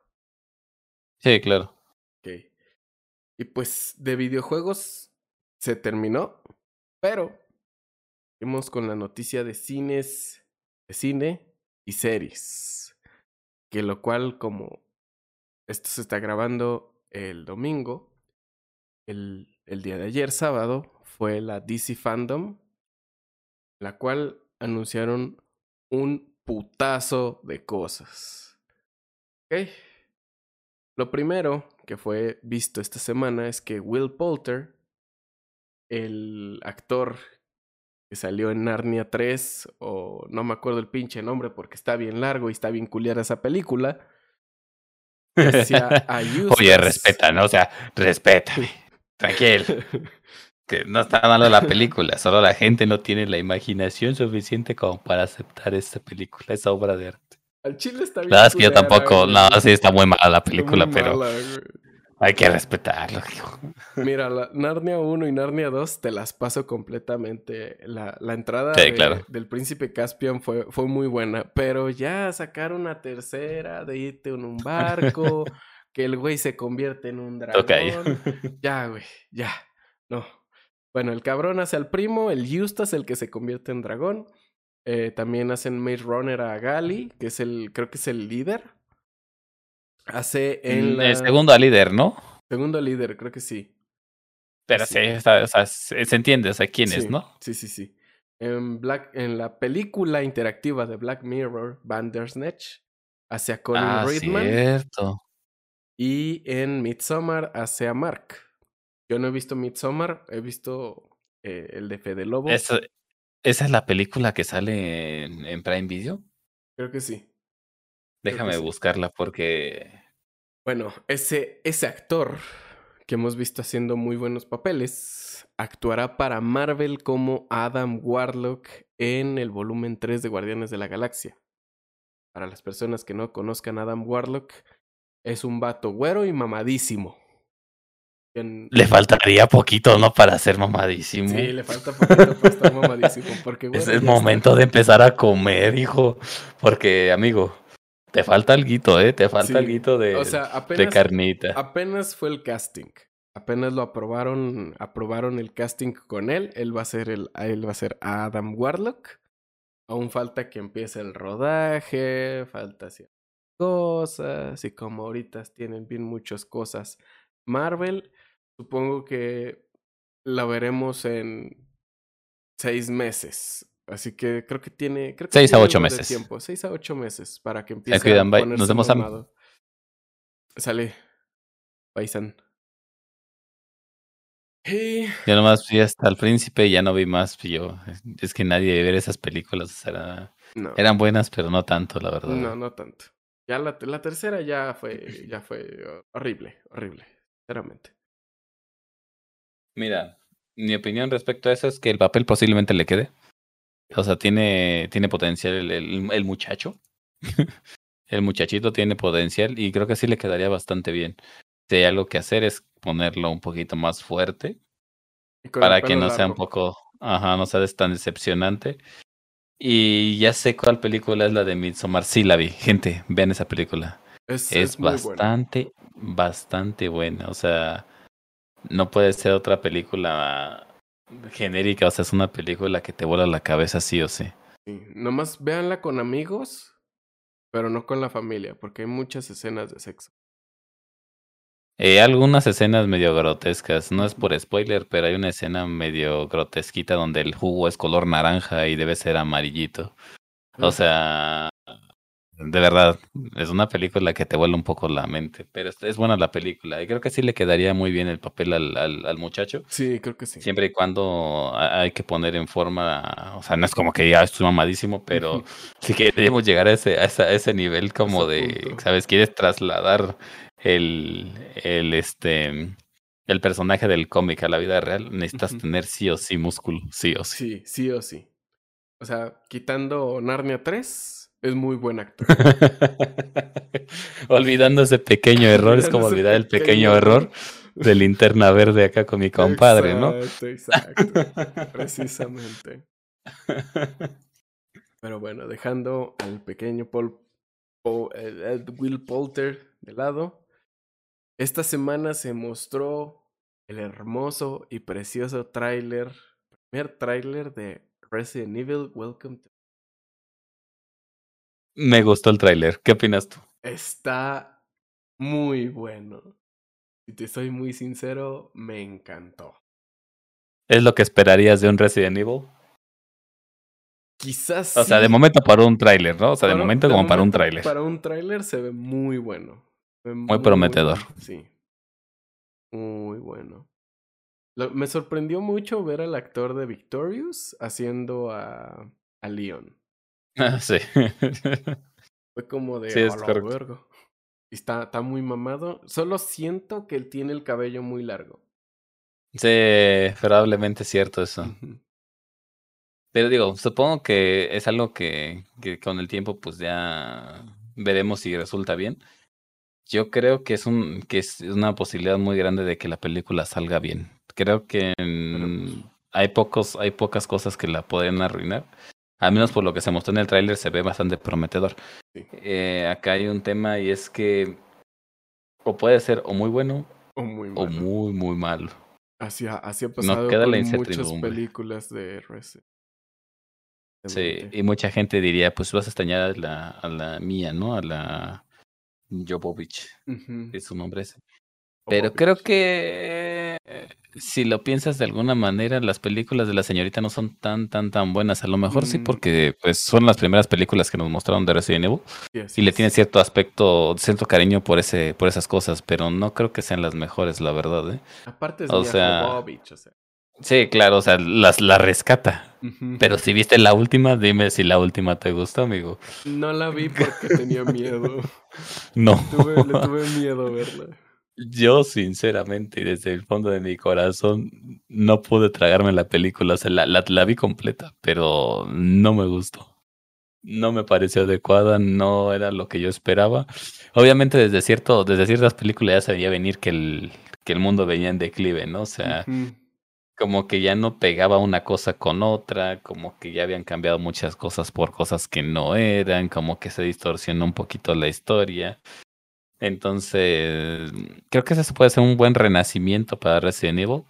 Sí, claro. Ok. Y pues de videojuegos se terminó, pero seguimos con la noticia de cines, de cine y series. Que lo cual, como esto se está grabando el domingo, el, el día de ayer, sábado, fue la DC Fandom, la cual anunciaron un putazo de cosas. Ok. Lo primero que fue visto esta semana es que Will Poulter, el actor que salió en Narnia 3, o no me acuerdo el pinche nombre porque está bien largo y está bien culiar esa película. (laughs) Oye, respeta, ¿no? O sea, respétame. Tranquilo. (laughs) Que no está malo la película, solo la gente no tiene la imaginación suficiente como para aceptar esta película, esa obra de arte. Al chile está bien. La verdad es que yo tampoco, no, sí está muy mala la película, pero mala, hay que respetarlo. hijo. Mira, la Narnia 1 y Narnia 2 te las paso completamente. La, la entrada Sí, de- claro. del príncipe Caspian fue, fue muy buena, pero ya sacar una tercera de irte en un barco, (laughs) que el güey se convierte en un dragón. Toca (laughs) ya. Güey, ya. No. Bueno, el cabrón hace al primo, el Eustace, el que se convierte en dragón. Eh, también hacen Maze Runner a Gali, que es el, creo que es el líder. Hace en Mm, la... El segundo líder, ¿no? Segundo líder, creo que sí. Pero Sí. sí, está- o sea, se, se entiende, o sea, quién es, ¿no? Sí, sí, sí. En, Black, en la película interactiva de Black Mirror, Bandersnatch, hace a Colin Ah, Reedman. cierto. Y en Midsommar hace a Mark. Yo no he visto Midsommar, he visto eh, el de Fede Lobo. Esa, esa es la película que sale en, en Prime Video. Creo que sí. Que Déjame sí. buscarla porque Bueno, ese, ese actor que hemos visto haciendo muy buenos papeles actuará para Marvel como Adam Warlock en el volumen 3 de Guardianes de la Galaxia. Para las personas que no conozcan a Adam Warlock, es un vato güero y mamadísimo. En- le faltaría poquito, ¿no? Para ser mamadísimo. Sí, le falta poquito para estar mamadísimo. Porque, es el está. momento de empezar a comer, hijo. Porque, amigo, te falta alguito, ¿eh? Te falta Sí, alguito de, O sea, de carnita. apenas fue el casting. apenas lo aprobaron, aprobaron el casting con él. Él va a ser el, él va a ser Adam Warlock. Aún falta que empiece el rodaje, falta ciertas cosas y como ahorita tienen bien muchas cosas Marvel, supongo que la veremos en seis meses. Así que creo que tiene. Creo que Seis a ocho meses. tiempo. Seis a ocho meses para que empiece cuidan, a ponerse Nos vemos, mamado. Sale. Paisan. Y Yo nomás vi hasta el príncipe y ya no vi más. y Yo, es que nadie debe ver esas películas. era- no, eran buenas, pero no tanto, la verdad. no, no tanto. Ya la, la tercera ya fue, (laughs) ya fue horrible, horrible, sinceramente. Mira, mi opinión respecto a eso es que el papel posiblemente le quede. O sea, tiene, tiene potencial el, el, el muchacho. (laughs) el muchachito tiene potencial y creo que sí le quedaría bastante bien. Si hay algo que hacer es ponerlo un poquito más fuerte para que no sea un poco, ajá, no sea tan decepcionante. Y ya sé cuál película es la de Midsommar. Sí la vi. Gente, vean esa película. Es, Es, es muy buena. bastante, bastante buena. O sea, no puede ser otra película genérica. O sea, es una película que te vuela la cabeza sí o sí. Sí, Nomás véanla con amigos, pero no con la familia, porque hay muchas escenas de sexo. Eh, algunas escenas medio grotescas. No es por spoiler, pero hay una escena medio grotesquita donde el jugo es color naranja y debe ser amarillito. O sea, de verdad, es una película que te vuela un poco la mente. Pero es, buena la película. Y creo que sí le quedaría muy bien el papel al, al, al muchacho. Sí, creo que sí. Siempre y cuando ha- hay que poner en forma, o sea, no es como que ya estoy mamadísimo, pero (laughs) sí que debemos llegar a ese, a ese, a ese nivel como Ese de, punto. ¿sabes? Quieres trasladar el, el, este, el personaje del cómic a la vida real, necesitas tener sí o sí músculo, sí o sí. Sí, sí o sí. O sea, quitando Narnia 3, es muy buen actor. (laughs) Olvidando ese pequeño error, es como olvidar el pequeño error de linterna verde acá con mi compadre, ¿no? Exacto, exacto. Precisamente. (laughs) Pero bueno, dejando al pequeño Paul, Paul- eh, Will Poulter de lado, esta semana se mostró el hermoso y precioso tráiler, primer tráiler de Resident Evil Welcome to... Me gustó el tráiler, ¿qué opinas tú? Está muy bueno. Si te soy muy sincero, me encantó. ¿Es lo que esperarías de un Resident Evil? Quizás O sea, de momento para un tráiler, ¿no? O sea, de momento de como para un tráiler. Para un tráiler se ve muy bueno. Muy, prometedor. bueno, Sí. Muy bueno. Lo- me sorprendió mucho ver al actor de Victorious haciendo a, a Leon. Ah, (laughs) sí. (laughs) Fue como de Sí, es. Y Está, está muy mamado. Solo siento que él tiene el cabello muy largo. sí, probablemente es cierto eso. Pero digo, supongo que es algo que, que con el tiempo pues ya veremos si resulta bien. Yo creo que es un que es una posibilidad muy grande de que la película salga bien. Creo que mm, hay pocos hay pocas cosas que la pueden arruinar. Al menos por lo que se mostró en el tráiler se ve bastante prometedor. Sí. Eh, acá hay un tema y es que o puede ser o muy bueno O muy o malo. muy muy malo. Así ha, así ha pasado queda con la muchas películas de Resident. Sí, y mucha gente diría, pues vas a extrañar a la, a la mía, ¿no? A la Jovovich, es su nombre ese. Pero creo que eh, si lo piensas de alguna manera, las películas de la señorita no son tan, tan, tan buenas. A lo mejor sí Mm. porque pues son las primeras películas que nos mostraron de Resident Evil y le tiene cierto aspecto, cierto cariño por ese, por esas cosas, pero no creo que sean las mejores, la verdad, ¿eh? Aparte es o sea, Jovovich, o sea. Sí, claro, o sea, las, la rescata. Pero si viste la última, dime si la última te gustó, amigo. No la vi porque tenía miedo. (laughs) No. Tuve, le tuve miedo verla. Yo, sinceramente, y desde el fondo de mi corazón, no pude tragarme la película. O sea, la, la, la vi completa, pero no me gustó. No me pareció adecuada, no era lo que yo esperaba. Obviamente, desde cierto, desde ciertas películas ya se veía venir que el, que el mundo venía en declive, ¿no? O sea. Como que ya no pegaba una cosa con otra, como que ya habían cambiado muchas cosas por cosas que no eran, como que se distorsionó un poquito la historia. Entonces, creo que eso puede ser un buen renacimiento para Resident Evil.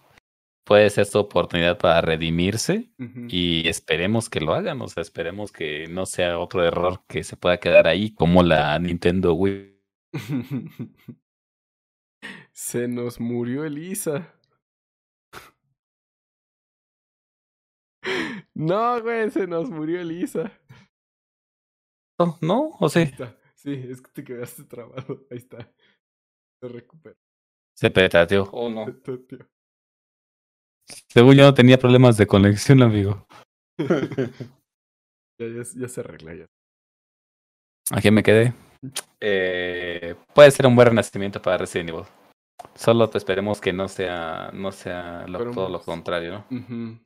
Puede ser su oportunidad para redimirse y esperemos que lo hagan. O sea, esperemos que no sea otro error que se pueda quedar ahí como la Nintendo Wii. (laughs) Se nos murió Elisa. No, güey, se nos murió Elisa. ¿No? ¿O Ahí sí? está. Sí, es que te quedaste trabado. Ahí está. Se recupera. Se petateó. Oh, no. Según yo no tenía problemas de conexión, amigo. (laughs) Ya, ya, ya se arregla ya. Aquí me quedé. Eh, puede ser un buen renacimiento para Resident Evil. Solo te esperemos que no sea, no sea lo- todo lo contrario, ¿no? Ujú.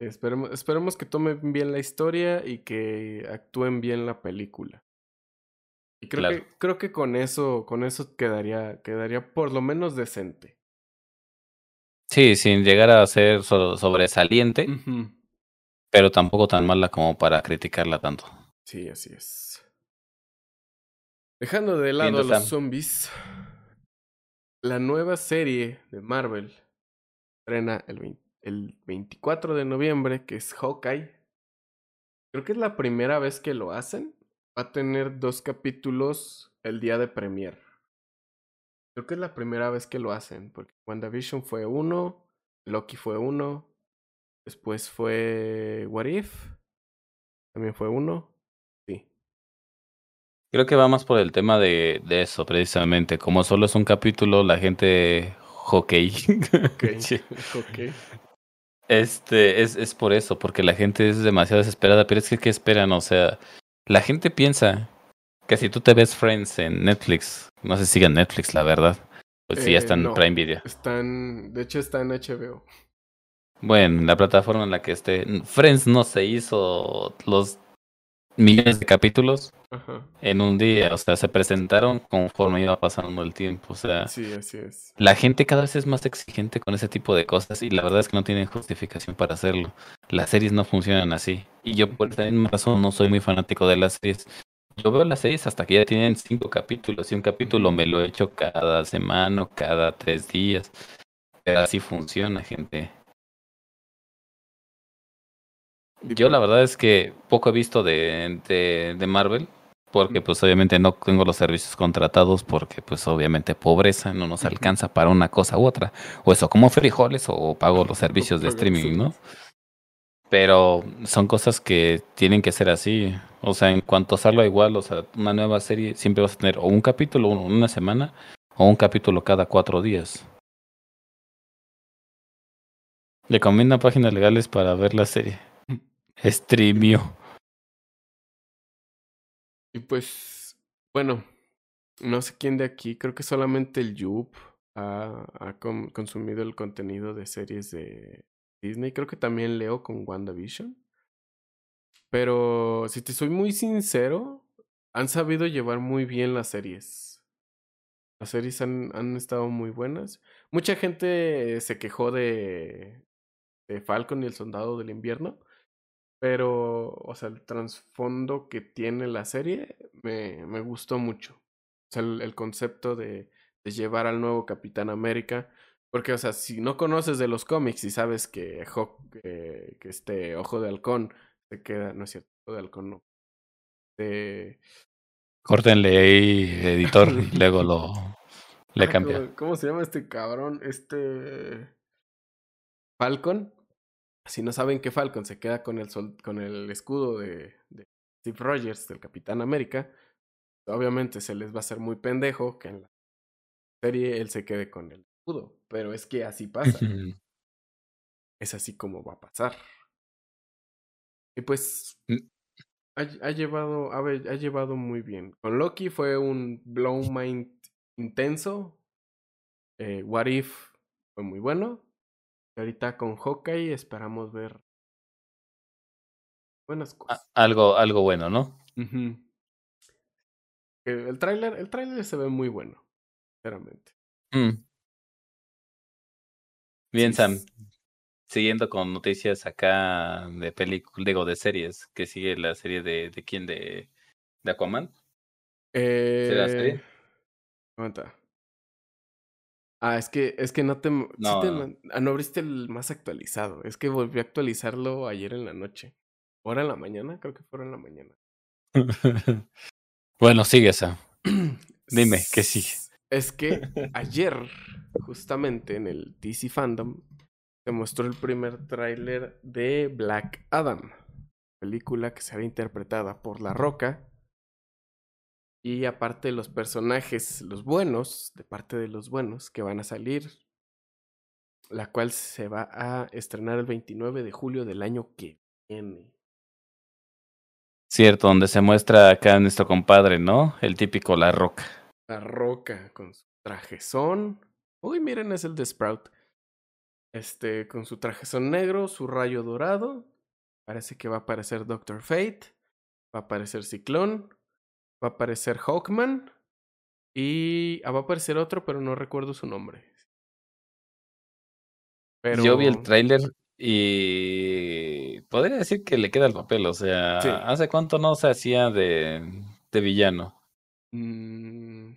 Esperemos, esperemos que tomen bien la historia y que actúen bien la película. Y creo Claro. que creo que con eso con eso quedaría quedaría por lo menos decente. Sí, sin llegar a ser so- sobresaliente, pero tampoco tan mala como para criticarla tanto. Sí, así es. Dejando de lado los Sam. zombies, la nueva serie de Marvel estrena el, vein- el 24 de noviembre, que es Hawkeye. Creo que es la primera vez que lo hacen. Va a tener dos capítulos el día de premier. Creo que es la primera vez que lo hacen, porque WandaVision fue uno, Loki fue uno, después fue What If, también fue uno. Sí. Creo que va más por el tema de, de eso, precisamente. Como solo es un capítulo, la gente hockey. Ok. (laughs) Sí. ok. Este, es, es por eso, porque la gente es demasiado desesperada, pero es que, ¿qué esperan? O sea, la gente piensa que si tú te ves Friends en Netflix, no sé si sigan Netflix, la verdad, pues sí, ya Eh, está en no. Prime Video. Están, de hecho está en HBO. Bueno, la plataforma en la que esté. Friends no se hizo los millones de capítulos Ajá. en un día, o sea, se presentaron conforme iba pasando el tiempo, o sea, Sí, así es. la gente cada vez es más exigente con ese tipo de cosas y la verdad es que no tienen justificación para hacerlo. Las series no funcionan así y yo por esa misma razón no soy muy fanático de las series. Yo veo las series hasta que ya tienen cinco capítulos y un capítulo me lo he hecho cada semana o cada tres días. Pero así funciona, gente. Yo la verdad es que poco he visto de, de, de Marvel, porque pues obviamente no tengo los servicios contratados, porque pues obviamente pobreza no nos alcanza para una cosa u otra. O eso, como frijoles o pago los servicios de streaming, ¿no? Pero son cosas que tienen que ser así. O sea, en cuanto salga igual, o sea, una nueva serie, siempre vas a tener o un capítulo uno- una semana o un capítulo cada cuatro días. Le recomiendo páginas legales para ver la serie. Streamio. Y pues, bueno, no sé quién de aquí, creo que solamente el Yup ha, consumido el contenido de series de Disney. Creo que también Leo con WandaVision. Pero si te soy muy sincero, han sabido llevar muy bien las series. Las series han, han estado muy buenas. Mucha gente se quejó de, de Falcon y el Soldado del Invierno. Pero, o sea, el trasfondo que tiene la serie me, me gustó mucho. O sea, el, el concepto de, de llevar al nuevo Capitán América. Porque, o sea, si no conoces de los cómics y sabes que, Hawk- que, que este Ojo de Halcón se queda, no es cierto, Ojo de Halcón no. Este, Córtenle ahí, editor, y (laughs) luego lo le ah, cambia. ¿cómo, cómo se llama este cabrón? Este. Falcon. Si no saben que Falcon se queda con el, sol- con el escudo de, de Steve Rogers, del Capitán América, obviamente se les va a hacer muy pendejo que en la serie él se quede con el escudo. Pero es que así pasa. es así como va a pasar. Y pues Mm. ha, ha llevado, ha llevado muy bien. Con Loki fue un blow mind intenso. Eh, What If fue muy bueno. Ahorita con Hawkeye esperamos ver buenas A- cosas. algo, algo bueno, ¿no? Eh, El tráiler, el tráiler se ve muy bueno, sinceramente. Mm. Bien, Sí, Sam. Siguiendo con noticias acá de películas, digo, de series, que sigue la serie de, de quién, de, de Aquaman. ¿Será la Eh, serie? Aguanta. Ah, es que, es que no te, sí ah, no abriste el más actualizado. Es que volví a actualizarlo ayer en la noche. ¿Hora en la mañana? Creo que fue en la mañana. (laughs) bueno, sigue esa. (clears throat) Dime, ¿qué sigue? Es que ayer, justamente en el DC Fandom, se mostró el primer tráiler de Black Adam, película que será interpretada por La Roca. Y aparte los personajes, los buenos, de parte de los buenos, que van a salir, la cual se va a estrenar el 29 de julio del año que viene. Cierto, donde se muestra acá nuestro compadre, ¿no? El típico La Roca. La Roca con su trajezón. Uy, miren, es el de Sprout. Este, con su trajezón negro, su rayo dorado. Parece que va a aparecer Doctor Fate. Va a aparecer Ciclón. Va a aparecer Hawkman. Y ah, va a aparecer otro, pero no recuerdo su nombre. Pero... Yo vi el tráiler y podría decir que le queda el papel, o sea, Sí. ¿hace cuánto no se hacía de, de villano? Mm,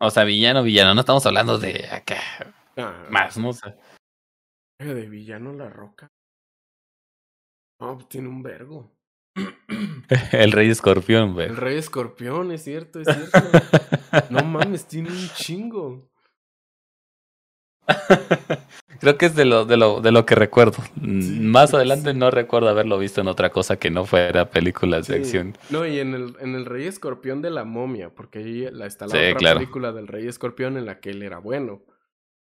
O sea, villano, villano, no estamos hablando de acá ah, más, ¿no? O sea, De villano la roca. No, pues tiene un vergo. El rey escorpión, güey. El rey escorpión, es cierto, es cierto. (laughs) No mames, tiene un chingo. (laughs) Creo que es de lo, de lo, de lo que recuerdo. Mm, Sí, Más adelante sí. no recuerdo haberlo visto en otra cosa que no fuera películas de Sí. acción. No, y en el, en el Rey Escorpión de la momia, porque ahí la, está la otra claro. película del Rey Escorpión en la que él era bueno.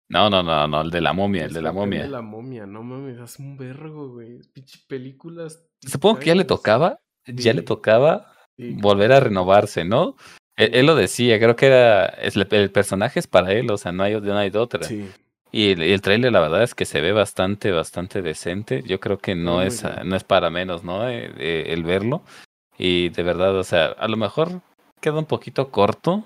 No, no, no, no, el de la momia, el de la momia. De la momia, no mames, es un vergo, güey. Pinche películas. Supongo que ya le trailers. tocaba, ya le tocaba volver a renovarse, ¿no? Él, él lo decía, creo que era, el, el personaje es para él, o sea, no hay, no hay de otra. Sí. Y el, el tráiler, la verdad es que se ve bastante, bastante decente. Yo creo que no Muy es, bien. no es para menos, ¿no? Eh, eh, el verlo. Y de verdad, o sea, a lo mejor queda un poquito corto,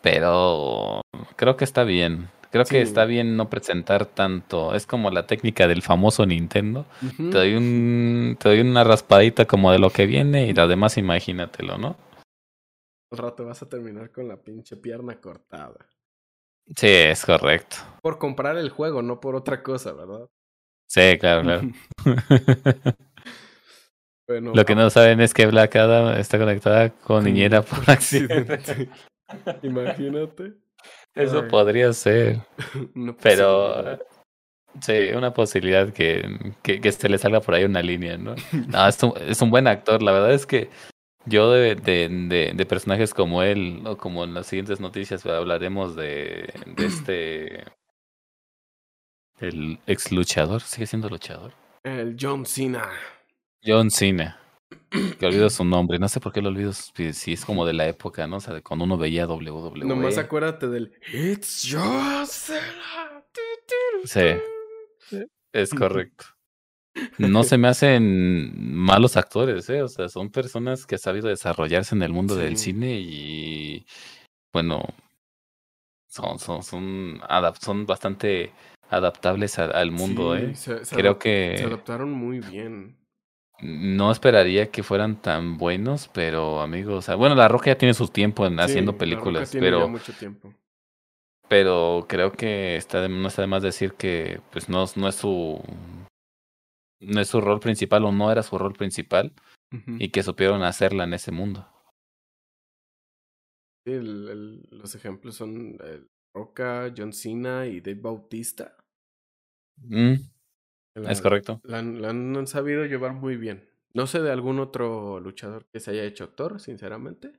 pero creo que está bien. Creo que está bien no presentar tanto. Es como la técnica del famoso Nintendo. Te doy un, te doy una raspadita como de lo que viene y lo demás imagínatelo, ¿no? Al rato vas a terminar con la pinche pierna cortada. Sí, es correcto. Por comprar el juego, no por otra cosa, ¿verdad? Sí, claro, claro. (laughs) Bueno, Lo que no saben es que Black Adam está conectada con niñera (laughs) por accidente. Imagínate. Eso Ay. podría ser, (laughs) pero sí, una posibilidad que, que, que se le salga por ahí una línea, ¿no? (laughs) No, es un, es un buen actor. La verdad es que yo de, de, de, de personajes como él, o como en las siguientes noticias hablaremos de, de (clears throat) este... El ex luchador, sigue siendo luchador. El John Cena. John Cena. Que olvido su nombre. No sé por qué lo olvido si, es como de la época, ¿no? O sea, de cuando uno veía WWE. Nomás acuérdate del It's tu, Sí. Es correcto. No se me hacen malos actores, ¿eh? O sea, son personas que han sabido desarrollarse en el mundo del cine y, bueno, son, son, son, bastante adaptables a- al mundo, Sí, ¿eh? se- se Creo que Se adaptaron muy bien. No esperaría que fueran tan buenos, pero amigos, o sea, bueno, La Roca ya tiene su tiempo en Sí, haciendo películas, tiene ya pero mucho tiempo. pero creo que está de- no está de más decir que pues no, no es su no es su rol principal o no era su rol principal y que supieron hacerla en ese mundo. Sí, el- el- los ejemplos son el Roca, John Cena y Dave Bautista. Mm, La- es correcto. La, han- la han sabido llevar muy bien. No sé de algún otro luchador que se haya hecho actor, sinceramente.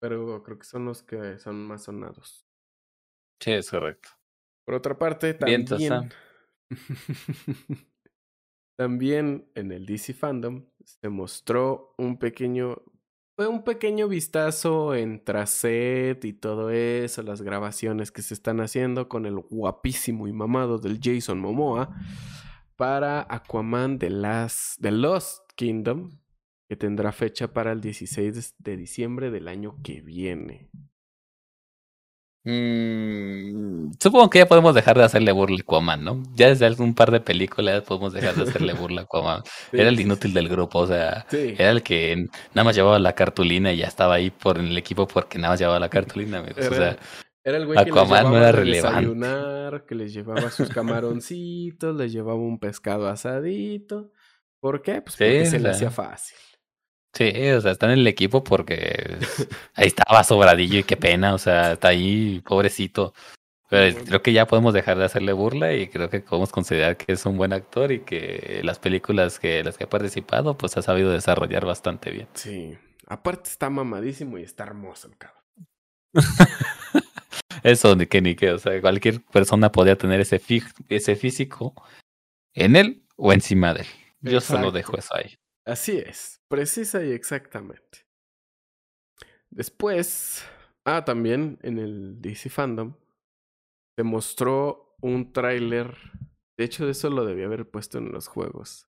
Pero creo que son los que son más sonados. Sí, es correcto. Por otra parte, también. (laughs) también en el DC Fandom se mostró un pequeño. Fue un pequeño vistazo en Traset y todo eso, las grabaciones que se están haciendo con el guapísimo y mamado del Jason Momoa para Aquaman de, las, de Lost Kingdom, que tendrá fecha para el 16 de diciembre del año que viene. Mm, supongo que ya podemos dejar de hacerle burla a Aquaman, ¿no? Ya desde un par de películas podemos dejar de hacerle burla a Aquaman. (laughs) Era el inútil del grupo, o sea, Sí. era el que nada más llevaba la cartulina y ya estaba ahí por en el equipo porque nada más llevaba la (laughs) cartulina, amigos. O Era- sea, Era el güey que les Aquaman no llevaba era relevante. desayunar, que les llevaba sus camaroncitos, les llevaba un pescado asadito. ¿Por qué? Pues Sí, porque se le hacía fácil. Sí, o sea, está en el equipo porque (laughs) ahí estaba sobradillo y qué pena, o sea, está ahí, pobrecito. Pero creo que ya podemos dejar de hacerle burla y creo que podemos considerar que es un buen actor y que las películas que las que ha participado, pues ha sabido desarrollar bastante bien. Sí. Aparte está mamadísimo y está hermoso el cabrón. (laughs) Eso ni que ni que, o sea, cualquier persona podría tener ese, ese físico en él o encima de él. Yo solo dejo eso ahí. Así es, precisa y exactamente. Después, ah, también en el DC Fandom se mostró un tráiler. De hecho, eso lo debía haber puesto en los juegos.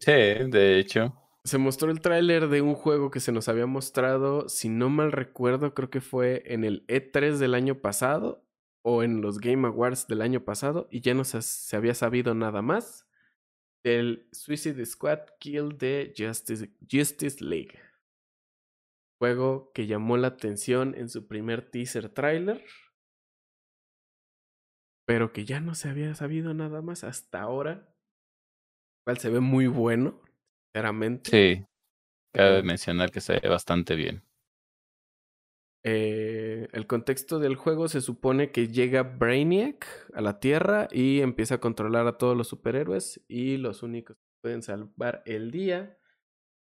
Sí, de hecho. Se mostró el tráiler de un juego que se nos había mostrado, si no mal recuerdo, creo que fue en el E3 del año pasado o en los Game Awards del año pasado y ya no se, se había sabido nada más del Suicide Squad Kill de Justice, Justice League. Juego que llamó la atención en su primer teaser trailer, pero que ya no se había sabido nada más hasta ahora. Cual se ve muy bueno, sinceramente. Sí. Cabe Eh, mencionar que se ve bastante bien. Eh, el contexto del juego se supone que llega Brainiac a la Tierra y empieza a controlar a todos los superhéroes y los únicos que pueden salvar el día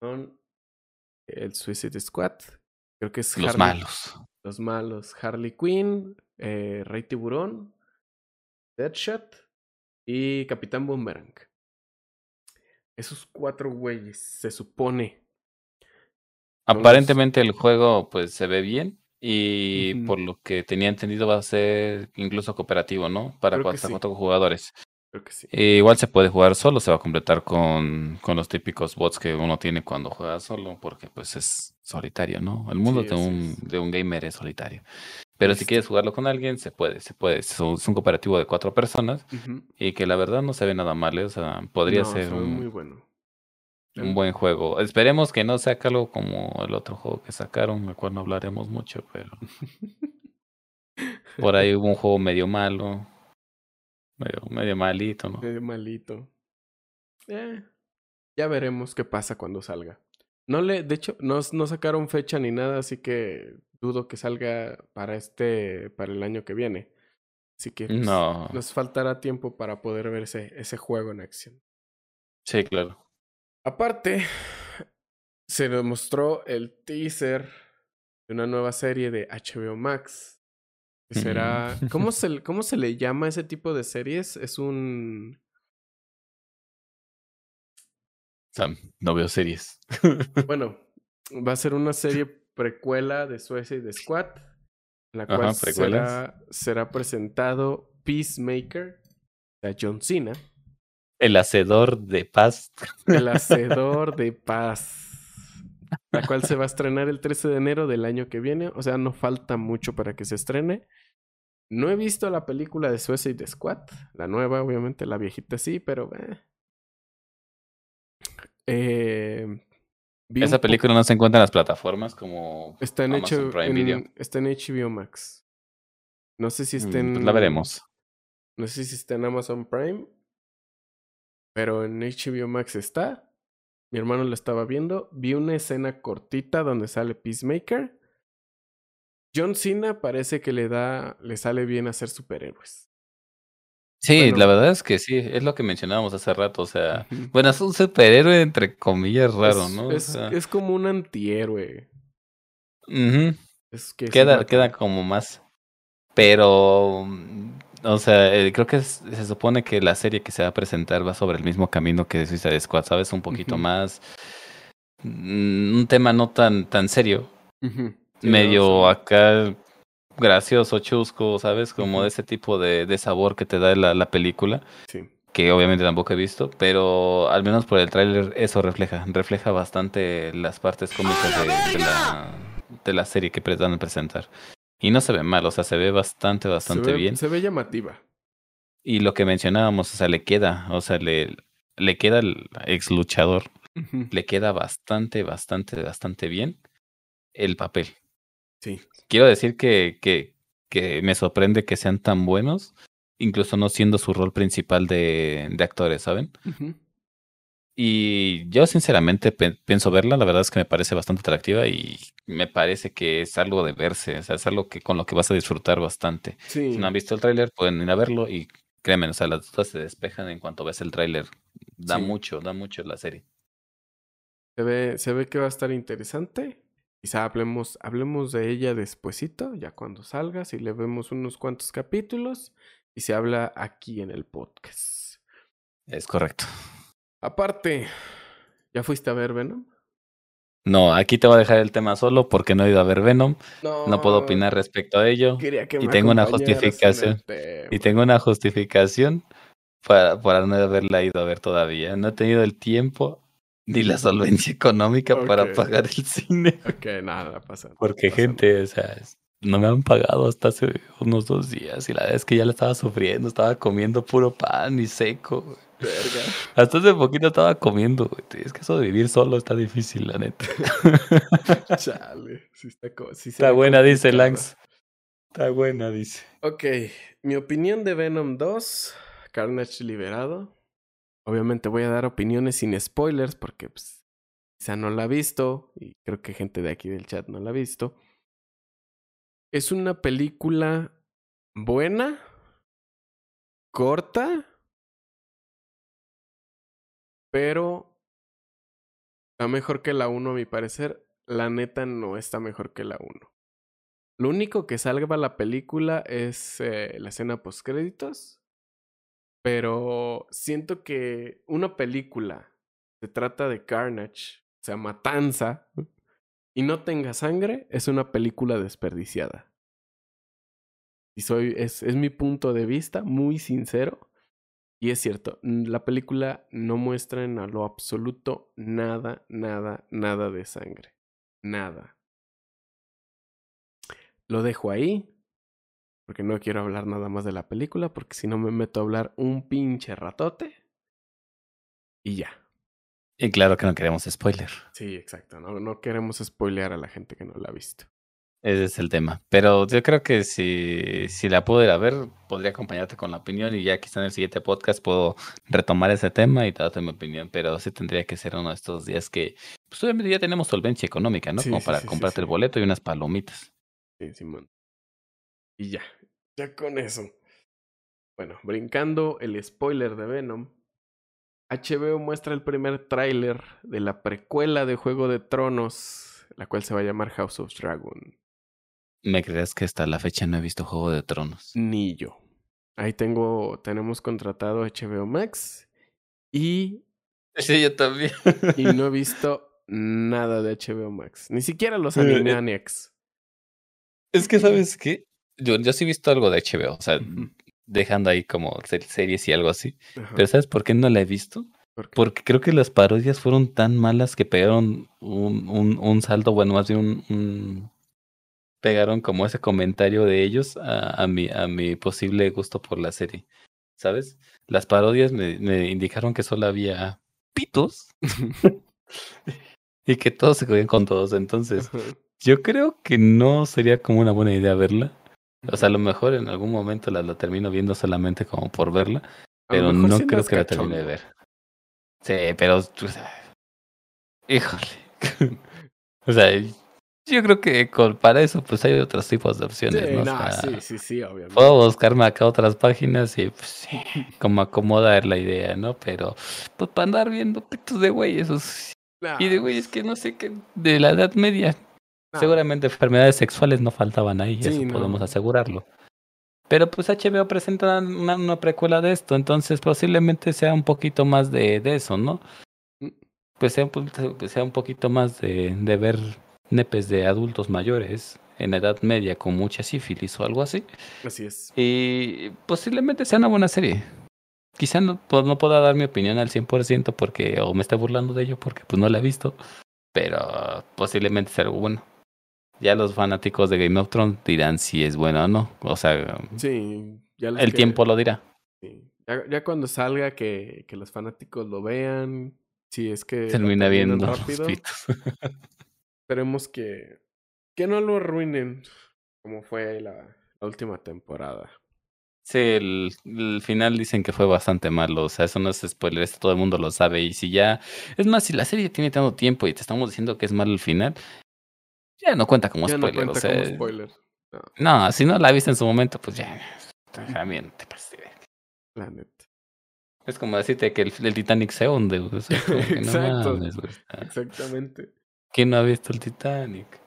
son el Suicide Squad. Creo que es Los Harley- malos. Los malos. Harley Quinn, eh, Rey Tiburón, Deadshot y Capitán Boomerang. Esos cuatro güeyes, se supone. Aparentemente el juego pues se ve bien y por lo que tenía entendido va a ser incluso cooperativo, ¿no? Para Creo hasta sí. cuatro jugadores. Creo que sí. E igual se puede jugar solo, se va a completar con, con los típicos bots que uno tiene cuando juega solo, porque pues es solitario, ¿no? El mundo Sí, de, un, de un gamer es solitario. Pero si quieres jugarlo con alguien, se puede, se puede. Es un, es un cooperativo de cuatro personas y que la verdad no se ve nada mal, ¿eh? O sea, podría No, ser se un, muy bueno. un buen juego. Esperemos que no sea algo como el otro juego que sacaron, del cual no hablaremos mucho, pero por ahí (laughs) hubo un juego medio malo, medio, medio malito, ¿no? Medio malito. Eh, ya veremos qué pasa cuando salga. No le, de hecho, no, no sacaron fecha ni nada, así que dudo que salga para este, para el año que viene. Así que pues, No, nos faltará tiempo para poder ver ese, ese juego en acción. sí, claro. Aparte, se nos mostró el teaser de una nueva serie de HBO Max. Que será. Mm. ¿Cómo (laughs) se, ¿Cómo se le llama ese tipo de series? Es un. No veo series. (laughs) Bueno, va a ser una serie precuela de Suicide Squad. En la Ajá, cual será, será presentado Peacemaker, sea, John Cena, El hacedor de paz. el hacedor (laughs) de paz. La cual se va a estrenar el 13 de enero del año que viene. O sea, no falta mucho para que se estrene. No he visto la película de Suicide Squad. La nueva, obviamente, la viejita sí, pero. eh. Eh, Esa película no se encuentra en las plataformas como Está en, Amazon hecho, Prime Video. está en HBO Max. No sé si está Mm, en. pues la veremos. No sé si está en Amazon Prime. Pero en HBO Max está. Mi hermano lo estaba viendo. Vi una escena cortita donde sale Peacemaker. John Cena parece que le da. le sale bien hacer superhéroes. Sí, Bueno. la verdad es que sí, es lo que mencionábamos hace rato, o sea, bueno, es un superhéroe entre comillas raro, es, ¿no? O Es, sea, es como un antihéroe. Es que Queda, queda como más, pero, mm, o sea, eh, creo que se supone que la serie que se va a presentar va sobre el mismo camino que Suicide Squad, ¿sabes? Un poquito más, mm, un tema no tan, tan serio. Sí, medio no, acá gracioso, chusco, ¿sabes? Como de ese tipo de, de sabor que te da la, la película, Sí. que obviamente tampoco he visto, pero al menos por el tráiler eso refleja, refleja bastante las partes cómicas de, de la, de la serie que pretenden a presentar. Y no se ve mal, o sea, se ve bastante, bastante se ve, bien. Se ve llamativa. Y lo que mencionábamos, o sea, le queda, o sea, le, le queda al ex luchador, le queda bastante, bastante, bastante bien el papel. Sí. quiero decir que, que, que me sorprende que sean tan buenos, incluso no siendo su rol principal de, de actores, ¿saben? Y yo sinceramente pe- pienso verla, la verdad es que me parece bastante atractiva y me parece que es algo de verse, o sea, es algo que con lo que vas a disfrutar bastante. Sí. Si no han visto el tráiler, pueden ir a verlo y créanme, o sea, las dudas se despejan en cuanto ves el tráiler. Da Sí. mucho, da mucho la serie. Se ve, se ve que va a estar interesante. Quizá hablemos, hablemos de ella despuesito, ya cuando salga, si le vemos unos cuantos capítulos y se habla aquí en el podcast. Es correcto. Aparte, ¿ya fuiste a ver Venom? No, aquí te voy a dejar el tema solo porque no he ido a ver Venom, no puedo opinar respecto a ello Quería que y tengo una justificación. y tengo una justificación para, para no haberla ido a ver todavía. No he tenido el tiempo ni la solvencia económica para pagar el cine. Ok, nada, pasa. no Porque pasa gente, o sea, no me han pagado hasta hace unos dos días y la verdad es que ya la estaba sufriendo, estaba comiendo puro pan y seco. güey. Verga. Hasta hace poquito estaba comiendo, güey. Es que eso de vivir solo está difícil, la neta. (laughs) Chale. Sí está, sí buena, dice. Lanx. Está buena, dice. Ok, mi opinión de Venom 2, Carnage liberado. Obviamente voy a dar opiniones sin spoilers porque pues, quizá no la ha visto y creo que gente de aquí del chat no la ha visto. Es una película buena, corta, pero está mejor que la 1 a mi parecer. La neta no está mejor que la 1. Lo único que salva la película es eh, la escena post créditos. Pero siento que una película se trata de Carnage, o sea, matanza, y no tenga sangre, es una película desperdiciada. Y soy, es, es mi punto de vista, muy sincero. Y es cierto, la película no muestra en a lo absoluto nada, nada, nada de sangre. Nada. Lo dejo ahí. Porque no quiero hablar nada más de la película. Porque si no me meto a hablar un pinche ratote. Y ya. Y claro que no queremos spoiler. Sí, exacto. No, no queremos spoilear a la gente que no la ha visto. Ese es el tema. Pero yo creo que si, si la puedo ir a ver, podría acompañarte con la opinión y ya quizá en el siguiente podcast puedo retomar ese tema y darte mi opinión. Pero sí tendría que ser uno de estos días que, pues obviamente ya tenemos solvencia económica, ¿no? Sí, Como sí, para sí, comprarte el boleto y unas palomitas. Sí, Simón. Y ya. Ya con eso. Bueno, brincando el spoiler de Venom. HBO muestra el primer tráiler de la precuela de Juego de Tronos, la cual se va a llamar House of Dragon. ¿Me crees que hasta la fecha no he visto Juego de Tronos? Ni yo. Ahí tengo, tenemos contratado HBO Max y, (laughs) Sí, yo también. y no he visto nada de HBO Max. Ni siquiera los. (laughs) Animaniacs. Es que, ¿sabes qué? Yo, yo sí he visto algo de HBO, o sea, dejando ahí como ser- series y algo así. Pero ¿sabes por qué no la he visto? Porque creo que las parodias fueron tan malas que pegaron un, un, un salto, bueno, más bien un, un- pegaron como ese comentario de ellos a, a mi, a mi posible gusto por la serie. ¿Sabes? Las parodias me, me indicaron que solo había pitos (laughs) y que todos se cogían con todos. Entonces, yo creo que no sería como una buena idea verla. O sea, a lo mejor en algún momento la, la termino viendo solamente como por verla, pero no creo que la termine de ver. Sí, pero... o sea, Híjole. (laughs) o sea, yo creo que con- para eso pues hay otros tipos de opciones, Sí, ¿no? O no, sea, sí, sí, sí, obviamente. Puedo buscarme acá otras páginas y pues sí, como acomodar la idea, ¿no? Pero pues para andar viendo pitos de güey, esos... Nah, Y de güeyes que no sé qué, de la Edad Media, Seguramente enfermedades sexuales no faltaban ahí, Sí, eso no. podemos asegurarlo. Pero pues HBO presenta una, una precuela de esto, entonces posiblemente sea un poquito más de, de eso, ¿no? Mm. Pues sea, pues sea un poquito más de, de ver nepes de adultos mayores en edad media con mucha sífilis o algo así. Así es. Y posiblemente sea una buena serie. Quizá no, pues, no pueda dar mi opinión al 100% porque, o me esté burlando de ello porque pues no la he visto, pero posiblemente sea algo bueno. Ya los fanáticos de Game of Thrones dirán si es bueno o no. O sea, Sí, ya los el que- tiempo lo dirá. sí. Ya, ya cuando salga que, que los fanáticos lo vean, si es que Termina viendo rápido, (laughs) esperemos que, que no lo arruinen como fue la, la última temporada. Sí, el, el final dicen que fue bastante malo, o sea, eso no es spoiler, esto todo el mundo lo sabe, y si ya, es más, si la serie tiene tanto tiempo y te estamos diciendo que es malo el final, ya no cuenta como ya no spoiler, cuenta o sea, como spoiler. No, no, si no la viste en su momento, pues ya, también te la neta. Es como decirte que el, el Titanic se hunde, o sea, no Exacto. mames, (laughs) Exactamente. ¿Quién no ha visto el Titanic?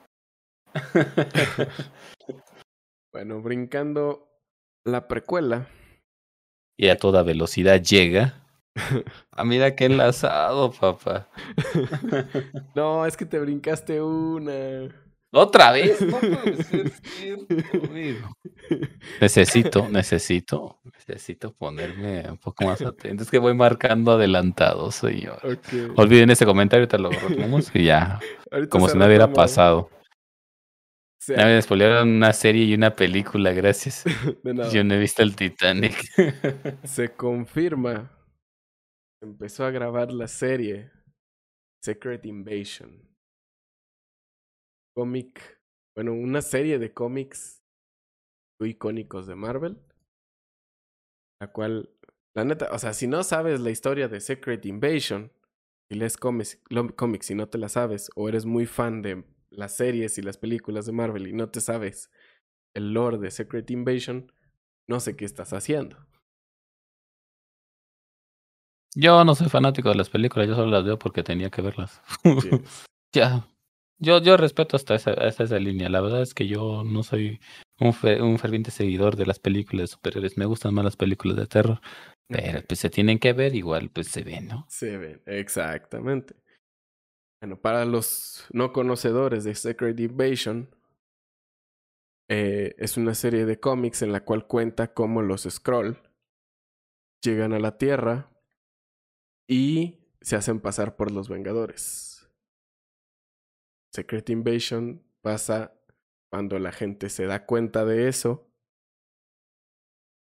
(laughs) Bueno, brincando la precuela. y a toda velocidad llega. (laughs) Ah, mira qué enlazado, papá. (laughs) no, es que te brincaste una. ¿Otra (laughs) vez? No puede ser cierto, amigo. Necesito, necesito, necesito ponerme un poco más atento. Es que voy marcando adelantado, señor. Ok. Olviden ese comentario, te lo retomamos y ya, Ahorita como si no hubiera pasado. Sí, me spoilearon una serie y una película, gracias. de nada. Yo no he visto el Titanic. Se confirma. Empezó a grabar la serie Secret Invasion. Cómic. Bueno, una serie de cómics muy icónicos de Marvel. La cual, la neta, o sea, si no sabes la historia de Secret Invasion, y lees cómics, cómics y no te la sabes, o eres muy fan de las series y las películas de Marvel y no te sabes el lore de Secret Invasion, no sé qué estás haciendo. Yo no soy fanático de las películas, yo solo las veo porque tenía que verlas. (laughs) Ya. Yo, yo respeto hasta esa, hasta esa línea. La verdad es que yo no soy un, fe- un ferviente seguidor de las películas de superhéroes. Me gustan más las películas de terror. Pero pues se tienen que ver, igual pues se ven, ¿no? Se ven, exactamente. Bueno, para los no conocedores de Secret Invasion, eh, es una serie de cómics en la cual cuenta cómo los Skrull llegan a la Tierra y se hacen pasar por los Vengadores. Secret Invasion pasa cuando la gente se da cuenta de eso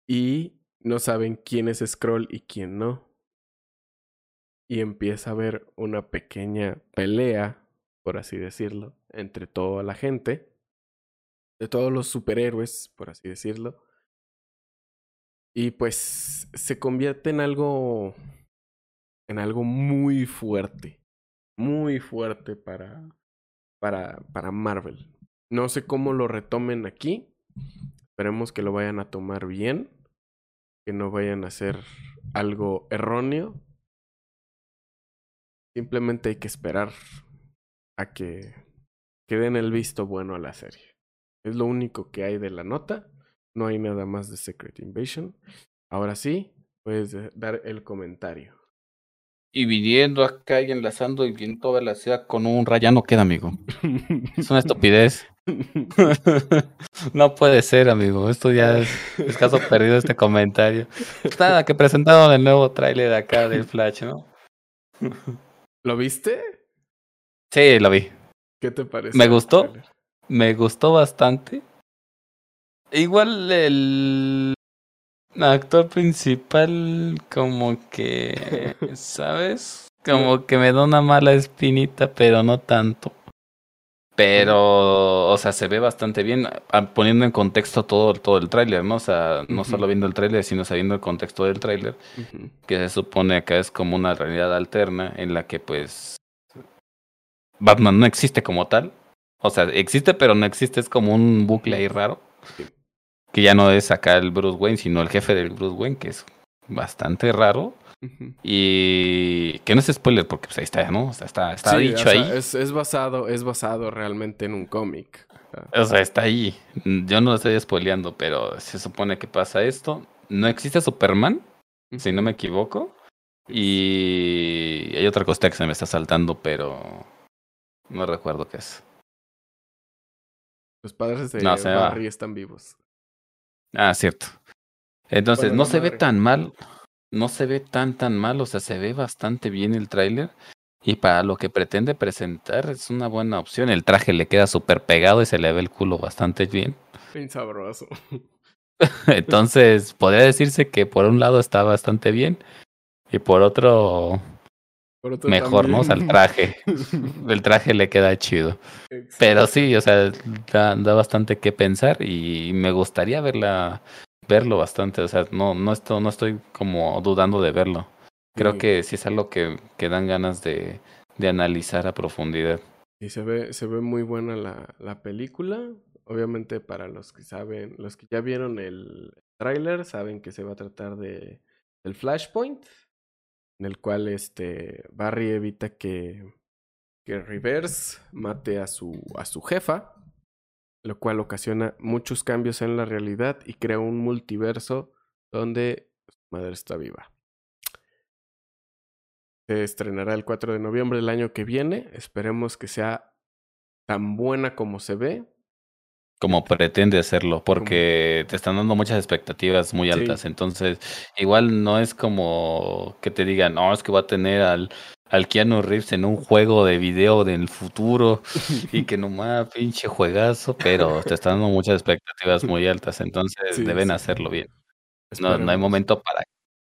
y no saben quién es Skrull y quién no y empieza a haber una pequeña pelea, por así decirlo, entre toda la gente, de todos los superhéroes, por así decirlo. Y pues se convierte en algo en algo muy fuerte, muy fuerte para para para Marvel. No sé cómo lo retomen aquí. Esperemos que lo vayan a tomar bien, que no vayan a hacer algo erróneo Simplemente hay que esperar a que, que den el visto bueno a la serie. Es lo único que hay de la nota. No hay nada más de Secret Invasion. Ahora sí, puedes dar el comentario. Y viniendo acá y enlazando y viendo toda la ciudad con un raya no queda, amigo. Es una estupidez. (laughs) no puede ser, amigo. Esto ya es, es caso perdido este comentario. Nada, que presentaron el nuevo tráiler acá del Flash, ¿no? ¿Lo viste? Sí, lo vi. ¿Qué te parece? Me gustó. Me gustó bastante. Igual el actor principal como que, ¿sabes? Como que me da una mala espinita, pero no tanto. Pero, o sea, se ve bastante bien poniendo en contexto todo, todo el tráiler, ¿no? O sea, no solo viendo el tráiler, sino sabiendo el contexto del tráiler, que se supone que es como una realidad alterna en la que pues Batman no existe como tal. O sea, existe pero no existe, es como un bucle ahí raro. Que ya no es acá el Bruce Wayne, sino el jefe del Bruce Wayne, que es bastante raro. Y que no es spoiler porque pues ahí está, ¿no? O sea, está, está Sí, o dicho sea, ahí. Es, es basado, es basado realmente en un cómic. O sea, está ahí. Yo no lo estoy spoileando, pero se supone que pasa esto. No existe Superman, si no me equivoco. Y hay otra cosa que se me está saltando, pero no recuerdo qué es. Los padres de No. Barry están vivos. Ah, cierto. Entonces, no se ve tan mal. No se ve tan tan mal. O sea, se ve bastante bien el tráiler. Y para lo que pretende presentar es una buena opción. El traje le queda súper pegado y se le ve el culo bastante bien. Bien sabroso. (laughs) Entonces, podría decirse que por un lado está bastante bien. Y por otro, Mejor, ¿no? O sea, el traje. (laughs) El traje le queda chido. Pero sí, o sea, da, da bastante que pensar y me gustaría verla, verlo bastante. O sea, no, no, estoy, no estoy como dudando de verlo. Creo Sí. que sí es algo que, que dan ganas de, de analizar a profundidad. Y se ve, se ve muy buena la, la película. Obviamente para los que saben, los que ya vieron el tráiler, saben que se va a tratar de del Flashpoint, en el cual este Barry evita que, que Reverse mate a su, a su jefa, lo cual ocasiona muchos cambios en la realidad y crea un multiverso donde su madre está viva. Se estrenará el 4 de noviembre del año que viene. Esperemos que sea tan buena como se ve. Como pretende hacerlo, porque te están dando muchas expectativas muy Sí. altas. Entonces, igual no es como que te digan, no, es que va a tener al, al Keanu Reeves en un juego de video del futuro (laughs) y que nomás pinche juegazo, pero te están dando muchas expectativas muy altas. Entonces, Sí, deben sí. hacerlo bien. No, no hay momento para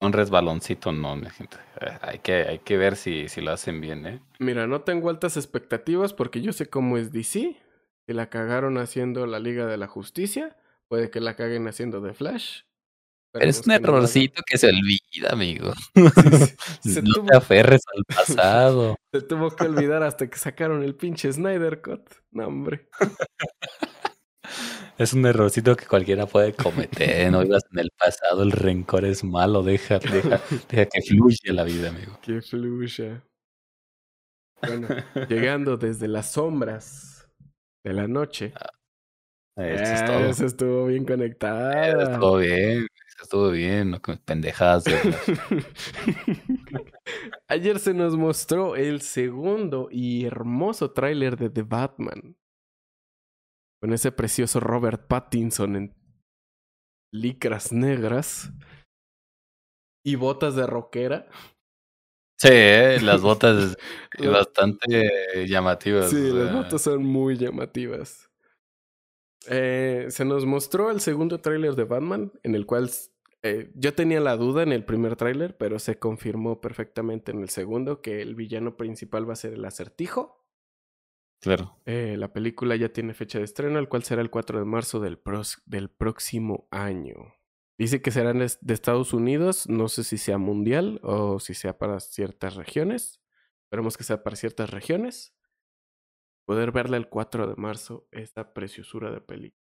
un resbaloncito, no, mi gente. Hay que, hay que ver si, si lo hacen bien, ¿eh? Mira, no tengo altas expectativas porque yo sé cómo es DC. Si la cagaron haciendo la Liga de la Justicia, puede que la caguen haciendo The Flash. Pero es un que errorcito que se olvida, amigo. Sí, sí, (laughs) se no tuvo- te aferres al pasado. (laughs) Se tuvo que olvidar hasta que sacaron el pinche Snyder Cut. No, hombre. Es un errorcito que cualquiera puede cometer. No vivas en el pasado, el rencor es malo. Deja, deja, deja que fluya la vida, amigo. Qué fluya. Bueno, llegando desde las sombras de la noche. Es todo. Eso estuvo bien conectada. Estuvo bien, estuvo bien. No con pendejadas. (laughs) Ayer se nos mostró el segundo y hermoso tráiler de The Batman. Con ese precioso Robert Pattinson en licras negras y botas de rockera. Sí, eh, las botas (laughs) bastante llamativas. Sí, o las botas son muy llamativas. Eh, se nos mostró el segundo tráiler de Batman, en el cual eh, yo tenía la duda en el primer tráiler, pero se confirmó perfectamente en el segundo que el villano principal va a ser el acertijo. Claro. Eh, la película ya tiene fecha de estreno, el cual será el 4 de marzo del, del próximo año. Dice que será en es- de Estados Unidos, no sé si sea mundial o si sea para ciertas regiones. Esperemos que sea para ciertas regiones. Poder verla el 4 de marzo, esta preciosura de película.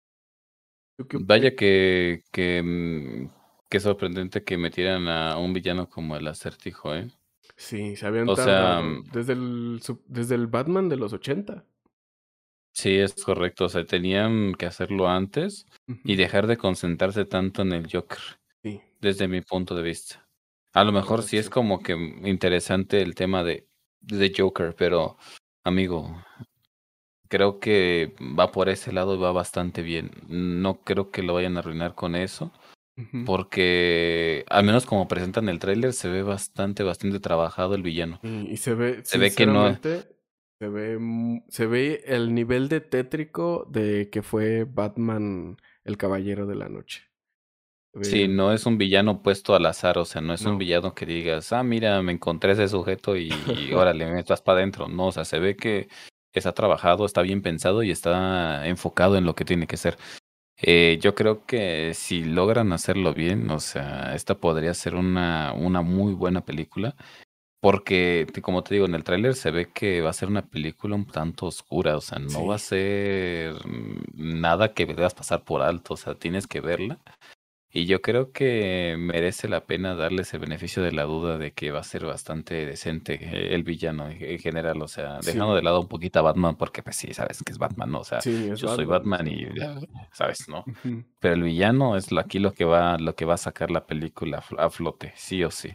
¿Tú qué Vaya que, que, mm, qué sorprendente que metieran a un villano como el acertijo, ¿eh? Sí, se habían O sea, mm, desde, el, desde el Batman de los 80. Sí, es correcto. O sea, tenían que hacerlo antes y dejar de concentrarse tanto en el Joker, Sí, desde mi punto de vista. A lo mejor sí es como que interesante el tema de, de Joker, pero amigo, creo que va por ese lado y va bastante bien. No creo que lo vayan a arruinar con eso, porque al menos como presentan el tráiler se ve bastante, bastante trabajado el villano. Y, y se ve, Se ve que no- se ve, se ve el nivel de tétrico de que fue Batman el Caballero de la Noche. Sí, no es un villano puesto al azar, o sea, no es No. un villano que digas, ah, mira, me encontré ese sujeto y, y (laughs) órale, me metas para adentro. No, o sea, se ve que está trabajado, está bien pensado y está enfocado en lo que tiene que ser. Eh, yo creo que si logran hacerlo bien, o sea, esta podría ser una, una muy buena película. Porque, como te digo, en el tráiler se ve que va a ser una película un tanto oscura, o sea, no va a ser nada que debas pasar por alto, o sea, tienes que verla. Y yo creo que merece la pena darles el beneficio de la duda de que va a ser bastante decente eh, el villano en en general, o sea, Sí. dejando de lado un poquito a Batman, porque pues sí, sabes que es Batman, ¿no? O sea, Sí, yo soy Batman, y sabes, ¿no? Pero el villano es aquí lo que va, lo que va a sacar la película a fl- a flote, sí o. Sí.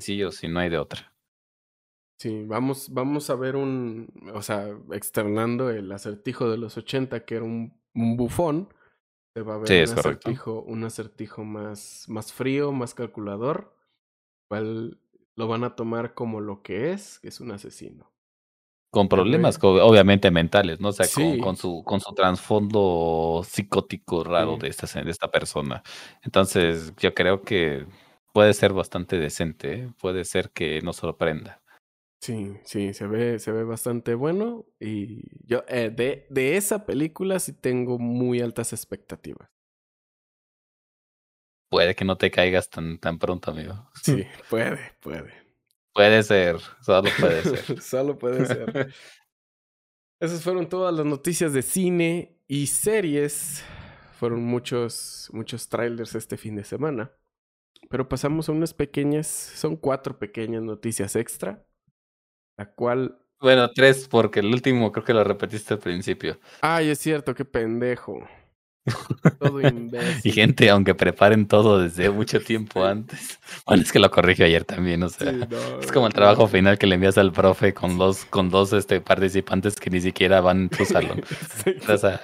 Sí o sí, no hay de otra. Sí, vamos, vamos a ver un, o sea, externando el acertijo de los 80, que era un, un bufón, se va a ver Sí, un acertijo, un acertijo más, más frío, más calculador, cual lo van a tomar como lo que es, que es un asesino. Con problemas, obviamente, mentales, ¿no? O sea, con, Sí. con su, con su trasfondo psicótico raro Sí. de esta, de esta persona. Entonces, yo creo que puede ser bastante decente, ¿eh? Puede ser que nos sorprenda. Sí, sí, se ve, se ve bastante bueno. Y yo, eh, de, de esa película sí tengo muy altas expectativas. Puede que no te caigas tan, tan pronto, amigo. (laughs) Sí, (laughs) puede, puede. Puede ser, solo puede (laughs) ser. Solo puede ser. Esas fueron todas las noticias de cine y series. Fueron muchos, muchos trailers este fin de semana. Pero pasamos a unas pequeñas, son cuatro pequeñas noticias extra. La cual. Bueno, tres, porque el último creo que lo repetiste al principio. Ay, es cierto, qué pendejo. Todo (laughs) imbécil. Y gente, aunque preparen todo desde mucho tiempo antes. (laughs) Bueno, es que lo corrigió ayer también, o sea. Sí, no, Es como el no. trabajo final que le envías al profe con dos, con dos este, participantes que ni siquiera van en tu salón. (laughs) Sí, O sea,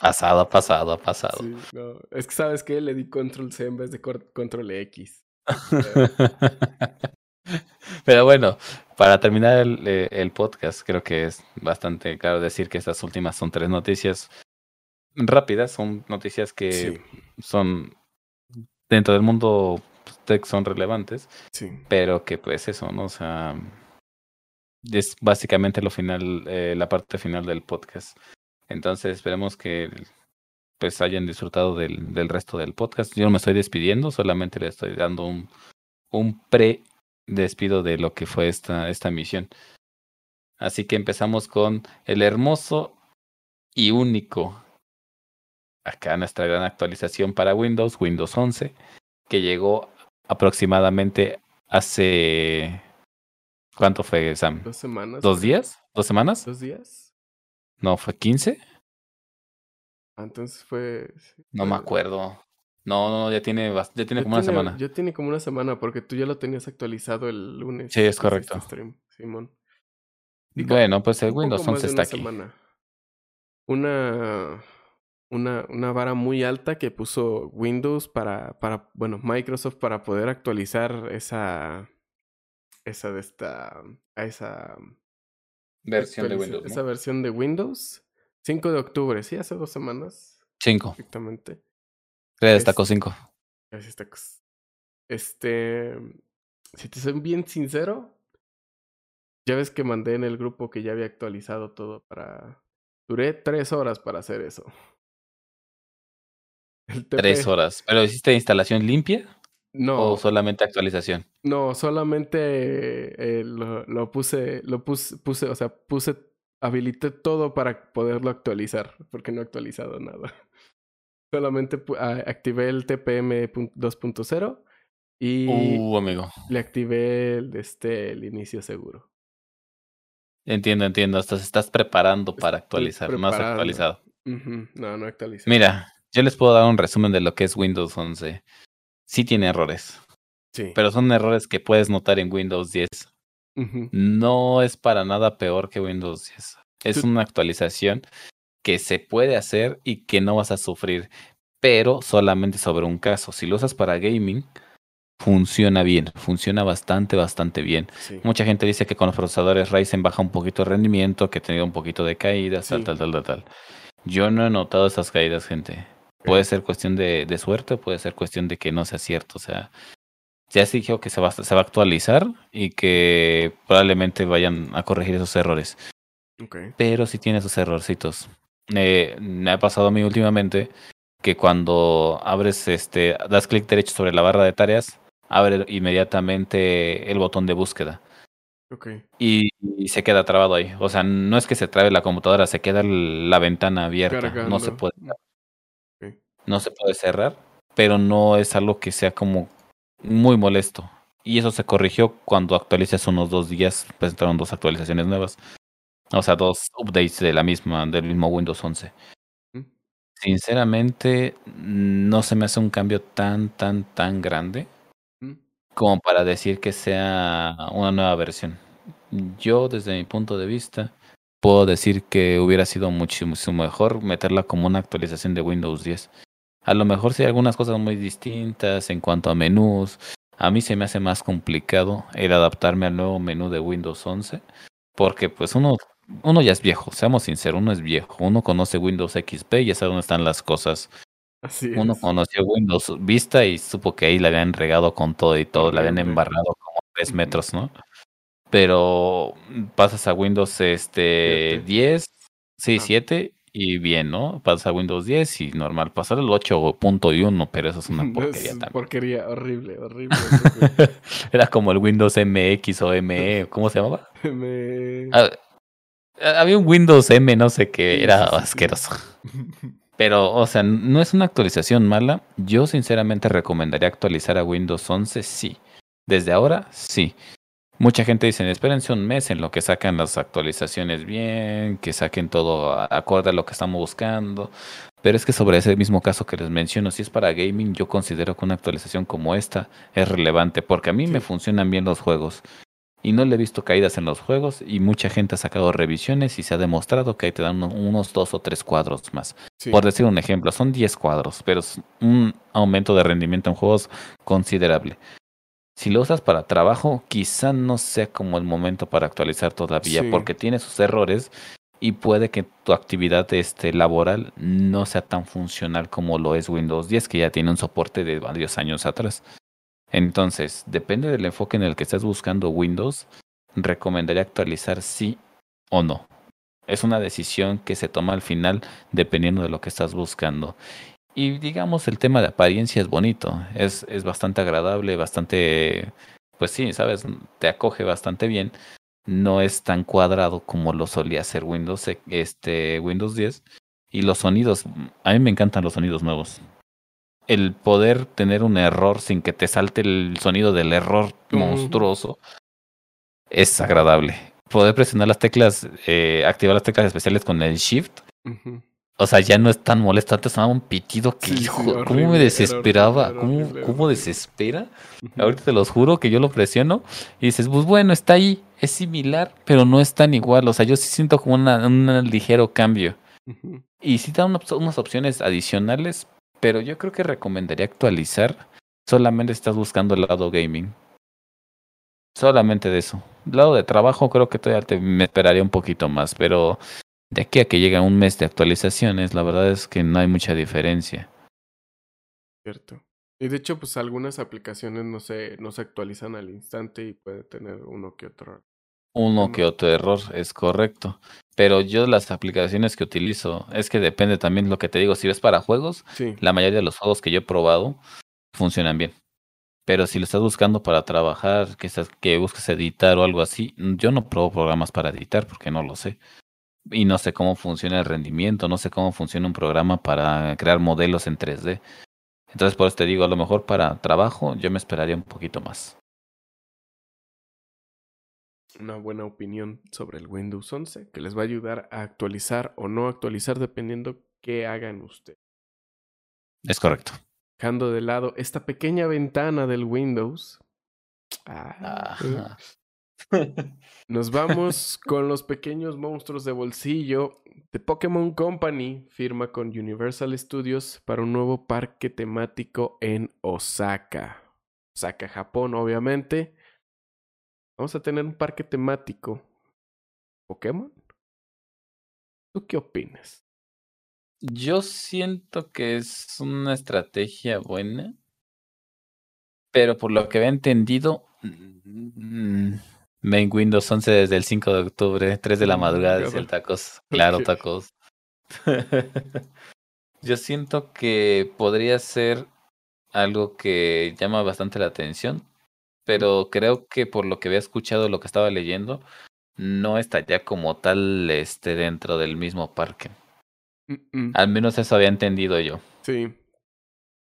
pasado, pasado, pasado. sí, no. Es que, ¿sabes qué? Le di control C en vez de control X. Pero bueno, para terminar el, eh, el podcast, creo que es bastante claro decir que estas últimas son tres noticias rápidas, son noticias que Sí, son dentro del mundo tech son relevantes, sí. pero que pues eso, ¿no? O sea, es básicamente lo final, eh, la parte final del podcast. Entonces esperemos que pues hayan disfrutado del, del resto del podcast. Yo no me estoy despidiendo, solamente le estoy dando un, un pre despido de lo que fue esta, esta misión. Así que empezamos con el hermoso y único. Acá nuestra gran actualización para Windows, Windows 11, que llegó aproximadamente hace... ¿Cuánto fue, Sam? Dos semanas. ¿Dos días? ¿Dos semanas? ¿Dos días? No, fue 15. Ah, entonces fue. No me acuerdo. No, no, ya tiene, ya tiene Ya como una semana. Ya tiene como una semana porque tú ya lo tenías actualizado el lunes. Sí, es correcto. stream, Simón. Digo, Bueno, pues el Windows más 11 de está una aquí. semana. Una, una, una vara muy alta que puso Windows para, para, bueno, Microsoft para poder actualizar esa, esa de esta, a esa Versión de Windows. esa versión de Windows. 5 de octubre, sí, hace dos semanas, 5. exactamente. Destacó Es- 5. Así está. cos- Este. Si te soy bien sincero, ya ves que mandé en el grupo que ya había actualizado todo para. Duré tres horas para hacer eso. (laughs) Tres horas. ¿Pero hiciste instalación limpia No, o solamente actualización? no, solamente eh, lo, lo puse, lo puse, puse, o sea, puse, habilité todo para poderlo actualizar, porque no he actualizado nada. Solamente activé el TPM pun- 2.0 y Uh, amigo. le activé el, este, el inicio seguro. Entiendo, entiendo. Estás, estás preparando para actualizar. No has preparando. actualizado. No, no actualicé. Mira, yo les puedo dar un resumen de lo que es Windows 11. Sí tiene errores, Sí. pero son errores que puedes notar en Windows 10. Ujú, No es para nada peor que Windows 10. Es una actualización que se puede hacer y que no vas a sufrir, pero solamente sobre un caso. Si lo usas para gaming, funciona bien, funciona bastante, bastante bien. sí. Mucha gente dice que con los procesadores Ryzen baja un poquito el rendimiento, que ha tenido un poquito de caídas, tal, Sí. tal, tal, tal, tal. Yo no he notado esas caídas, gente. Puede ser cuestión de, de suerte, puede ser cuestión de que no sea cierto. O sea, ya se dijo que se va, se va a actualizar y que probablemente vayan a corregir esos errores. Ok. Pero sí tiene esos errorcitos. Eh, me ha pasado a mí últimamente que cuando abres, este, das clic derecho sobre la barra de tareas, abre inmediatamente el botón de búsqueda y, y se queda trabado ahí. O sea, no es que se trabe la computadora, se queda la ventana abierta. No se puede, no se puede cerrar, pero no es algo que sea como muy molesto. Y eso se corrigió cuando actualizas unos dos días, presentaron dos actualizaciones nuevas. O sea, dos updates de la misma, del mismo Windows 11. Mm. Sinceramente, no se me hace un cambio tan, tan, tan grande Mm, como para decir que sea una nueva versión. Yo, desde mi punto de vista, puedo decir que hubiera sido muchísimo mejor meterla como una actualización de Windows 10. A lo mejor sí hay algunas cosas muy distintas en cuanto a menús. A mí se me hace más complicado el adaptarme al nuevo menú de Windows 11, porque pues uno, uno ya es viejo, seamos sinceros, uno es viejo, uno conoce Windows XP y ya sabe dónde están las cosas. Así Uno es. conoció Windows Vista y supo que ahí la habían regado con todo y todo, la habían embarrado como tres metros, ¿no? pero pasas a Windows este Siete. 10, sí, Ah. 7 y bien, ¿no? Pasas a Windows 10 y normal. Pasar el 8.1, pero eso es una (laughs) porquería Es también. porquería, horrible, horrible. (laughs) horrible. Era como el Windows MX o ME, ¿cómo se llamaba? (laughs) Me- Ah, había un Windows M, no sé qué, era asqueroso. Pero, o sea, no es una actualización mala. Yo sinceramente recomendaría actualizar a Windows 11, sí. Desde ahora, sí. Mucha gente dice, espérense un mes en lo que sacan las actualizaciones bien, que saquen todo acorde a lo que estamos buscando. Pero es que sobre ese mismo caso que les menciono, si es para gaming, yo considero que una actualización como esta es relevante, porque a mí me funcionan bien los juegos. Y no le he visto caídas en los juegos y mucha gente ha sacado revisiones y se ha demostrado que ahí te dan uno- unos dos o tres cuadros más. Sí. Por decir un ejemplo, son 10 cuadros, pero es un aumento de rendimiento en juegos considerable. Si lo usas para trabajo, quizá no sea como el momento para actualizar todavía, Sí. porque tiene sus errores y puede que tu actividad este, laboral no sea tan funcional como lo es Windows 10, que ya tiene un soporte de varios años atrás. Entonces, depende del enfoque en el que estés buscando Windows, recomendaría actualizar sí o no. Es una decisión que se toma al final dependiendo de lo que estás buscando. Y digamos, el tema de apariencia es bonito, es, es bastante agradable, bastante, pues sí, sabes, te acoge bastante bien. No es tan cuadrado como lo solía hacer Windows, este, Windows 10. Y los sonidos, a mí me encantan los sonidos nuevos. El poder tener un error sin que te salte el sonido del error monstruoso es agradable. Poder presionar las teclas, eh, activar las teclas especiales con el Shift o sea, ya no es tan molesto. Antes sonaba un pitido que, Sí, sí, hijo, horrible, ¿cómo me era desesperaba? horrible, ¿Cómo, horrible, ¿Cómo desespera? Ahorita te los juro que yo lo presiono y dices, pues bueno, está ahí, es similar, pero no es tan igual. O sea, yo sí siento como una- un ligero cambio. Y sí da una op- unas opciones adicionales, pero yo creo que recomendaría actualizar solamente estás buscando el lado gaming. Solamente de eso. Lado de trabajo creo que todavía te, me esperaría un poquito más, pero de aquí a que llegue un mes de actualizaciones, la verdad es que no hay mucha diferencia. Cierto. Y de hecho, pues algunas aplicaciones no se, no se actualizan al instante y puede tener uno que otro. Uno que otro error, es correcto. Pero yo las aplicaciones que utilizo, es que depende también lo que te digo, si ves para juegos, Sí. la mayoría de los juegos que yo he probado funcionan bien. Pero si lo estás buscando para trabajar, que, estás, que busques editar o algo así, yo no pruebo programas para editar porque no lo sé. Y no sé cómo funciona el rendimiento, no sé cómo funciona un programa para crear modelos en 3D. Entonces, por eso te digo, a lo mejor para trabajo yo me esperaría un poquito más. Una buena opinión sobre el Windows 11 que les va a ayudar a actualizar o no actualizar dependiendo qué hagan ustedes. Es correcto. Dejando de lado esta pequeña ventana del Windows. Ah, Ajá. Nos vamos (laughs) con los pequeños monstruos de bolsillo. The Pokémon Company firma con Universal Studios para un nuevo parque temático en Osaka. Osaka, Japón, obviamente. Vamos a tener un parque temático. ¿Pokémon? ¿Tú qué opinas? Yo siento que es una estrategia buena, pero por lo que había entendido, mm, Main Windows 11 desde el 5 de octubre, 3 de la Mm, madrugada, decía el tacos. Claro, (laughs) tacos. (laughs) Yo siento que podría ser algo que llama bastante la atención, pero creo que por lo que había escuchado, lo que estaba leyendo, no estaría como tal este dentro del mismo parque. Mm, mm. Al menos eso había entendido yo. Sí.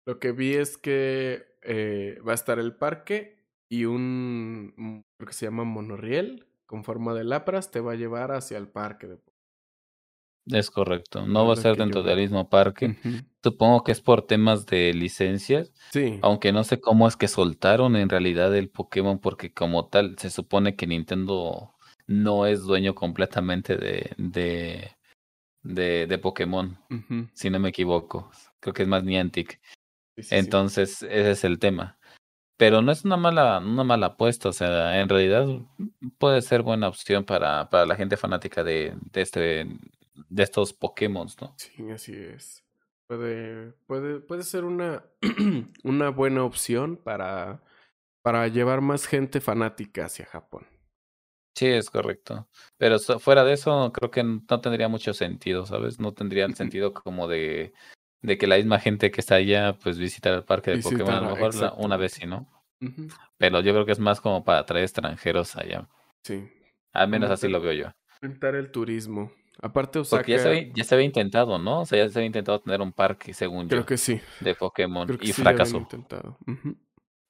Lo que vi es que eh, va a estar el parque y un, un- creo que se llama monorriel con forma de lapras te va a llevar hacia el parque. De... Es correcto. No va a ser yo dentro del mismo parque. Supongo que es por temas de licencias, Sí. aunque no sé cómo es que soltaron en realidad el Pokémon, porque como tal se supone que Nintendo no es dueño completamente de, de, de, de Pokémon, si no me equivoco. Creo que es más Niantic. Sí, sí, sí. Entonces, ese es el tema. Pero no es una mala, una mala apuesta, o sea, en realidad puede ser buena opción para, para la gente fanática de, de este de estos Pokémon, ¿no? Sí, así es. Puede, puede, puede ser una, (clears throat) una buena opción para, para llevar más gente fanática hacia Japón. Sí, es correcto. Pero fuera de eso, creo que no tendría mucho sentido, ¿sabes? No tendría el (laughs) sentido como de, de que la misma gente que está allá, pues visita el parque de Pokémon. A lo mejor la- una vez sí. ¿no? Pero yo creo que es más como para atraer extranjeros allá. Sí. Al menos así lo veo yo. Aumentar el turismo. Aparte, Porque ya se, Osaka, había, ya se había intentado, ¿no? O sea, ya se había intentado tener un parque, según creo yo, que sí. de Pokémon. Creo que Y sí fracasó. intentado.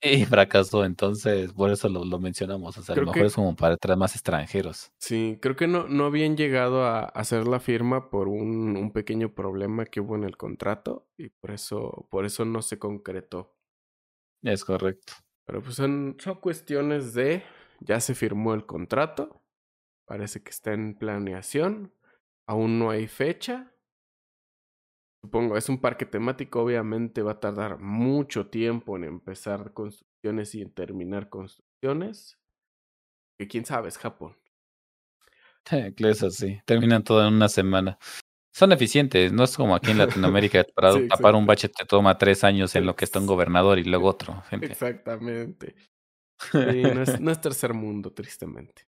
Y fracasó, entonces por eso lo, lo mencionamos. O sea, a lo Creo mejor que- es como para traer más extranjeros. Sí, creo que no, no habían llegado a hacer la firma por un, un pequeño problema que hubo en el contrato y por eso, por eso no se concretó. Es correcto. Pero pues son, son cuestiones de ya se firmó el contrato, parece que está en planeación, aún no hay fecha. Supongo, es un parque temático, obviamente va a tardar mucho tiempo en empezar construcciones y en terminar construcciones. Que quién sabe, es Japón. Eso sí, terminan todo en una semana. Son eficientes, no es como aquí en (laughs) Latinoamérica, para Sí, tapar un bache te toma tres años en lo que está un gobernador y luego otro, (laughs) gente. Exactamente. Sí, no, es, no es (laughs) tercer mundo, tristemente.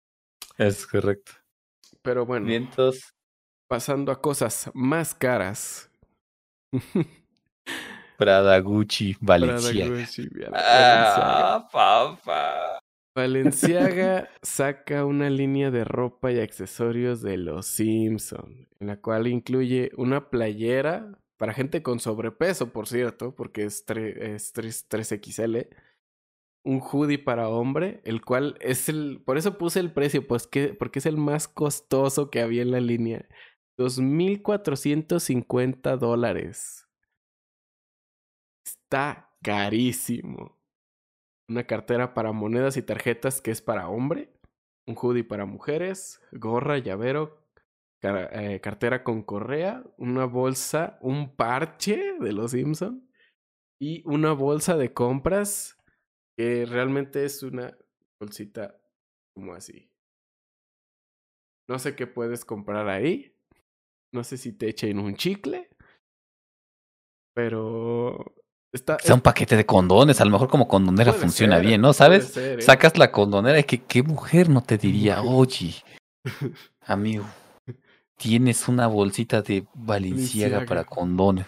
Es correcto. Pero bueno, Vientos. Pasando a cosas más caras. (laughs) Prada, Gucci, Prada, Valenciaga. Gucci, Valenciaga. Ah, papá. Valenciaga (laughs) saca una línea de ropa y accesorios de los Simpson, en la cual incluye una playera para gente con sobrepeso, por cierto, porque es, tre- es 3, 3XL, un hoodie para hombre, el cual es el, por eso puse el precio, pues que, porque es el más costoso que había en la línea, 2.450 dólares. Está carísimo una cartera para monedas y tarjetas que es para hombre, un hoodie para mujeres, gorra, llavero, eh, cartera con correa, una bolsa, un parche de los Simpson y una bolsa de compras que realmente es una bolsita como así. No sé qué puedes comprar ahí. No sé si te echen un chicle. Pero está, Sea un paquete de condones, a lo mejor como condonera Puede funciona ser, bien, ¿no? ¿Sabes? ser, ¿eh? Sacas la condonera y que qué mujer no te diría, oye, (laughs) amigo, tienes una bolsita de Valenciaga para condones.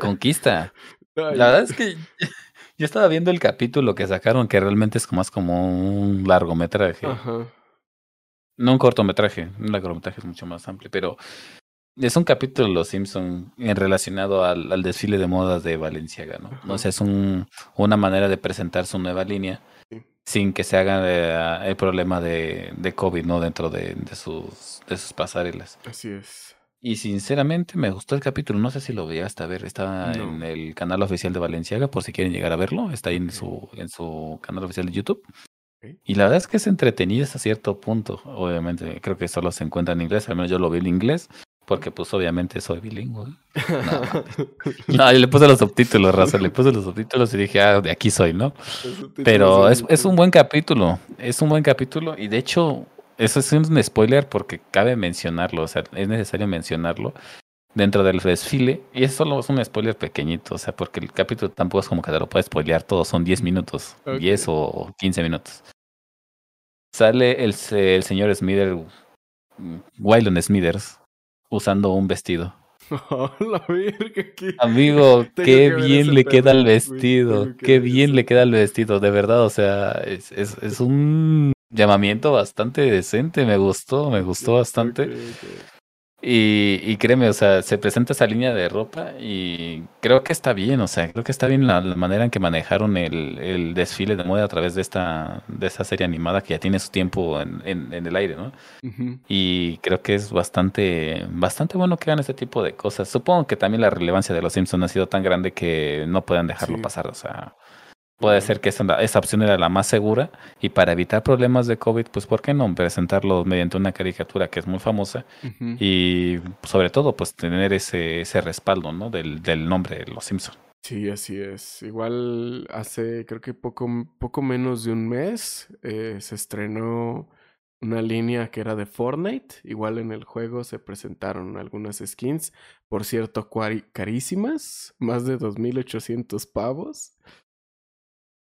Conquista. (laughs) La verdad es que (laughs) yo estaba viendo el capítulo que sacaron, que realmente es más como un largometraje. Ajá. No un cortometraje, un largometraje es mucho más amplio, pero es un capítulo de Los Simpson en relacionado al, al desfile de modas de Valenciaga, ¿no? Ajá. O sea, es un, una manera de presentar su nueva línea Sí. sin que se haga eh, el problema de, de COVID, ¿no? Dentro de, de sus, de sus pasarelas. Así es. Y sinceramente me gustó el capítulo, no sé si lo llegaste a ver, está No. en el canal oficial de Valenciaga, por si quieren llegar a verlo, está ahí en su, en su canal oficial de YouTube. Y la verdad es que es entretenido hasta cierto punto. Obviamente, creo que solo se encuentra en inglés, al menos yo lo vi en inglés, porque pues obviamente soy bilingüe. No, (laughs) yo le puse los subtítulos, raza, le puse los subtítulos y dije, ah, de aquí soy, ¿no? Pero es, es un buen capítulo, es un buen capítulo y de hecho, eso es un spoiler porque cabe mencionarlo, o sea, es necesario mencionarlo dentro del desfile y es solo es un spoiler pequeñito, o sea, porque el capítulo tampoco es como que te lo puedes spoilear todo, son 10 minutos, Ok. 10 o 15 minutos. Sale el, el señor Smithers, Wylon Smithers, usando un vestido. Oh, (laughs) la verga, qué- Amigo, (laughs) qué que bien le queda el vestido, tengo qué bien le queda el vestido, de verdad, o sea, es, es, es un llamamiento bastante decente, me gustó, me gustó bastante. Y, y créeme, o sea, se presenta esa línea de ropa y creo que está bien, o sea, creo que está bien la, la manera en que manejaron el, el desfile de moda a través de esta, de esta serie animada que ya tiene su tiempo en, en, en el aire, ¿no? Y creo que es bastante, bastante bueno que hagan este tipo de cosas. Supongo que también la relevancia de los Simpsons ha sido tan grande que no puedan dejarlo Sí. pasar. O sea, puede ser que esa, esa opción era la más segura. Y para evitar problemas de COVID, pues ¿por qué no presentarlo mediante una caricatura que es muy famosa? Y sobre todo, pues tener ese, ese respaldo, ¿no? Del, del nombre de los Simpsons. Sí, así es. Igual hace, creo que poco, poco menos de un mes, eh, se estrenó una línea que era de Fortnite. Igual en el juego se presentaron algunas skins, por cierto, carísimas, más de 2.800 pavos.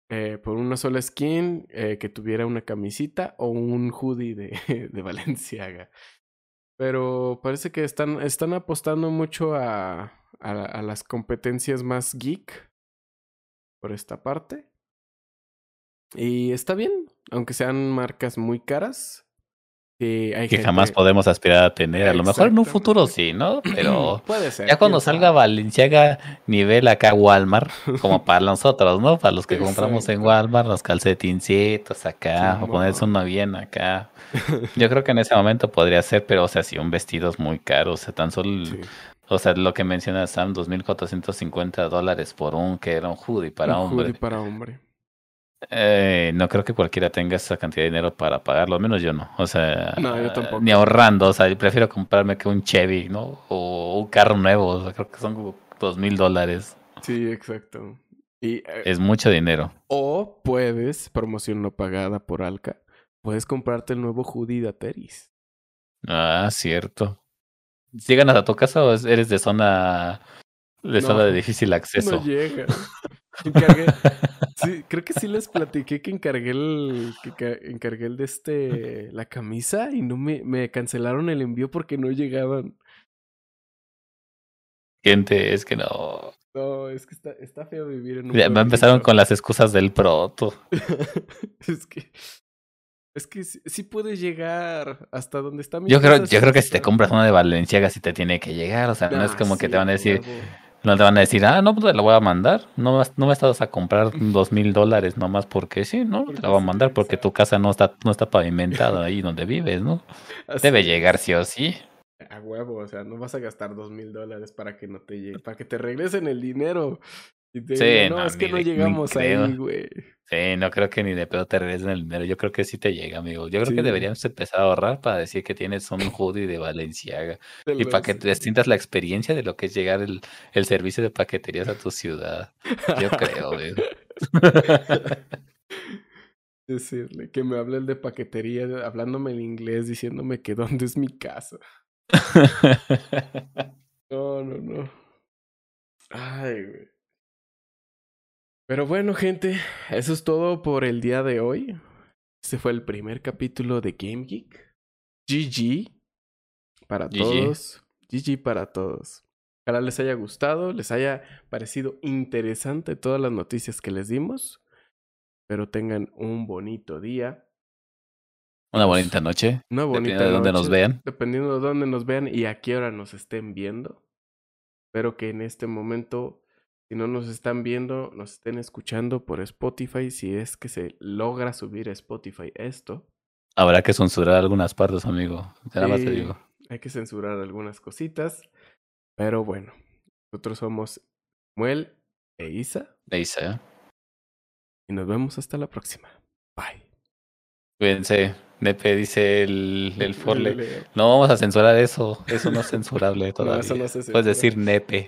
Eh, por una sola skin eh, que tuviera una camisita o un hoodie de, (laughs) de Valenciaga. Pero parece que están, están apostando mucho a, a, a las competencias más geek por esta parte. Y está bien, aunque sean marcas muy caras. Que, hay que gente- jamás podemos aspirar a tener. A lo mejor en un futuro sí, ¿no? Pero (clears throat) Puede ser. ya cuando salga. Valenciaga nivel acá Walmart, como para (laughs) nosotros, ¿no? Para los que compramos en. Walmart, los calcetincitos acá, o Simón. ponerse uno bien acá. (laughs) Yo creo que en ese momento podría ser, pero o sea, si un vestido es muy caro, o sea, tan solo, Sí. o sea, lo que menciona Sam, 2.450 dólares por un, que era un hoodie para Un hombre. hoodie para hombre. Eh, no creo que cualquiera tenga esa cantidad de dinero para pagarlo, al menos yo no. O sea, No, yo tampoco. ni ahorrando. O sea, yo prefiero comprarme que un Chevy, ¿no? O un carro nuevo. O sea, creo que son como dos mil dólares. Sí, exacto. Y, eh, Es mucho dinero. O puedes, promoción no pagada por Alca, puedes comprarte el nuevo hoodie de Ateris. Ah, cierto. ¿Llegan hasta tu casa o es- eres de zona de No, zona de difícil acceso? No llega. (laughs) (laughs) Encargué, (laughs) sí, creo que sí les platiqué que encargué el, que ca- encargué el de este, la camisa y no me, me cancelaron el envío porque no llegaban. Gente, es que no. No, es que está, está feo vivir en un Ya me empezaron con las excusas del proto. (laughs) es que, es que sí, sí puedes llegar hasta donde está mi Yo creo, yo creo que si te compras una de Valenciaga sí te tiene que llegar. O sea, no es Ah, como que te van a decir. No te van a decir, ah, no, pues te la voy a mandar. No, no me estás a comprar dos mil dólares nomás porque sí, ¿no? Te la voy a mandar porque tu casa no está, no está pavimentada ahí donde vives, ¿no? (laughs) Así Debe llegar sí o sí. A huevo, o sea, no vas a gastar dos mil dólares para que no te llegue, para que te regresen el dinero. Y te Sí, no, no, es que no llegamos ahí, güey. Sí, no creo que ni de pedo te regresen el dinero. Yo creo que sí te llega, amigo. Yo creo Sí. que deberíamos empezar a ahorrar para decir que tienes un hoodie de Valenciaga. Y para que te sientas la experiencia de lo que es llegar el, el servicio de paqueterías a tu ciudad. Yo creo, güey. (laughs) Decirle que me hable el de paquetería, hablándome en inglés, diciéndome que dónde es mi casa. (laughs) No, no, no. Ay, güey. Pero bueno, gente, eso es todo por el día de hoy. Este fue el primer capítulo de Game Geek. GG para GG. todos. GG para todos. Ojalá les haya gustado, les haya parecido interesante todas las noticias que les dimos. Pero tengan un bonito día. Una bonita noche. Una bonita Dependiendo de dónde nos noche, vean. Dependiendo de dónde nos vean y a qué hora nos estén viendo. Espero que en este momento, si no nos están viendo, nos estén escuchando por Spotify. Si es que se logra subir a Spotify esto. Habrá que censurar algunas partes, amigo. Nada más te digo. Hay que censurar algunas cositas. Pero bueno, nosotros somos Muel e Isa. Ahí está. Y nos vemos hasta la próxima. Bye. Cuídense. Nepe dice el, el (laughs) Forle. No vamos a censurar eso. Eso no es censurable (laughs) No, todavía. eso no se Puedes censura. decir nepe.